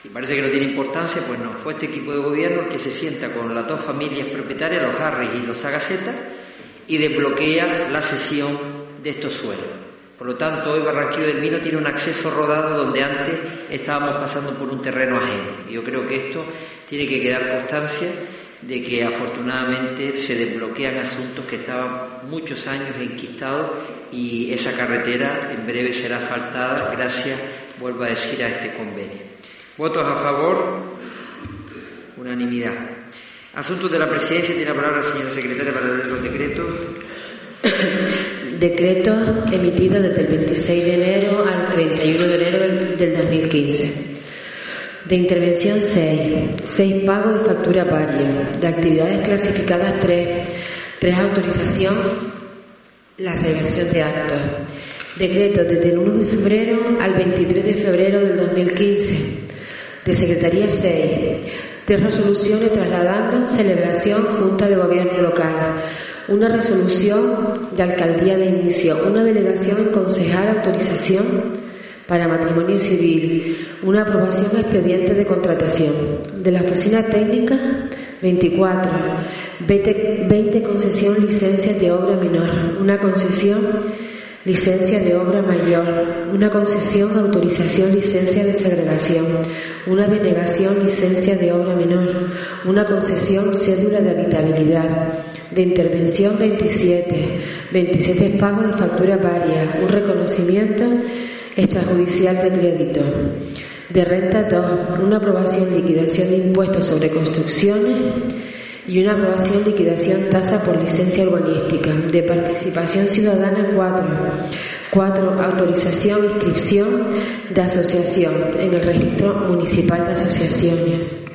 Y parece que no tiene importancia, pues no. Fue este equipo de gobierno el que se sienta con las dos familias propietarias, los Harris y los Sagaceta, y desbloquea la cesión de estos suelos. Por lo tanto, hoy Barranquillo del Vino tiene un acceso rodado donde antes estábamos pasando por un terreno ajeno. Yo creo que esto tiene que quedar constancia de que afortunadamente se desbloquean asuntos que estaban muchos años enquistados y esa carretera en breve será asfaltada gracias, vuelvo a decir, a este convenio. Votos a favor, unanimidad. Asuntos de la presidencia, tiene la palabra la señora secretaria para leer los decretos. Decreto emitido desde el 26 de enero al 31 de enero del, 2015. De intervención 6. 6 pagos de factura paria. De actividades clasificadas 3. 3 autorización. La celebración de actos. Decreto desde el 1 de febrero al 23 de febrero del 2015. De Secretaría 6 Tres resoluciones trasladando celebración Junta de Gobierno Local. Una resolución de alcaldía de inicio. Una delegación en concejal autorización para matrimonio civil, una aprobación expediente de contratación. De la oficina técnica, 24. 20, 20 concesión licencias de obra menor, una concesión licencia de obra mayor, una concesión, autorización, licencia de segregación, una denegación, licencia de obra menor, una concesión, cédula de habitabilidad, de intervención 27, 27 pagos de factura varias, un reconocimiento extrajudicial de crédito. De renta 2, una aprobación, liquidación de impuestos sobre construcciones y una aprobación, liquidación, tasa por licencia urbanística. De participación ciudadana 4, 4. Autorización, inscripción de asociación en el registro municipal de asociaciones.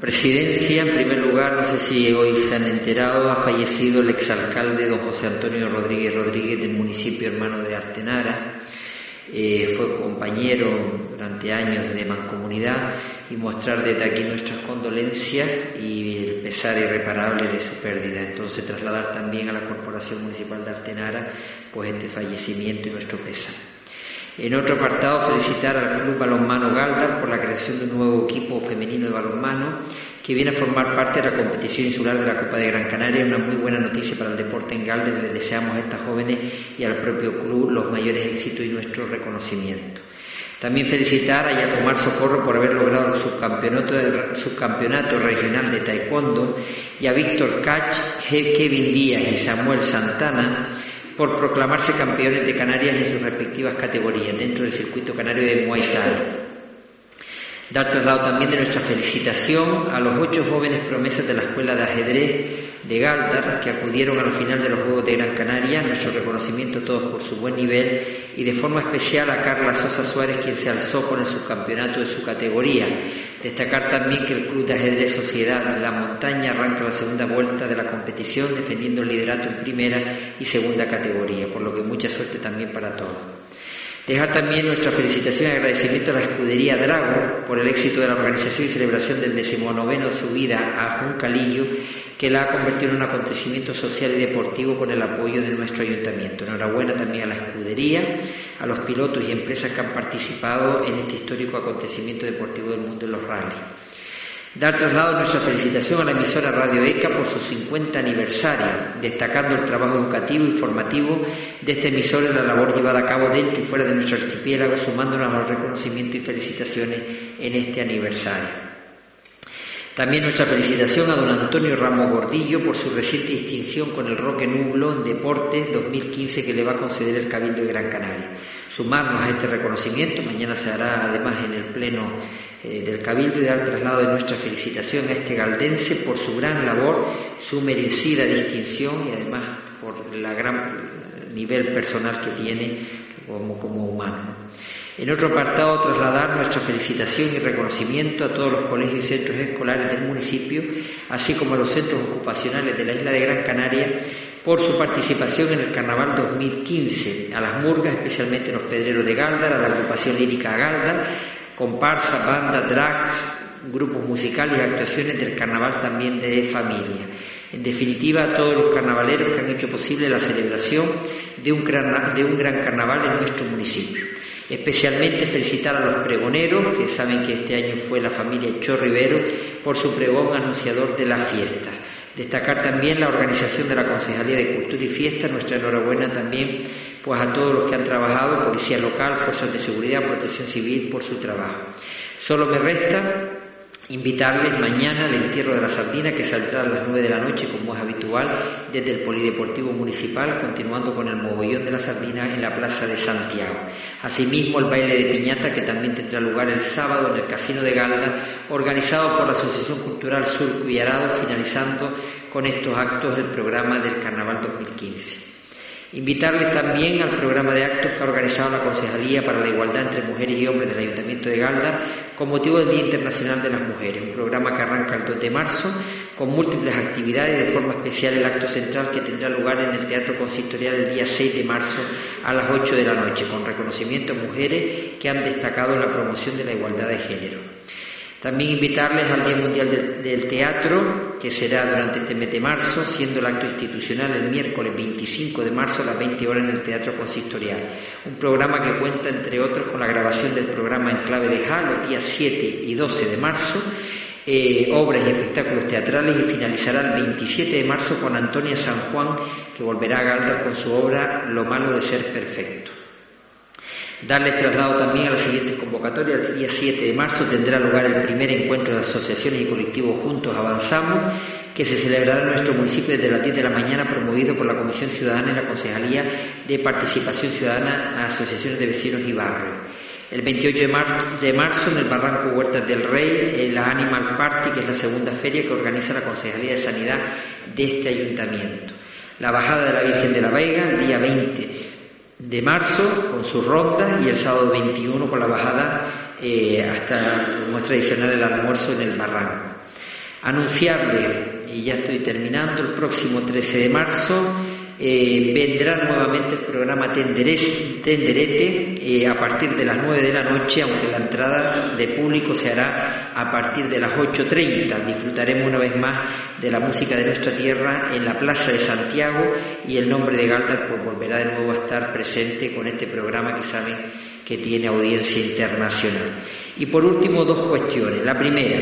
presidencia, en primer lugar, no sé si hoy se han enterado, ha fallecido el exalcalde don José Antonio Rodríguez Rodríguez del municipio hermano de Artenara. Eh, fue compañero durante años de mancomunidad y mostrar desde aquí nuestras condolencias y el pesar irreparable de su pérdida. Entonces trasladar también a la Corporación Municipal de Artenara pues este fallecimiento y nuestro pesar. En otro apartado, felicitar al Club Balonmano Galdar por la creación de un nuevo equipo femenino de balonmano que viene a formar parte de la competición insular de la Copa de Gran Canaria. Una muy buena noticia para el deporte en Galdar. Le deseamos a estas jóvenes y al propio club los mayores éxitos y nuestro reconocimiento. También felicitar a Yacomar Socorro por haber logrado el subcampeonato, subcampeonato regional de Taekwondo y a Víctor Cach, Kevin Díaz y Samuel Santana por proclamarse campeones de Canarias en sus respectivas categorías dentro del circuito canario de Muay Thai. Dar traslado también de nuestra felicitación a los ocho jóvenes promesas de la Escuela de Ajedrez de Galdar que acudieron a la final de los Juegos de Gran Canaria. Nuestro reconocimiento a todos por su buen nivel y de forma especial a Carla Sosa Suárez, quien se alzó con el subcampeonato de su categoría. Destacar también que el Club de Ajedrez Sociedad La Montaña arranca la segunda vuelta de la competición defendiendo el liderato en primera y segunda categoría, por lo que mucha suerte también para todos. Dejar también nuestra felicitación y agradecimiento a la escudería Drago por el éxito de la organización y celebración del decimonoveno subida a Juncalillo, que la ha convertido en un acontecimiento social y deportivo con el apoyo de nuestro ayuntamiento. Enhorabuena también a la escudería, a los pilotos y empresas que han participado en este histórico acontecimiento deportivo del mundo de los rallies. Dar traslado nuestra felicitación a la emisora Radio ECA por su 50 aniversario, destacando el trabajo educativo y formativo de esta emisora y la labor llevada a cabo dentro y fuera de nuestro archipiélago, sumándonos al reconocimiento y felicitaciones en este aniversario. También nuestra felicitación a don Antonio Ramos Gordillo por su reciente distinción con el Roque Nublo en Deportes 2015 que le va a conceder el Cabildo de Gran Canaria. Sumarnos a este reconocimiento, mañana se hará además en el Pleno eh, del Cabildo y dar traslado de nuestra felicitación a este galdense por su gran labor, su merecida distinción y además por el gran nivel personal que tiene como, humano. En otro apartado, trasladar nuestra felicitación y reconocimiento a todos los colegios y centros escolares del municipio, así como a los centros ocupacionales de la isla de Gran Canaria, por su participación en el Carnaval 2015, a las murgas, especialmente los pedreros de Galdar, a la agrupación lírica Galdar, comparsa, banda, drag, grupos musicales y actuaciones del Carnaval también de familia. En definitiva, a todos los carnavaleros que han hecho posible la celebración de un gran, de un gran carnaval en nuestro municipio. Especialmente felicitar a los pregoneros, que saben que este año fue la familia Rivero, por su pregón anunciador de la fiesta. Destacar también la organización de la Concejalía de Cultura y Fiesta, nuestra enhorabuena también pues a todos los que han trabajado, Policía Local, Fuerzas de Seguridad, Protección Civil, por su trabajo. Solo me resta Invitarles mañana al entierro de la sardina que saldrá a las nueve de la noche como es habitual desde el Polideportivo Municipal, continuando con el mogollón de la sardina en la Plaza de Santiago. Asimismo el baile de piñata que también tendrá lugar el sábado en el Casino de Galda, organizado por la Asociación Cultural Sur Cuyarado, finalizando con estos actos el programa del Carnaval 2015. Invitarles también al programa de actos que ha organizado la Concejalía para la Igualdad entre Mujeres y Hombres del Ayuntamiento de Galda con motivo del Día Internacional de las Mujeres, un programa que arranca el 2 de marzo con múltiples actividades, de forma especial el acto central que tendrá lugar en el Teatro Consistorial el día 6 de marzo a las 8 de la noche, con reconocimiento a mujeres que han destacado en la promoción de la igualdad de género. También invitarles al Día Mundial del Teatro que será durante este mes de marzo, siendo el acto institucional el miércoles 25 de marzo a las 20 horas en el Teatro Consistorial. Un programa que cuenta, entre otros, con la grabación del programa En Clave de Ja los días 7 y 12 de marzo, eh, obras y espectáculos teatrales y finalizará el 27 de marzo con Antonia San Juan, que volverá a Galdar con su obra Lo malo de ser perfecto. Darles traslado también a las siguientes convocatorias. El día 7 de marzo tendrá lugar el primer encuentro de asociaciones y colectivos Juntos Avanzamos, que se celebrará en nuestro municipio desde las 10 de la mañana, promovido por la Comisión Ciudadana y la Concejalía de Participación Ciudadana a Asociaciones de Vecinos y Barrios. El 28 de marzo, en el Barranco Huertas del Rey, la Animal Party, que es la segunda feria que organiza la Concejalía de Sanidad de este ayuntamiento. La bajada de la Virgen de la Vega, el día 20 de marzo con sus rondas y el sábado 21 con la bajada eh, hasta, como es tradicional, el almuerzo en el barranco. Anunciarle, y ya estoy terminando, el próximo 13 de marzo eh, vendrá nuevamente el programa Tenderete eh, a partir de las 9 de la noche, aunque la entrada de público se hará a partir de las 8.30. Disfrutaremos una vez más de la música de nuestra tierra en la Plaza de Santiago y el nombre de Galdar pues, volverá de nuevo a estar presente con este programa que saben que tiene audiencia internacional. Y por último, dos cuestiones. La primera,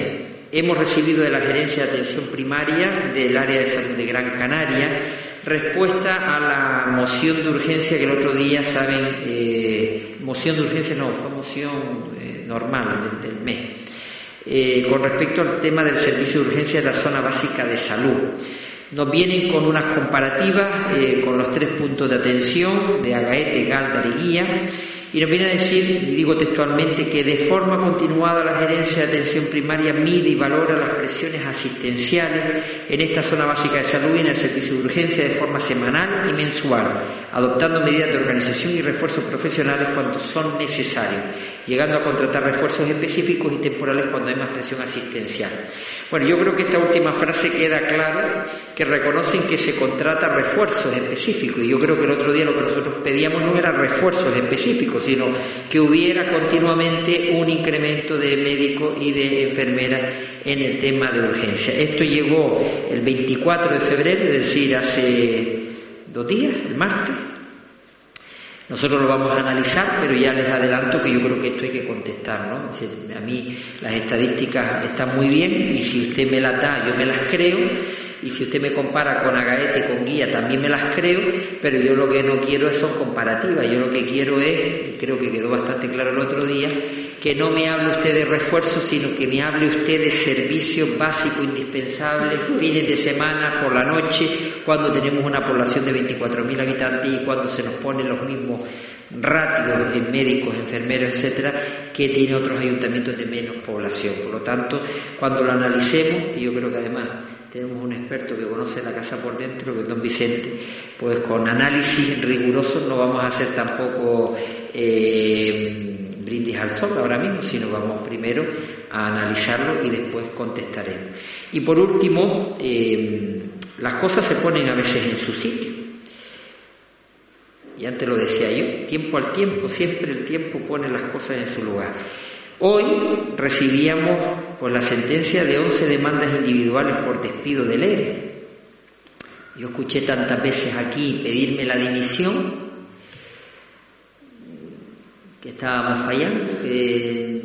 hemos recibido de la Gerencia de Atención Primaria del Área de Salud de Gran Canaria respuesta a la moción de urgencia que el otro día, saben, eh, moción de urgencia no, fue moción eh, normal del, mes, eh, con respecto al tema del servicio de urgencia de la zona básica de salud. Nos vienen con unas comparativas con los tres puntos de atención de Agaete, Galdar y Guía y nos viene a decir, y digo textualmente, que de forma continuada la Gerencia de Atención Primaria mide y valora las presiones asistenciales en esta zona básica de salud y en el servicio de urgencia de forma semanal y mensual, adoptando medidas de organización y refuerzos profesionales cuando son necesarios, llegando a contratar refuerzos específicos y temporales cuando hay más presión asistencial. Bueno, yo creo que esta última frase queda claro que reconocen que se contrata refuerzos específicos y yo creo que el otro día lo que nosotros pedíamos no era refuerzos específicos, sino que hubiera continuamente un incremento de médicos y de enfermeras en el tema de urgencia. Esto llegó el 24 de febrero, es decir, hace dos días, el martes. Nosotros lo vamos a analizar, pero ya les adelanto que yo creo que esto hay que contestar, ¿no? A mí las estadísticas están muy bien y si usted me las da, yo me las creo y si usted me compara con Agaete, con Guía, también me las creo, pero yo lo que no quiero son comparativas, yo lo que quiero es, y creo que quedó bastante claro el otro día, que no me hable usted de refuerzos, sino que me hable usted de servicios básicos indispensables, fines de semana, por la noche, cuando tenemos una población de 24.000 habitantes y cuando se nos ponen los mismos ratios en médicos, enfermeros, etcétera, que tiene otros ayuntamientos de menos población. Por lo tanto, cuando lo analicemos, y yo creo que además tenemos un experto que conoce la casa por dentro, que es don Vicente, pues con análisis rigurosos no vamos a hacer tampoco eh, brindis al sol ahora mismo, sino vamos primero a analizarlo y después contestaremos. Y por último, eh, las cosas se ponen a veces en su sitio. Y antes lo decía yo, tiempo al tiempo, siempre el tiempo pone las cosas en su lugar. Hoy recibíamos pues, la sentencia de 11 demandas individuales por despido del ERE. Yo escuché tantas veces aquí pedirme la dimisión que estábamos fallando, que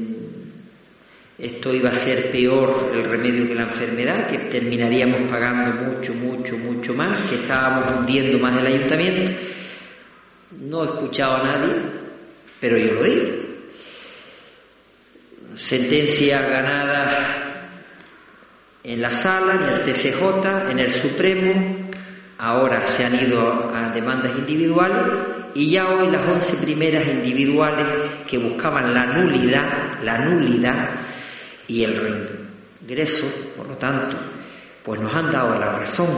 esto iba a ser peor el remedio que la enfermedad, que terminaríamos pagando mucho, mucho, mucho más, que estábamos hundiendo más el ayuntamiento. No he escuchado a nadie, pero yo lo digo sentencia ganada en la sala, en el TCJ, en el Supremo, ahora se han ido a demandas individuales y ya hoy las once primeras individuales que buscaban la nulidad, la nulidad y el reingreso, por lo tanto, pues nos han dado la razón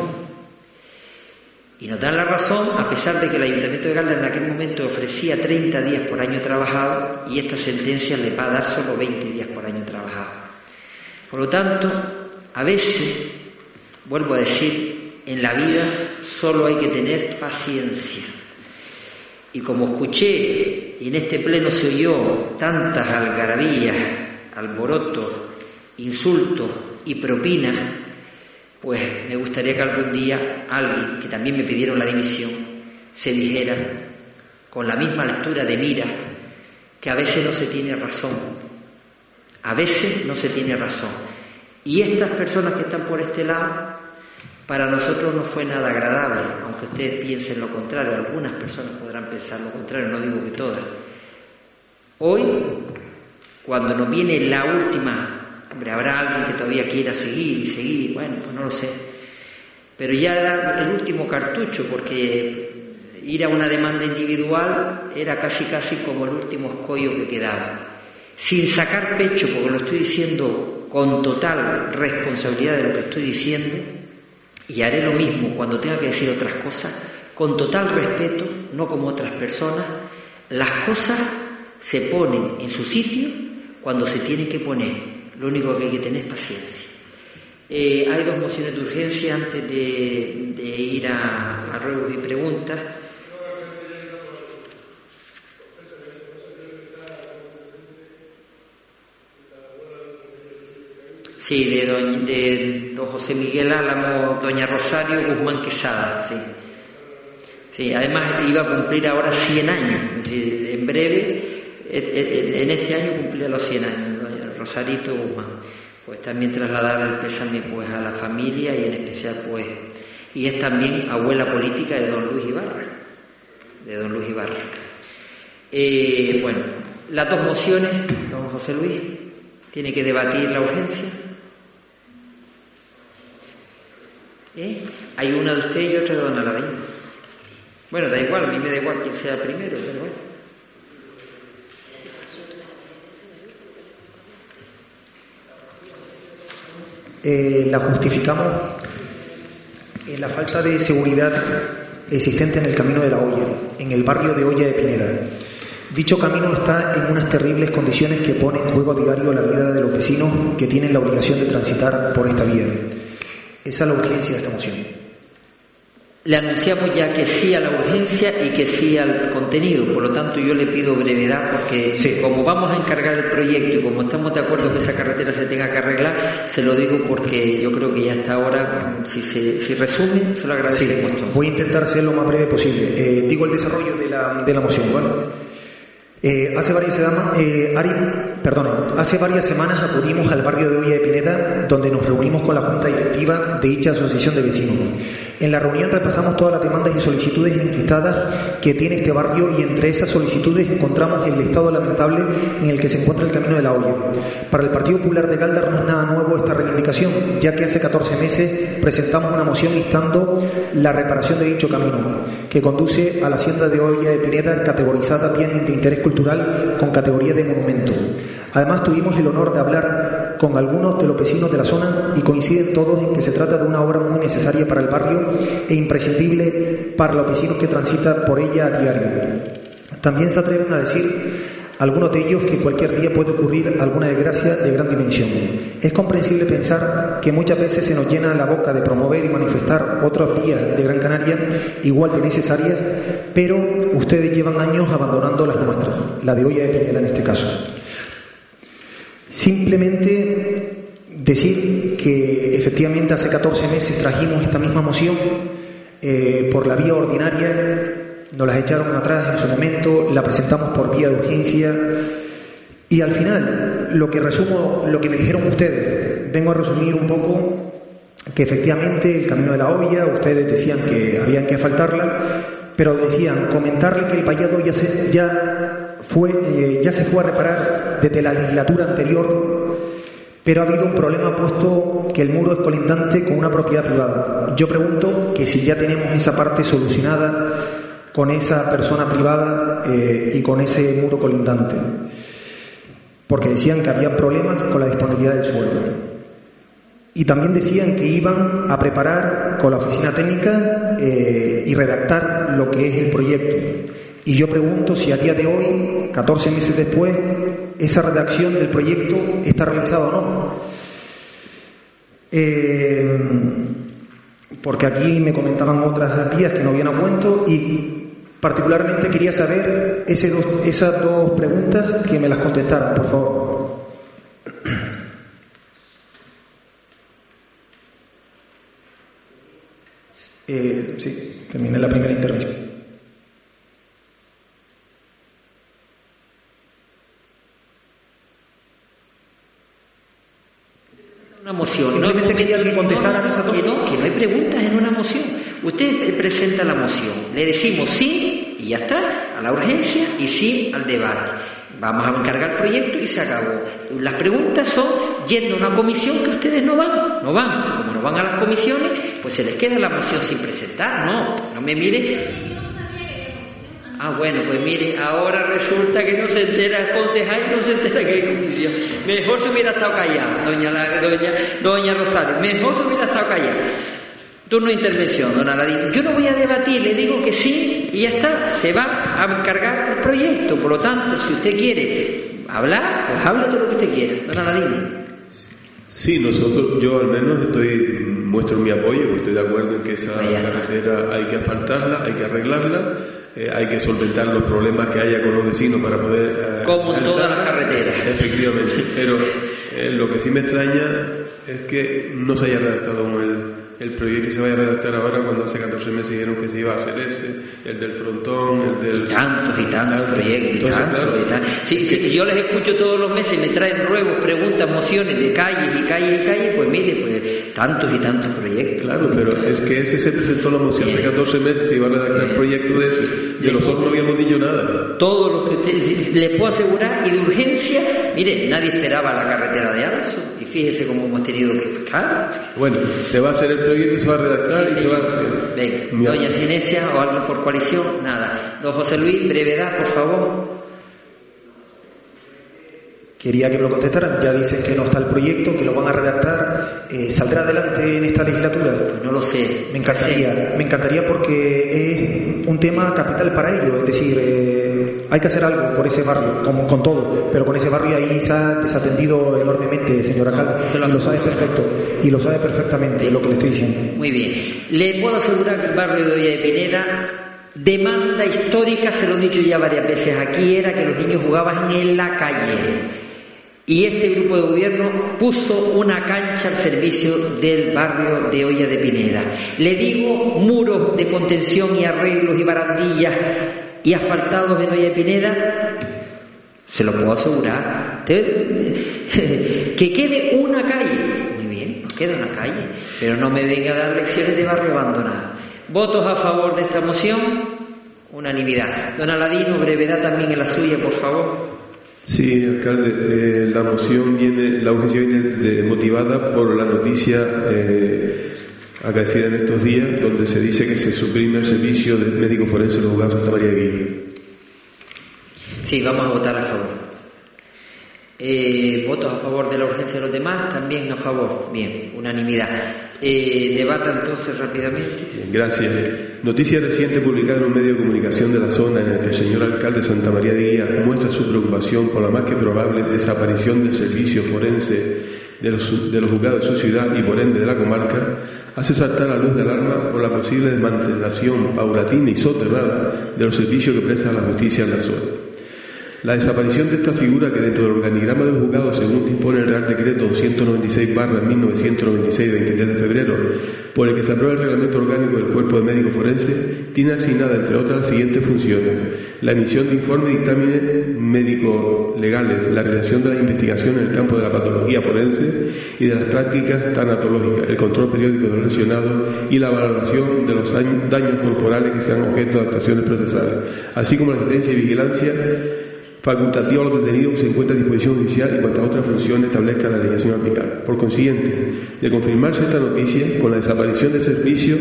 y nos dan la razón a pesar de que el Ayuntamiento de Galda en aquel momento ofrecía 30 días por año trabajado y esta sentencia le va a dar solo 20 días por año trabajado. Por lo tanto, a veces, vuelvo a decir, en la vida solo hay que tener paciencia. Y como escuché, y en este pleno se oyó tantas algarabías, alborotos, insultos y propinas, pues me gustaría que algún día alguien, que también me pidieron la dimisión, se dijera con la misma altura de mira que a veces no se tiene razón, a veces no se tiene razón. Y estas personas que están por este lado, para nosotros no fue nada agradable, aunque ustedes piensen lo contrario, algunas personas podrán pensar lo contrario, no digo que todas. Hoy, cuando nos viene la última habrá alguien que todavía quiera seguir y seguir, bueno, pues no lo sé. Pero ya era el último cartucho, porque ir a una demanda individual era casi casi como el último escollo que quedaba. Sin sacar pecho, porque lo estoy diciendo con total responsabilidad de lo que estoy diciendo, y haré lo mismo cuando tenga que decir otras cosas, con total respeto, no como otras personas, las cosas se ponen en su sitio cuando se tienen que poner lo único que hay que tener es paciencia. Eh, hay dos mociones de urgencia antes de, ir a, ruegos y preguntas. Sí, de don, de don José Miguel Álamo, doña Rosario Guzmán Quesada, sí. Sí, además iba a cumplir ahora 100 años, en breve, en este año cumplía los 100 años. Rosarito Guzmán. Pues también trasladar el pésame pues a la familia y en especial pues y es también abuela política de don Luis Ibarra, de don Luis Ibarra. Eh, bueno, las dos mociones, don José Luis, tiene que debatir la urgencia. ¿Eh? Hay una de usted y otra de don Aladín. Bueno, da igual, a mí me da igual quién sea primero. Eh, la justificamos en la falta de seguridad existente en el camino de la olla, en el barrio de Olla de Pineda. Dicho camino está en unas terribles condiciones que pone en juego a diario la vida de los vecinos que tienen la obligación de transitar por esta vía. Esa es la urgencia de esta moción. Le anunciamos ya que sí a la urgencia y que sí al contenido, por lo tanto yo le pido brevedad porque como vamos a encargar el proyecto y como estamos de acuerdo que esa carretera se tenga que arreglar, se lo digo porque yo creo que ya hasta ahora, si, se, si resume, se lo agradecemos. Sí, voy a intentar ser lo más breve posible. Eh, digo el desarrollo de la, de la moción. Bueno, eh, hace, varias eh, hace varias semanas acudimos al barrio de Olla de Pineda, donde nos reunimos con la Junta Directiva de dicha asociación de vecinos. En la reunión repasamos todas las demandas y solicitudes enquistadas que tiene este barrio y entre esas solicitudes encontramos el estado lamentable en el que se encuentra el camino de la olla. Para el Partido Popular de Galdar no es nada nuevo esta reivindicación, ya que hace 14 meses presentamos una moción instando la reparación de dicho camino, que conduce a la hacienda de Olla de Pineda categorizada bien de interés cultural con categoría de monumento. Además tuvimos el honor de hablar con algunos de los vecinos de la zona y coinciden todos en que se trata de una obra muy necesaria para el barrio e imprescindible para los vecinos que transitan por ella a diario. También se atreven a decir algunos de ellos que cualquier día puede ocurrir alguna desgracia de gran dimensión. Es comprensible pensar que muchas veces se nos llena la boca de promover y manifestar otras vías de Gran Canaria igual de necesarias, pero ustedes llevan años abandonando las nuestras, la de hoy de en este caso. Simplemente decir que efectivamente hace 14 meses trajimos esta misma moción eh, por la vía ordinaria, nos las echaron atrás en su momento, la presentamos por vía de urgencia y al final lo que resumo, lo que me dijeron ustedes, vengo a resumir un poco que efectivamente el camino de la olla, ustedes decían que habían que faltarla, pero decían comentarle que el vallado ya se, ya fue, eh, ya se fue a reparar desde la legislatura anterior, pero ha habido un problema puesto que el muro es colindante con una propiedad privada. Yo pregunto que si ya tenemos esa parte solucionada con esa persona privada eh, y con ese muro colindante, porque decían que había problemas con la disponibilidad del suelo. Y también decían que iban a preparar con la oficina técnica eh, y redactar lo que es el proyecto. Y yo pregunto si a día de hoy, 14 meses después, esa redacción del proyecto está realizada o no. Eh, porque aquí me comentaban otras vías que no habían a cuento y particularmente quería saber esas dos preguntas que me las contestaran, por favor. Eh, sí, terminé la primera intervención. Una moción. No que quería que contestaran esa que no, que no hay preguntas en una moción. Usted presenta la moción. Le decimos sí y ya está, a la urgencia y sí al debate. Vamos a encargar el proyecto y se acabó. Las preguntas son yendo a una comisión que ustedes no van, no van. Y como no van a las comisiones, pues se les queda la moción sin presentar. No, no me mire. Ah, bueno, pues mire, ahora resulta que no se entera el concejal y no se entera que hay comisión. Mejor se hubiera estado callado, doña, doña, doña Rosario, mejor se hubiera estado callado. Turno de intervención, don Aladín. Yo no voy a debatir, le digo que sí y ya está, se va a encargar el proyecto. Por lo tanto, si usted quiere hablar, pues hable todo lo que usted quiera. Don Aladín. Sí, nosotros, yo al menos estoy, muestro mi apoyo, estoy de acuerdo en que esa carretera hay que asfaltarla, hay que arreglarla, eh, hay que solventar los problemas que haya con los vecinos para poder... Eh, Como en todas las carreteras. Efectivamente, pero eh, lo que sí me extraña es que no se haya redactado el el proyecto se vaya a redactar ahora cuando hace 14 meses dijeron que se iba a hacer ese, el del frontón, el del... Y tantos y tantos proyectos, y tantos, y tantos. Si, yo les escucho todos los meses y me traen ruegos, preguntas, mociones de calles y calles y calles, pues mire, pues tantos y tantos proyectos. Claro, pero es que ese se presentó la moción hace 14 meses se iba a redactar el proyecto de ese, y nosotros no habíamos dicho nada. Todo lo que usted le puedo asegurar y de urgencia, mire, nadie esperaba la carretera de Alzo y fíjese cómo hemos tenido que... Claro. Bueno, se va a hacer el proyecto y se va a redactar y se va a... Venga, doña Cinesia o alguien por coalición, nada. Don José Luis, brevedad, por favor. Quería que me lo contestaran. Ya dicen que no está el proyecto, que lo van a redactar. Eh, ¿Saldrá adelante en esta legislatura? Pues no lo sé. Me encantaría. Me encantaría porque es un tema capital para ello. Es decir, eh, hay que hacer algo por ese barrio, como con todo. Pero con ese barrio ahí se ha desatendido enormemente, señor alcalde. y lo sabe perfecto. Y lo sabe perfectamente lo que le estoy diciendo. Muy bien. Le puedo asegurar que el barrio de Villa de Pineda demanda histórica, se lo he dicho ya varias veces aquí, era que los niños jugaban en la calle y este grupo de gobierno puso una cancha al servicio del barrio de Olla de Pineda. Le digo muros de contención y arreglos y barandillas y asfaltados en Olla de Pineda. Se lo puedo asegurar. Que quede una calle. Muy bien, queda una calle. Pero no me venga a dar lecciones de barrio abandonado. ¿Votos a favor de esta moción? Unanimidad. Don Aladino, brevedad también en la suya, por favor. Sí, alcalde, eh, la moción viene, la urgencia viene motivada por la noticia eh, acaecida en estos días, donde se dice que se suprime el servicio del médico forense en los Santa María de Guía. Sí, vamos a votar a favor. Eh, ¿Votos a favor de la urgencia de los demás? También a favor. Bien, unanimidad. Eh, debata entonces rápidamente. Gracias. Noticia reciente publicada en un medio de comunicación de la zona en el que el señor alcalde Santa María de Guía muestra su preocupación por la más que probable desaparición del servicio forense de los, de los juzgados de su ciudad y por ende de la comarca, hace saltar la luz de alarma por la posible desmantelación paulatina y soterrada de los servicios que presta la justicia en la zona. La desaparición de esta figura que dentro del organigrama del juzgado, según dispone el Real Decreto 296 1996 de 23 de febrero, por el que se aprueba el reglamento orgánico del Cuerpo de Médico Forense, tiene asignada, entre otras, las siguientes funciones. La emisión de informes y dictámenes médico-legales, la realización de las investigaciones en el campo de la patología forense y de las prácticas tanatológicas, el control periódico de los lesionados y la valoración de los daños corporales que sean objeto de actuaciones procesales, así como la asistencia y vigilancia facultativo a los detenidos se encuentra a disposición judicial y cuantas otras funciones establezca la legislación aplicable. Por consiguiente, de confirmarse esta noticia, con la desaparición del servicio,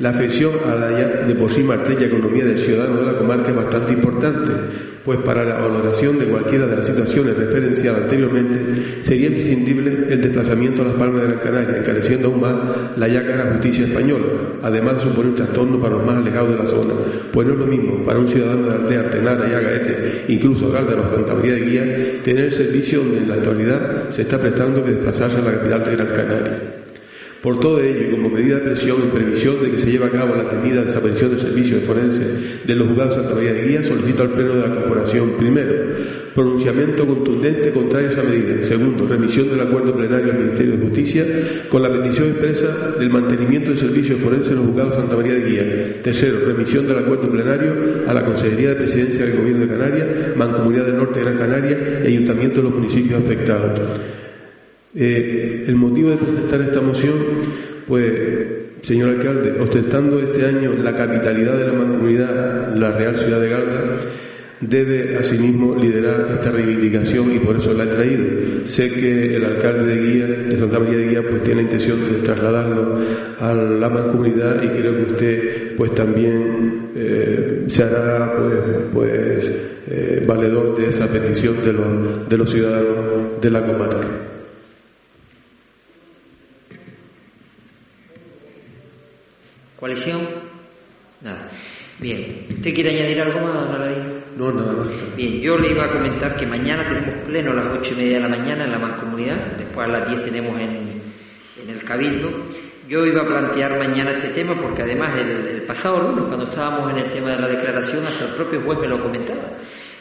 la afección a la ya de por sí maltrecha economía del ciudadano de la comarca es bastante importante, pues para la valoración de cualquiera de las situaciones referenciadas anteriormente sería imprescindible el desplazamiento a las Palmas de Gran Canaria, encareciendo aún más la ya cara justicia española, además de suponer un trastorno para los más alejados de la zona, pues no es lo mismo para un ciudadano de Aldea, Artenara y Agaete, incluso Gáldaro, Santa María de Guía, tener el servicio donde en la actualidad se está prestando que desplazarse a la capital de Gran Canaria. Por todo ello, y como medida de presión en previsión de que se lleve a cabo la temida desaparición del servicio de forense de los juzgados de Santa María de Guía, solicito al Pleno de la Corporación, primero, pronunciamiento contundente contrario a esa medida. Segundo, remisión del acuerdo plenario al Ministerio de Justicia con la petición expresa del mantenimiento del servicio de forense en los juzgados de Santa María de Guía. Tercero, remisión del acuerdo plenario a la Consejería de Presidencia del Gobierno de Canarias, Mancomunidad del Norte de Gran Canaria y Ayuntamiento de los municipios afectados. Eh, el motivo de presentar esta moción, pues, señor alcalde, ostentando este año la capitalidad de la mancomunidad, la Real Ciudad de Galda, debe asimismo liderar esta reivindicación y por eso la he traído. Sé que el alcalde de Guía, de Santa María de Guía, pues tiene intención de trasladarlo a la mancomunidad y creo que usted pues también eh, se hará pues, pues eh, valedor de esa petición de los, de los ciudadanos de la comarca. ¿Coalición? Nada. Bien. ¿Usted quiere añadir algo más, No, nada más. Bien, yo le iba a comentar que mañana tenemos pleno a las ocho y media de la mañana en la mancomunidad, después a las diez tenemos en, en el Cabildo. Yo iba a plantear mañana este tema porque además el, pasado lunes, cuando estábamos en el tema de la declaración, hasta el propio juez me lo comentaba.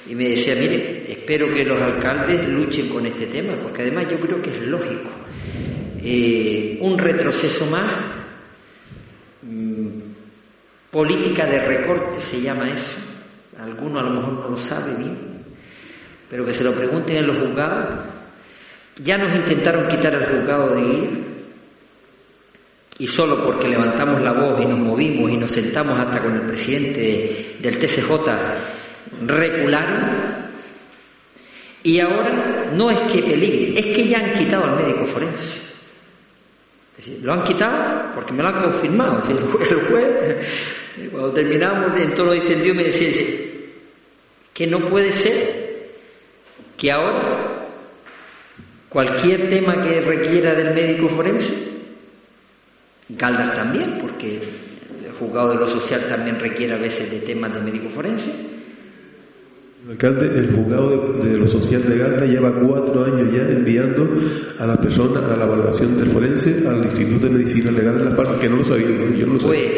Y me decía, mire, espero que los alcaldes luchen con este tema, porque además yo creo que es lógico. Eh, un retroceso más Política de recorte se llama eso. Alguno a lo mejor no lo sabe bien, pero que se lo pregunten en los juzgados. Ya nos intentaron quitar el juzgado de guía y solo porque levantamos la voz y nos movimos y nos sentamos hasta con el presidente del TCJ recularon. Y ahora no es que peligre, es que ya han quitado al médico forense. Lo han quitado porque me lo han confirmado. el juez cuando terminamos en todo lo distendido me decía, que no puede ser que ahora cualquier tema que requiera del médico forense, Galdas también, porque el juzgado de lo social también requiere a veces de temas de médico forense. Alcalde, el juzgado de, lo social de Galda lleva cuatro años ya enviando a las personas a la valoración del forense al Instituto de Medicina Legal en Las Palmas, que no lo sabía, yo lo sabía. Pues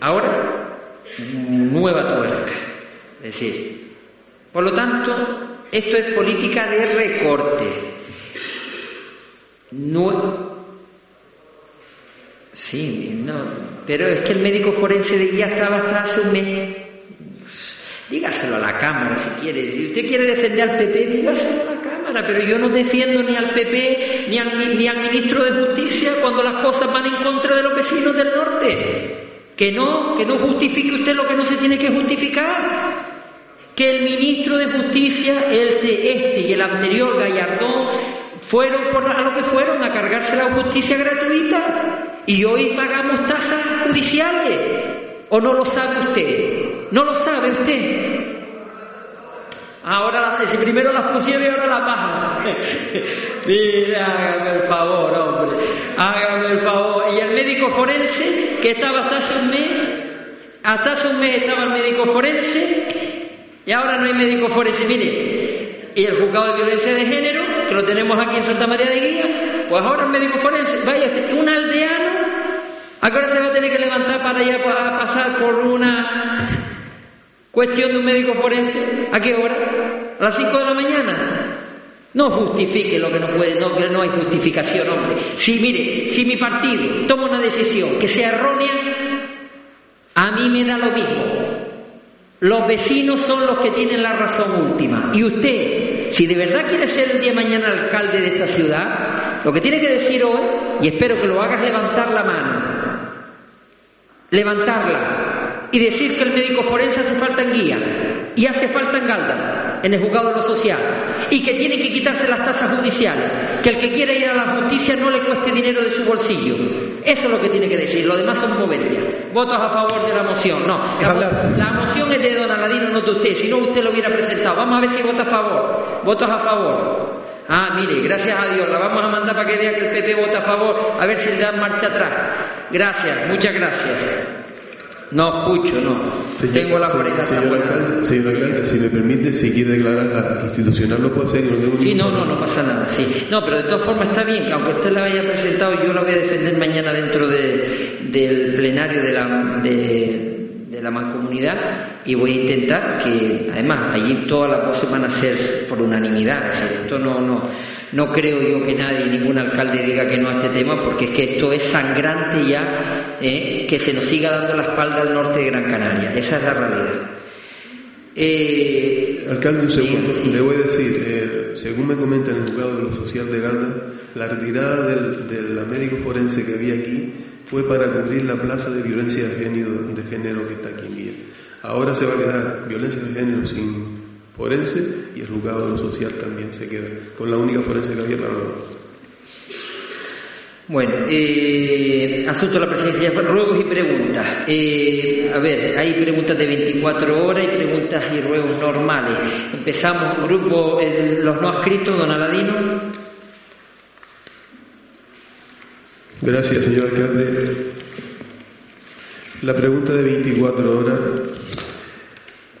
ahora nueva tuerca. Es decir, por lo tanto, esto es política de recorte. No, sí, no, pero es que el médico forense de guía estaba hasta hace un mes. Dígaselo a la Cámara si quiere. Si usted quiere defender al PP, dígaselo a la Cámara. Pero yo no defiendo ni al PP ni al, ni al ministro de Justicia cuando las cosas van en contra de los vecinos del norte. Que no, que no justifique usted lo que no se tiene que justificar. Que el ministro de Justicia, el de este y el anterior Gallardón, fueron por a lo que fueron, a cargarse la justicia gratuita. Y hoy pagamos tasas judiciales. ¿O no lo sabe usted? ¿No lo sabe usted? Ahora, si primero las pusieron y ahora las bajan. Mira, hágame el favor, hombre. Hágame el favor. Y el médico forense, que estaba hasta hace un mes, hasta hace un mes estaba el médico forense, y ahora no hay médico forense. Mire, y el juzgado de violencia de género, que lo tenemos aquí en Santa María de Guía, pues ahora el médico forense, vaya, un aldeano, ahora se va a tener que levantar para ya para pasar por una cuestión de un médico forense. ¿A qué hora? ¿A las 5 de la mañana? No justifique lo que no puede, no, que no hay justificación, hombre. Si, mire, si mi partido toma una decisión que sea errónea, a mí me da lo mismo. Los vecinos son los que tienen la razón última. Y usted, si de verdad quiere ser el día de mañana alcalde de esta ciudad, lo que tiene que decir hoy, y espero que lo hagas levantar la mano, levantarla y decir que el médico forense hace falta en guía y hace falta en Galda, en el juzgado de lo social, y que tiene que quitarse las tasas judiciales, que el que quiera ir a la justicia no le cueste dinero de su bolsillo. Eso es lo que tiene que decir, lo demás son moverías. Votos a favor de la moción, no. La, moción es de don Aladino, no de usted, si no usted lo hubiera presentado. Vamos a ver si vota a favor. Votos a favor. Ah, mire, gracias a Dios, la vamos a mandar para que vea que el PP vota a favor, a ver si le dan marcha atrás. Gracias, muchas gracias. No escucho, no. Tengo la oreja señor, alcalde, señor alcalde, si me permite, si quiere declarar institucional lo puedo hacer. No tengo sí, no, no, no pasa nada. Sí. No, pero de todas formas está bien, que aunque usted la haya presentado, yo la voy a defender mañana dentro de, del plenario de la, de, de la mancomunidad y voy a intentar que, además, allí todas las voces van a ser por unanimidad. Es decir, esto no, no, no creo yo que nadie, ningún alcalde diga que no a este tema, porque es que esto es sangrante ya, ¿eh? que se nos siga dando la espalda al norte de Gran Canaria. Esa es la realidad. Eh, alcalde, un segundo, le voy a decir, eh, según me comenta en el juzgado de lo social de Garda, la retirada del, la médico forense que había aquí fue para cubrir la plaza de violencia de género, de género que está aquí en Villa. Ahora se va a quedar violencia de género sin forense y el juzgado social también se queda con la única forense que había para Bueno, eh, asunto de la presidencia, ruegos y preguntas. Eh, a ver, hay preguntas de 24 horas y preguntas y ruegos normales. Empezamos, grupo, los no escritos, don Aladino. Gracias, señor alcalde. La pregunta de 24 horas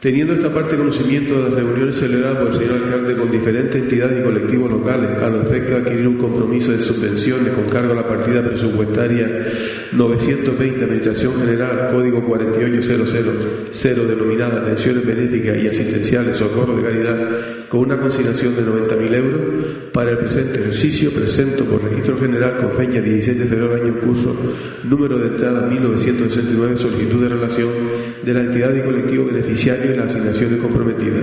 Teniendo esta parte conocimiento de las reuniones celebradas por el señor alcalde con diferentes entidades y colectivos locales a los efectos de adquirir un compromiso de subvenciones con cargo a la partida presupuestaria 920 Administración General, código 48000, denominada Atenciones Benéficas y Asistenciales Socorro de Caridad, con una consignación de 90.000 euros para el presente ejercicio, presento por registro general con fecha 16 de febrero del año en curso, número de entrada 1969, solicitud de relación de la entidad y colectivo beneficiario las asignaciones comprometidas.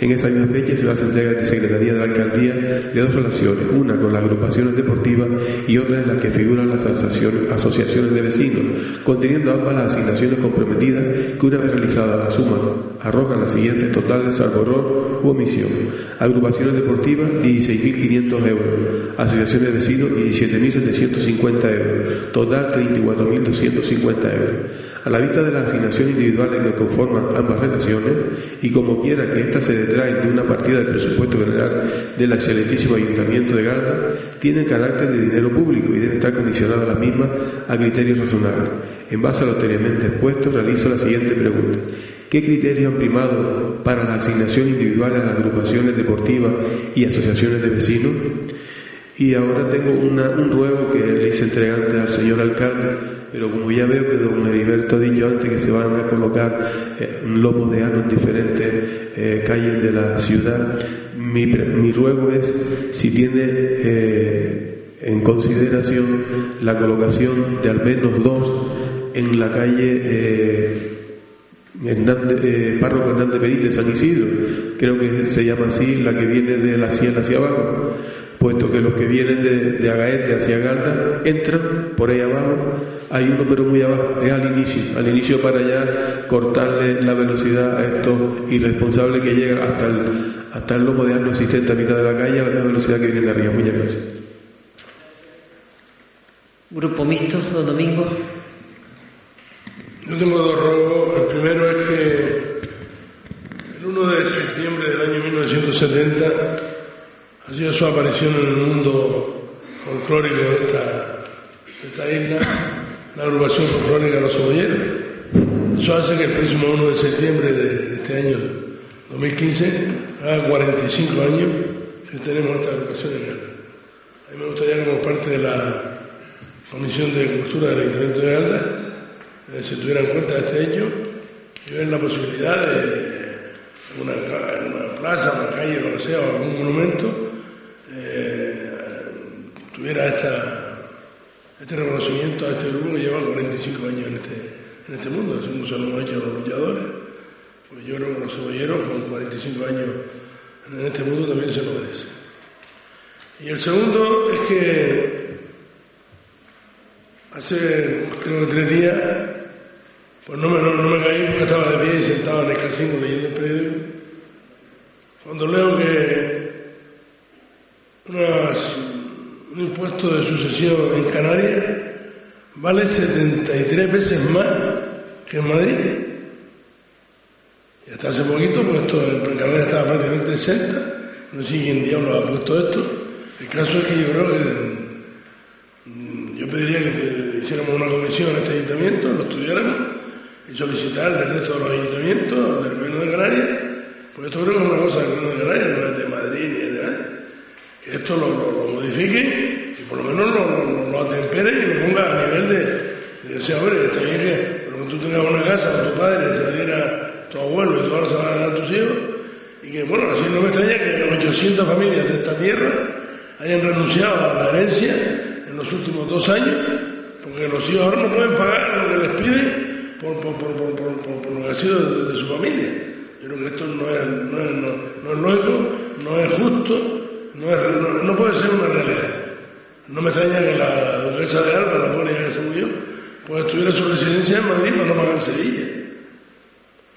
En esa misma fecha se va a hacer entrega de Secretaría de la Alcaldía de dos relaciones, una con las agrupaciones deportivas y otra en la que figuran las asociaciones de vecinos, conteniendo ambas las asignaciones comprometidas que una vez realizada la suma arrojan las siguientes totales salvo error u omisión. Agrupaciones deportivas 16.500 euros, asociaciones de vecinos 17.750 euros, total 34.250 euros. A la vista de las asignaciones individuales que conforman ambas relaciones, y como quiera que éstas se detraen de una partida del presupuesto general del excelentísimo Ayuntamiento de Garda, tienen carácter de dinero público y deben estar condicionadas las mismas a criterios razonables. En base a lo anteriormente expuesto, realizo la siguiente pregunta. ¿Qué criterios han primado para la asignación individual a las agrupaciones deportivas y asociaciones de vecinos? Y ahora tengo un ruego que le hice entregante al señor alcalde pero como ya veo que don Heriberto ha dicho antes que se van a colocar eh, un lomo de ano en diferentes eh, calles de la ciudad, mi, mi, ruego es si tiene eh, en consideración la colocación de al menos dos en la calle Hernández, Párroco Hernández Benítez, San Isidro, creo que se llama así, la que viene de la sierra hacia abajo, puesto que los que vienen de, de Agaete hacia Galda entran por ahí abajo hay uno pero muy abajo, es al inicio, al inicio para ya cortarle la velocidad a estos irresponsables que llegan hasta el, hasta el lomo de ano existente a mitad de la calle a la misma velocidad que viene de arriba. Muchas gracias. Grupo mixto, don Domingo. Yo tengo dos robos. El primero es que el 1 de septiembre del año 1970 ha sido su aparición en el mundo folclórico de esta, de esta isla la agrupación folclórica Los Cebolleros. Eso hace que el próximo 1 de septiembre de este año 2015 haga 45 años que tenemos esta agrupación en Galda. A mí me gustaría como parte de la Comisión de Cultura del Ayuntamiento de Galda eh, se tuviera en cuenta este hecho y ver la posibilidad de una, una plaza, una calle, lo que sea, o algún monumento, eh, tuviera esta este reconocimiento a este grupo que lleva 45 años en este, en este mundo, así como se lo hemos hecho los luchadores. Pues yo creo que los cebolleros con 45 años en este mundo también se lo merecen. Y el segundo es que hace creo que tres días, pues no me, no, me caí porque estaba de pie y sentado en el casino leyendo el periódico. Cuando leo que unas un impuesto de sucesión en Canarias vale 73 veces más que en Madrid. Y hasta hace poquito, pues esto, en Canarias estaba prácticamente exenta. No sé quién diablo ha puesto esto. El caso es que yo creo que mm, yo pediría que hiciéramos una comisión en este ayuntamiento, lo estudiáramos y solicitar del resto de los ayuntamientos, del gobierno de Canarias, porque esto creo que es una cosa del gobierno de Canarias, no es de Madrid ni de nadie, que esto lo, modifique y por lo menos lo, lo, atempere y lo ponga a nivel de, de decir, hombre, está bien que, que tú tengas una casa con tu padre, se la diera tu abuelo y tú ahora se va a dar a tus hijos, y que, bueno, así no me extraña que 800 familias de esta tierra hayan renunciado a la herencia en los últimos dos años, porque los hijos ahora no pueden pagar lo que les piden por, por, por, por lo que ha sido de, su familia. Yo creo que esto no es, no es, no, es lógico, no es justo, no, es, no, puede ser una realidad. No me extraña que la duquesa de Alba, la pobre que se murió, pues tuviera su residencia en Madrid para no pagar en Sevilla.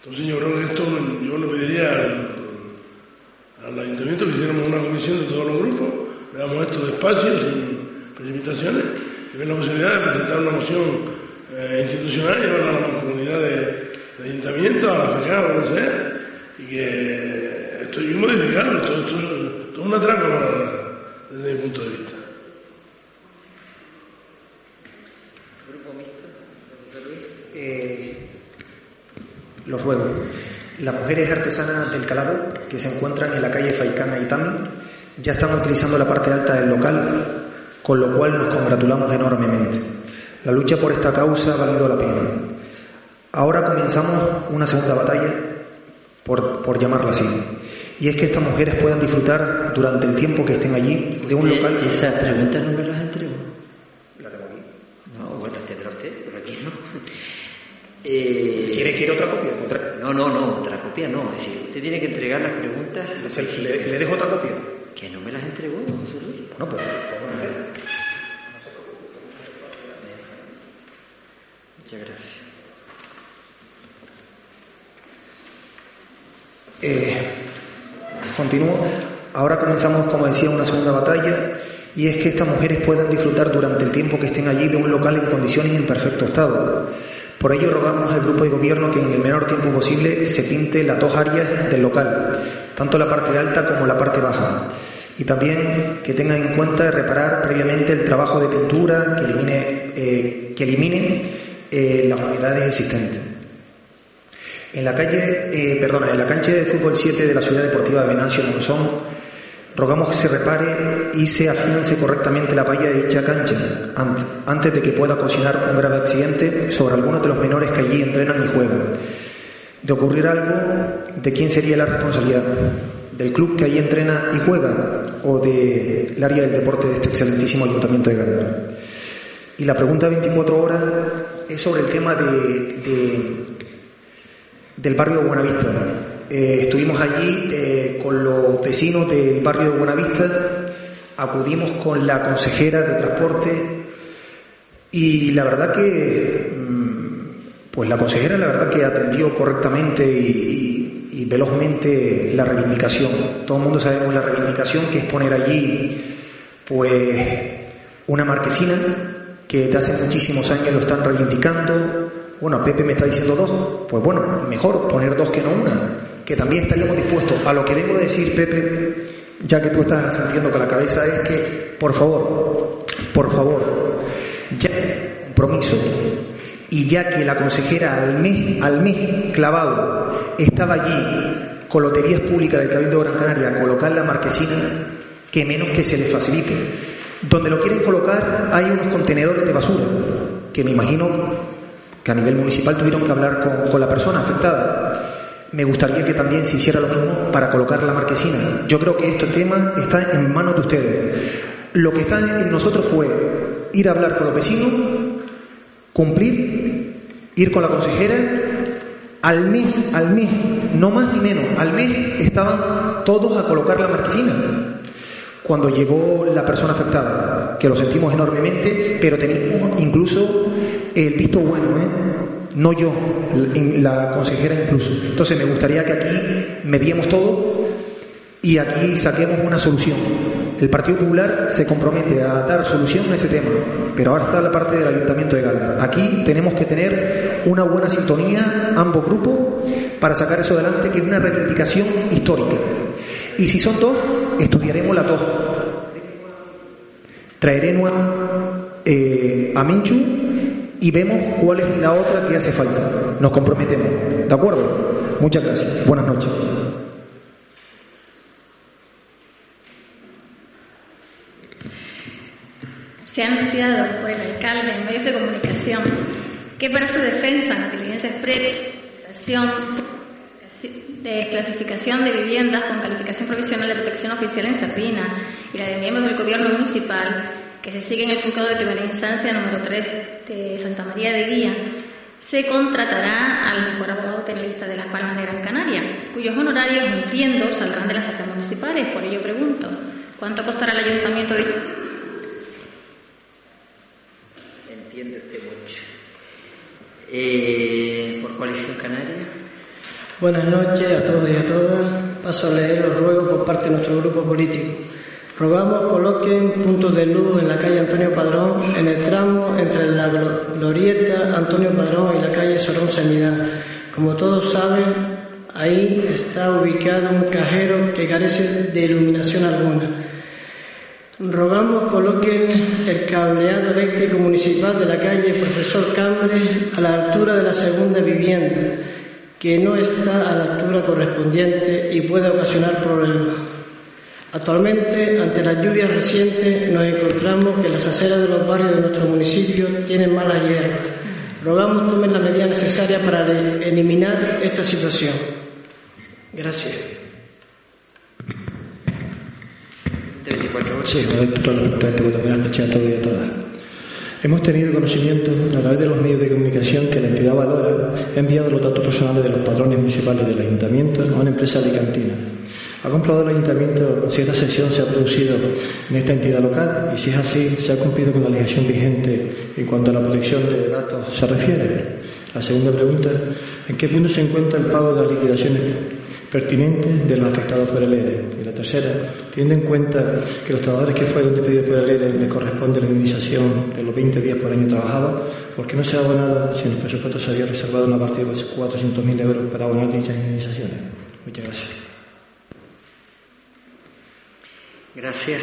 Entonces yo creo que esto yo le pediría al, ayuntamiento que hiciéramos una comisión de todos los grupos, veamos esto despacio, sin precipitaciones, y ver la posibilidad de presentar una moción eh, institucional llevarla a la comunidad de, ayuntamientos, a la FECA, o no sea, y que esto hay que modificarlo, una trampa desde mi punto de vista. Eh, los ruegos. Las mujeres artesanas del calado, que se encuentran en la calle Faicana y Tami, ya están utilizando la parte alta del local, con lo cual nos congratulamos enormemente. La lucha por esta causa ha valido la pena. Ahora comenzamos una segunda batalla, por, por llamarla así, y es que estas mujeres puedan disfrutar durante el tiempo que estén allí de un eh, local. Esas preguntas no me las entregó. La tengo aquí. No, bueno, tendrá usted, pero aquí no. Eh, ¿Quiere, ¿Quiere otra copia? Otra... No, no, no, otra copia no. Es decir, usted tiene que entregar las preguntas. Entonces, ¿le, ¿le, dejo otra copia? Que no me las entregó, José Luis. No, pues. Muchas gracias. Eh, continúo. Ahora comenzamos, como decía, una segunda batalla y es que estas mujeres puedan disfrutar durante el tiempo que estén allí de un local en condiciones en perfecto estado. Por ello rogamos al grupo de gobierno que en el menor tiempo posible se pinte las dos áreas del local, tanto la parte alta como la parte baja. Y también que tengan en cuenta reparar previamente el trabajo de pintura que elimine, eh, eh, las unidades existentes. En la calle, eh, en la cancha de fútbol 7 de la ciudad deportiva de Venancio Monzón, rogamos que se repare y se afiance correctamente la valla de dicha cancha antes de que pueda cocinar un grave accidente sobre algunos de los menores que allí entrenan y juegan. De ocurrir algo, ¿de quién sería la responsabilidad? ¿Del club que allí entrena y juega o del área del deporte de este excelentísimo ayuntamiento de Gándara? Y la pregunta 24 horas es sobre el tema de, del barrio de Buenavista. Eh, estuvimos allí eh, con los vecinos del barrio de Buenavista, acudimos con la consejera de transporte y la verdad que, pues la consejera la verdad que atendió correctamente y, y, velozmente la reivindicación. Todo el mundo sabemos la reivindicación que es poner allí, pues, una marquesina que de hace muchísimos años lo están reivindicando. Bueno, Pepe me está diciendo dos, pues bueno, mejor poner dos que no una que también estaríamos dispuestos. A lo que vengo a decir, Pepe, ya que tú estás sintiendo con la cabeza, es que, por favor, por favor, ya compromiso, y ya que la consejera al mes, al mes clavado estaba allí con Loterías Públicas del Cabildo de Gran Canaria a colocar la marquesina, que menos que se le facilite. Donde lo quieren colocar hay unos contenedores de basura, que me imagino a nivel municipal tuvieron que hablar con, con la persona afectada me gustaría que también se hiciera lo mismo para colocar la marquesina. Yo creo que este tema está en manos de ustedes. Lo que está en nosotros fue ir a hablar con los vecinos, cumplir, ir con la consejera. Al mes, al mes, no más ni menos, al mes estaban todos a colocar la marquesina. Cuando llegó la persona afectada, que lo sentimos enormemente, pero teníamos incluso el visto bueno, ¿eh? no yo, la consejera incluso. Entonces me gustaría que aquí mediemos todo y aquí saquemos una solución. El Partido Popular se compromete a dar solución a ese tema, pero ahora está la parte del Ayuntamiento de Galdar. Aquí tenemos que tener una buena sintonía, ambos grupos, para sacar eso adelante, que es una reivindicación histórica. Y si son dos, estudiaremos las dos. Traeremos eh, a Minchu y vemos cuál es la otra que hace falta. Nos comprometemos. ¿De acuerdo? Muchas gracias. Buenas noches. Se ha anunciado por el alcalde en medios de comunicación que para su defensa en la diligencia de desclasificación de viviendas con calificación provisional de protección oficial en Sardina y la de miembros del gobierno municipal que se sigue en el juzgado de primera instancia número 3 de Santa María de Guía, se contratará al mejor abogado penalista de las Palmas de Gran Canaria, cuyos honorarios, entiendo, saldrán de las arcas municipales. Por ello pregunto, ¿cuánto costará el ayuntamiento de... Entiende usted mucho. Eh, ¿Por coalición canaria? Buenas noches a todos y a todas. Paso a leer los ruegos por parte de nuestro grupo político. Rogamos coloquen puntos de luz en la calle Antonio Padrón en el tramo entre la glorieta Antonio Padrón y la calle Sorón Sanidad. Como todos saben, ahí está ubicado un cajero que carece de iluminación alguna. Rogamos coloquen el cableado eléctrico municipal de la calle Profesor Cambre a la altura de la segunda vivienda, que no está a la altura correspondiente y puede ocasionar problemas. Actualmente, ante las lluvias recientes, nos encontramos que las aceras de los barrios de nuestro municipio tienen mala hierba. Rogamos tomen las medidas necesarias para eliminar esta situación. Gracias. Sí, buenas noches a todos y a todas. Hemos tenido conocimiento a través de los medios de comunicación que la entidad Valora ha enviado los datos personales de los padrones municipales del ayuntamiento a una empresa alicantina ¿Ha comprobado el ayuntamiento si esta sesión se ha producido en esta entidad local? Y si es así, ¿se ha cumplido con la legislación vigente en cuanto a la protección de datos se refiere? La segunda pregunta, ¿en qué punto se encuentra el pago de las liquidaciones pertinentes de los afectados por el ERE? Y la tercera, teniendo en cuenta que los trabajadores que fueron despedidos por el ERE les corresponde la indemnización de los 20 días por año trabajado, ¿por qué no se ha abonado si en el presupuesto se había reservado una partida de 400.000 euros para abonar dichas indemnizaciones? Muchas gracias. Gracias.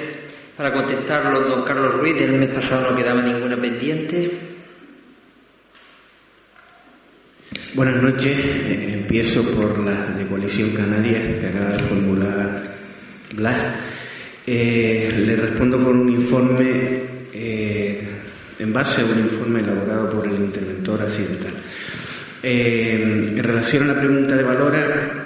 Para contestarlo, don Carlos Ruiz, del mes pasado no quedaba ninguna pendiente. Buenas noches. Eh, empiezo por la de Coalición Canaria que acaba de formular Blas. Eh, le respondo con un informe eh, en base a un informe elaborado por el interventor accidental. en relación a la pregunta de Valora,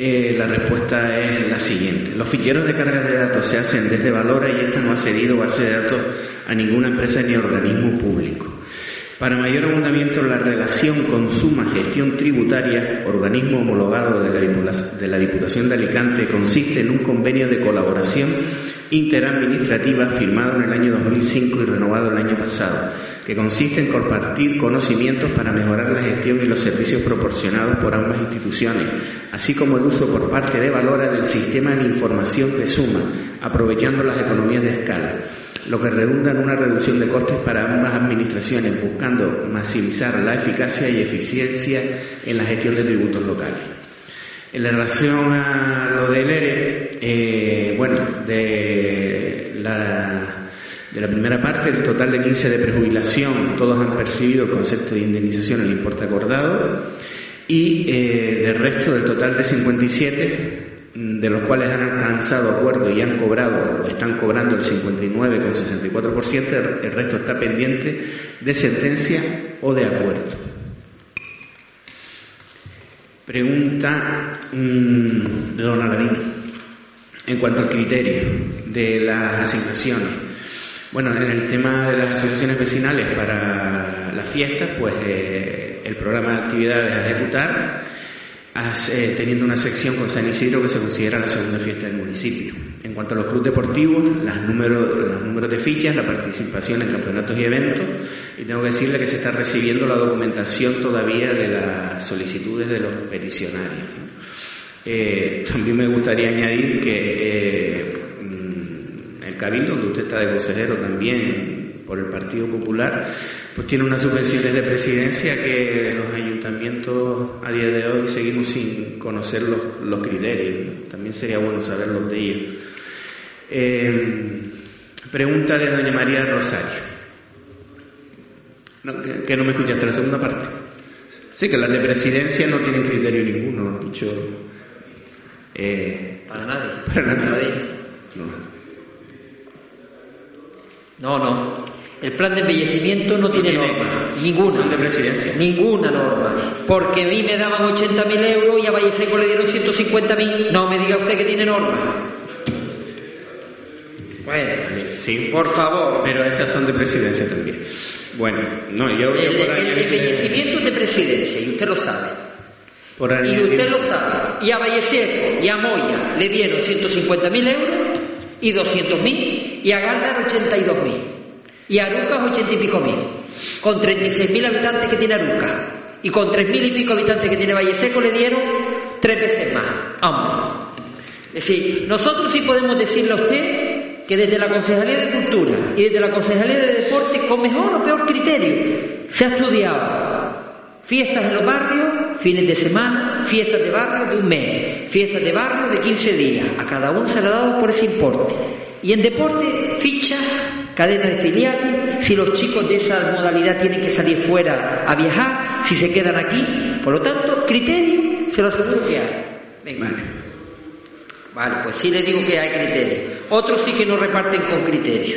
eh, la respuesta es la siguiente. Los ficheros de carga de datos se hacen desde Valora y esta no ha cedido base de datos a ninguna empresa ni organismo público. Para mayor abundamiento, la relación con suma gestión tributaria, organismo homologado de la, Diputación de Alicante, consiste en un convenio de colaboración interadministrativa firmado en el año 2005 y renovado el año pasado, que consiste en compartir conocimientos para mejorar la gestión y los servicios proporcionados por ambas instituciones, así como el uso por parte de Valora del sistema de información de suma, aprovechando las economías de escala lo que redunda en una reducción de costes para ambas administraciones, buscando maximizar la eficacia y eficiencia en la gestión de tributos locales. En relación a lo del ERE, eh, bueno, de la, primera parte, el total de 15 de prejubilación, todos han percibido el concepto de indemnización, el importe acordado, y eh, del resto del total de 57, de los cuales han alcanzado acuerdo y han cobrado o están cobrando el 59,64%, el resto está pendiente de sentencia o de acuerdo. Pregunta mm, de don Alarín en cuanto al criterio de las asignaciones. Bueno, en el tema de las asociaciones vecinales para las fiestas, pues eh, el programa de actividades a ejecutar eh, teniendo una sección con San Isidro que se considera la segunda fiesta del municipio. En cuanto a los clubes deportivos, los números de fichas, la participación en campeonatos y eventos, y tengo que decirle que se está recibiendo la documentación todavía de las solicitudes de los peticionarios. Eh, también me gustaría añadir que eh, mm, el Cabildo, donde usted está de consejero también, por el Partido Popular, pues tiene unas subvenciones de presidencia que los ayuntamientos a día de hoy seguimos sin conocer los, criterios. También sería bueno saberlos de ellos. Eh, pregunta de doña María Rosario. que, no me escuchaste la segunda parte. Sí, que las de presidencia no tienen criterio ninguno, dicho. Eh, para nadie. Para nadie. No, no. El plan de embellecimiento no tiene norma, ninguna. de presidencia. Ninguna norma. Porque a mí me daban 80.000 euros y a Valle Seco le dieron 150.000. No me diga usted que tiene norma. Bueno, sí. por favor. Pero esas son de presidencia también. Bueno, no, yo... El, el embellecimiento es de presidencia y usted lo sabe. y usted lo sabe. Y a Valle Seco y a Moya le dieron 150.000 euros y 200.000 y a Galdar 82.000 y Arucas 80 y pico mil. Con 36.000 habitantes que tiene Arucas y con 3.000 y pico habitantes que tiene Valle Seco le dieron tres veces más. Hombre. Es decir, nosotros sí podemos decirle a usted que desde la Concejalía de Cultura y desde la Concejalía de Deporte, con mejor o peor criterio, se ha estudiado fiestas en los barrios, fines de semana, fiestas de barrio de un mes, fiestas de barrio de 15 días. A cada uno se le ha dado por ese importe. Y en deporte, ficha, cadena de filiales, si los chicos de esa modalidad tienen que salir fuera a viajar, si se quedan aquí. Por lo tanto, criterio, se lo aseguro que hay. Venga. Vale, pues sí le digo que hay criterio. Otros sí que no reparten con criterio.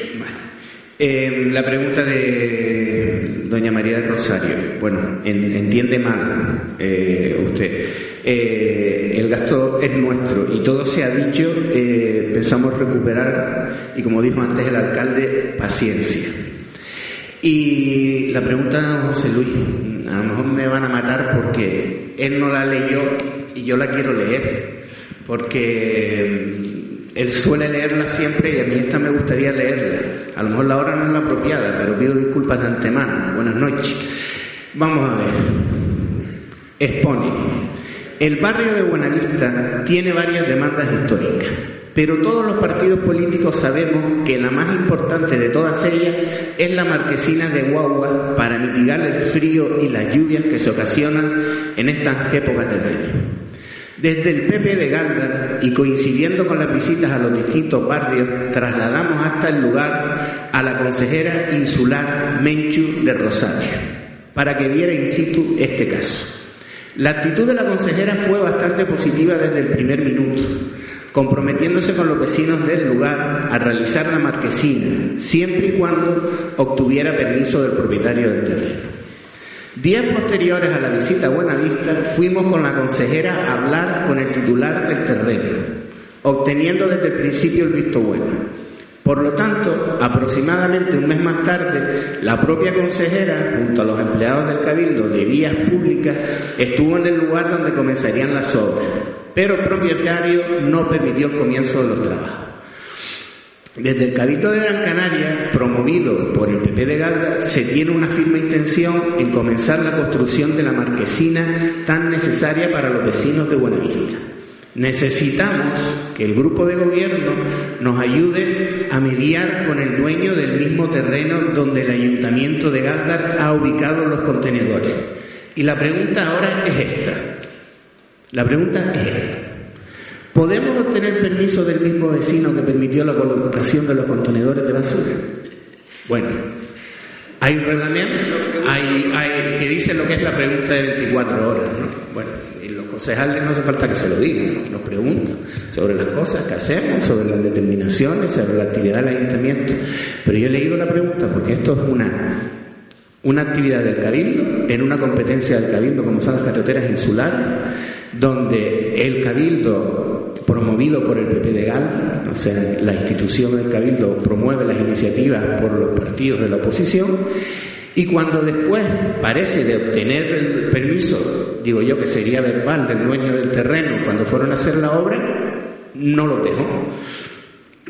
Eh, la pregunta de doña María del Rosario. Bueno, entiende mal eh, usted. Eh, el gasto es nuestro y todo se ha dicho. pensamos recuperar, y como dijo antes el alcalde, paciencia. Y la pregunta, José Luis, a lo mejor me van a matar porque él no la leyó y yo la quiero leer porque mm, él suele leerla siempre y a mí esta me gustaría leerla. A lo mejor la hora no es la apropiada, pero pido disculpas de antemano. Buenas noches. Vamos a ver. Expone. El barrio de Buenavista tiene varias demandas históricas, pero todos los partidos políticos sabemos que la más importante de todas ellas es la marquesina de Guagua para mitigar el frío y las lluvias que se ocasionan en estas épocas del año. Desde el PP de Galdar y coincidiendo con las visitas a los distintos barrios, trasladamos hasta el lugar a la consejera insular Menchu de Rosario para que viera in situ este caso. La actitud de la consejera fue bastante positiva desde el primer minuto, comprometiéndose con los vecinos del lugar a realizar la marquesina, siempre y cuando obtuviera permiso del propietario del terreno. Días posteriores a la visita a Buenavista, fuimos con la consejera a hablar con el titular del terreno, obteniendo desde el principio el visto bueno. Por lo tanto, aproximadamente un mes más tarde, la propia consejera, junto a los empleados del Cabildo de Vías Públicas, estuvo en el lugar donde comenzarían las obras, pero el propietario no permitió el comienzo de los trabajos. Desde el Cabildo de Gran Canaria, promovido por el PP de Galda, se tiene una firme intención en comenzar la construcción de la marquesina tan necesaria para los vecinos de Buenavista. Necesitamos que el grupo de gobierno nos ayude a mediar con el dueño del mismo terreno donde el ayuntamiento de Galdar ha ubicado los contenedores. Y la pregunta ahora es esta. La pregunta es esta. ¿Podemos obtener permiso del mismo vecino que permitió la colocación de los contenedores de basura? Bueno, hay un reglamento hay, hay, que dice lo que es la pregunta de 24 horas. Bueno, y los concejales no hace falta que se lo digan, nos preguntan sobre las cosas que hacemos, sobre las determinaciones, sobre la actividad del ayuntamiento. Pero yo he leído la pregunta porque esto es una, una actividad del Cabildo, en una competencia del Cabildo como son las carreteras insulares, donde el Cabildo promovido por el PP legal, o sea, la institución del Cabildo promueve las iniciativas por los partidos de la oposición, y cuando después parece de obtener el permiso, digo yo que sería verbal del dueño del terreno cuando fueron a hacer la obra, no lo dejó.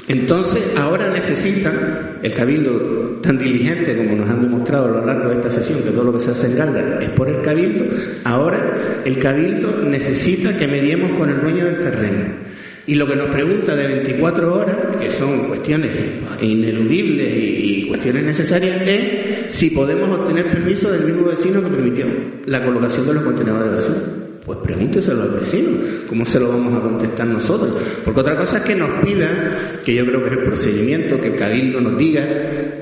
Entonces, ahora necesita el Cabildo tan diligente como nos han demostrado a lo largo de esta sesión, que todo lo que se hace en Galda es por el Cabildo, ahora el Cabildo necesita que mediemos con el dueño del terreno. Y lo que nos pregunta de 24 horas, que son cuestiones ineludibles y, cuestiones necesarias, es si podemos obtener permiso del mismo vecino que permitió la colocación de los contenedores de basura. Pues pregúnteselo al vecino, ¿cómo se lo vamos a contestar nosotros? Porque otra cosa es que nos pidan, que yo creo que es el procedimiento, que el cabildo nos diga,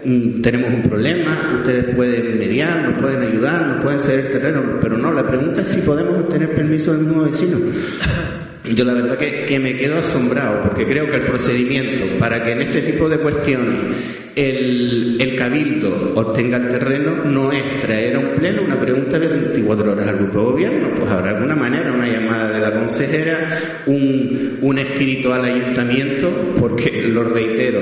mm, tenemos un problema, ustedes pueden mediar, nos pueden ayudar, nos pueden ceder terreno, pero no, la pregunta es si podemos obtener permiso del mismo vecino. Yo la verdad que, me quedo asombrado porque creo que el procedimiento para que en este tipo de cuestiones el, el, cabildo obtenga el terreno no es traer a un pleno una pregunta de 24 horas al grupo de gobierno, pues habrá alguna manera, una llamada de la consejera, un, un escrito al ayuntamiento, porque lo reitero,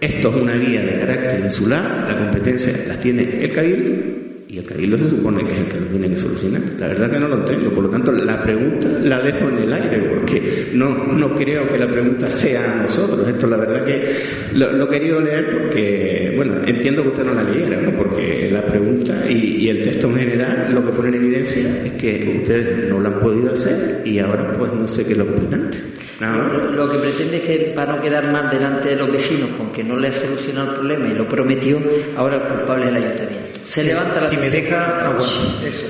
esto es una guía de carácter insular, la competencia la tiene el cabildo y el cabildo se supone que es el que lo tiene que solucionar. La verdad que no lo entiendo. Por lo tanto, la pregunta la dejo en el aire porque no, no creo que la pregunta sea a nosotros. Esto la verdad que lo, he querido leer porque, bueno, entiendo que usted no la leyera, ¿no? porque la pregunta y, el texto en general lo que pone en evidencia es que ustedes no lo han podido hacer y ahora pues no sé qué es lo competente. Lo, que pretende es que para no quedar mal delante de los vecinos con que no le ha solucionado el problema y lo prometió, ahora el culpable es el ayuntamiento. Se levanta la Si me deja, ah, eso.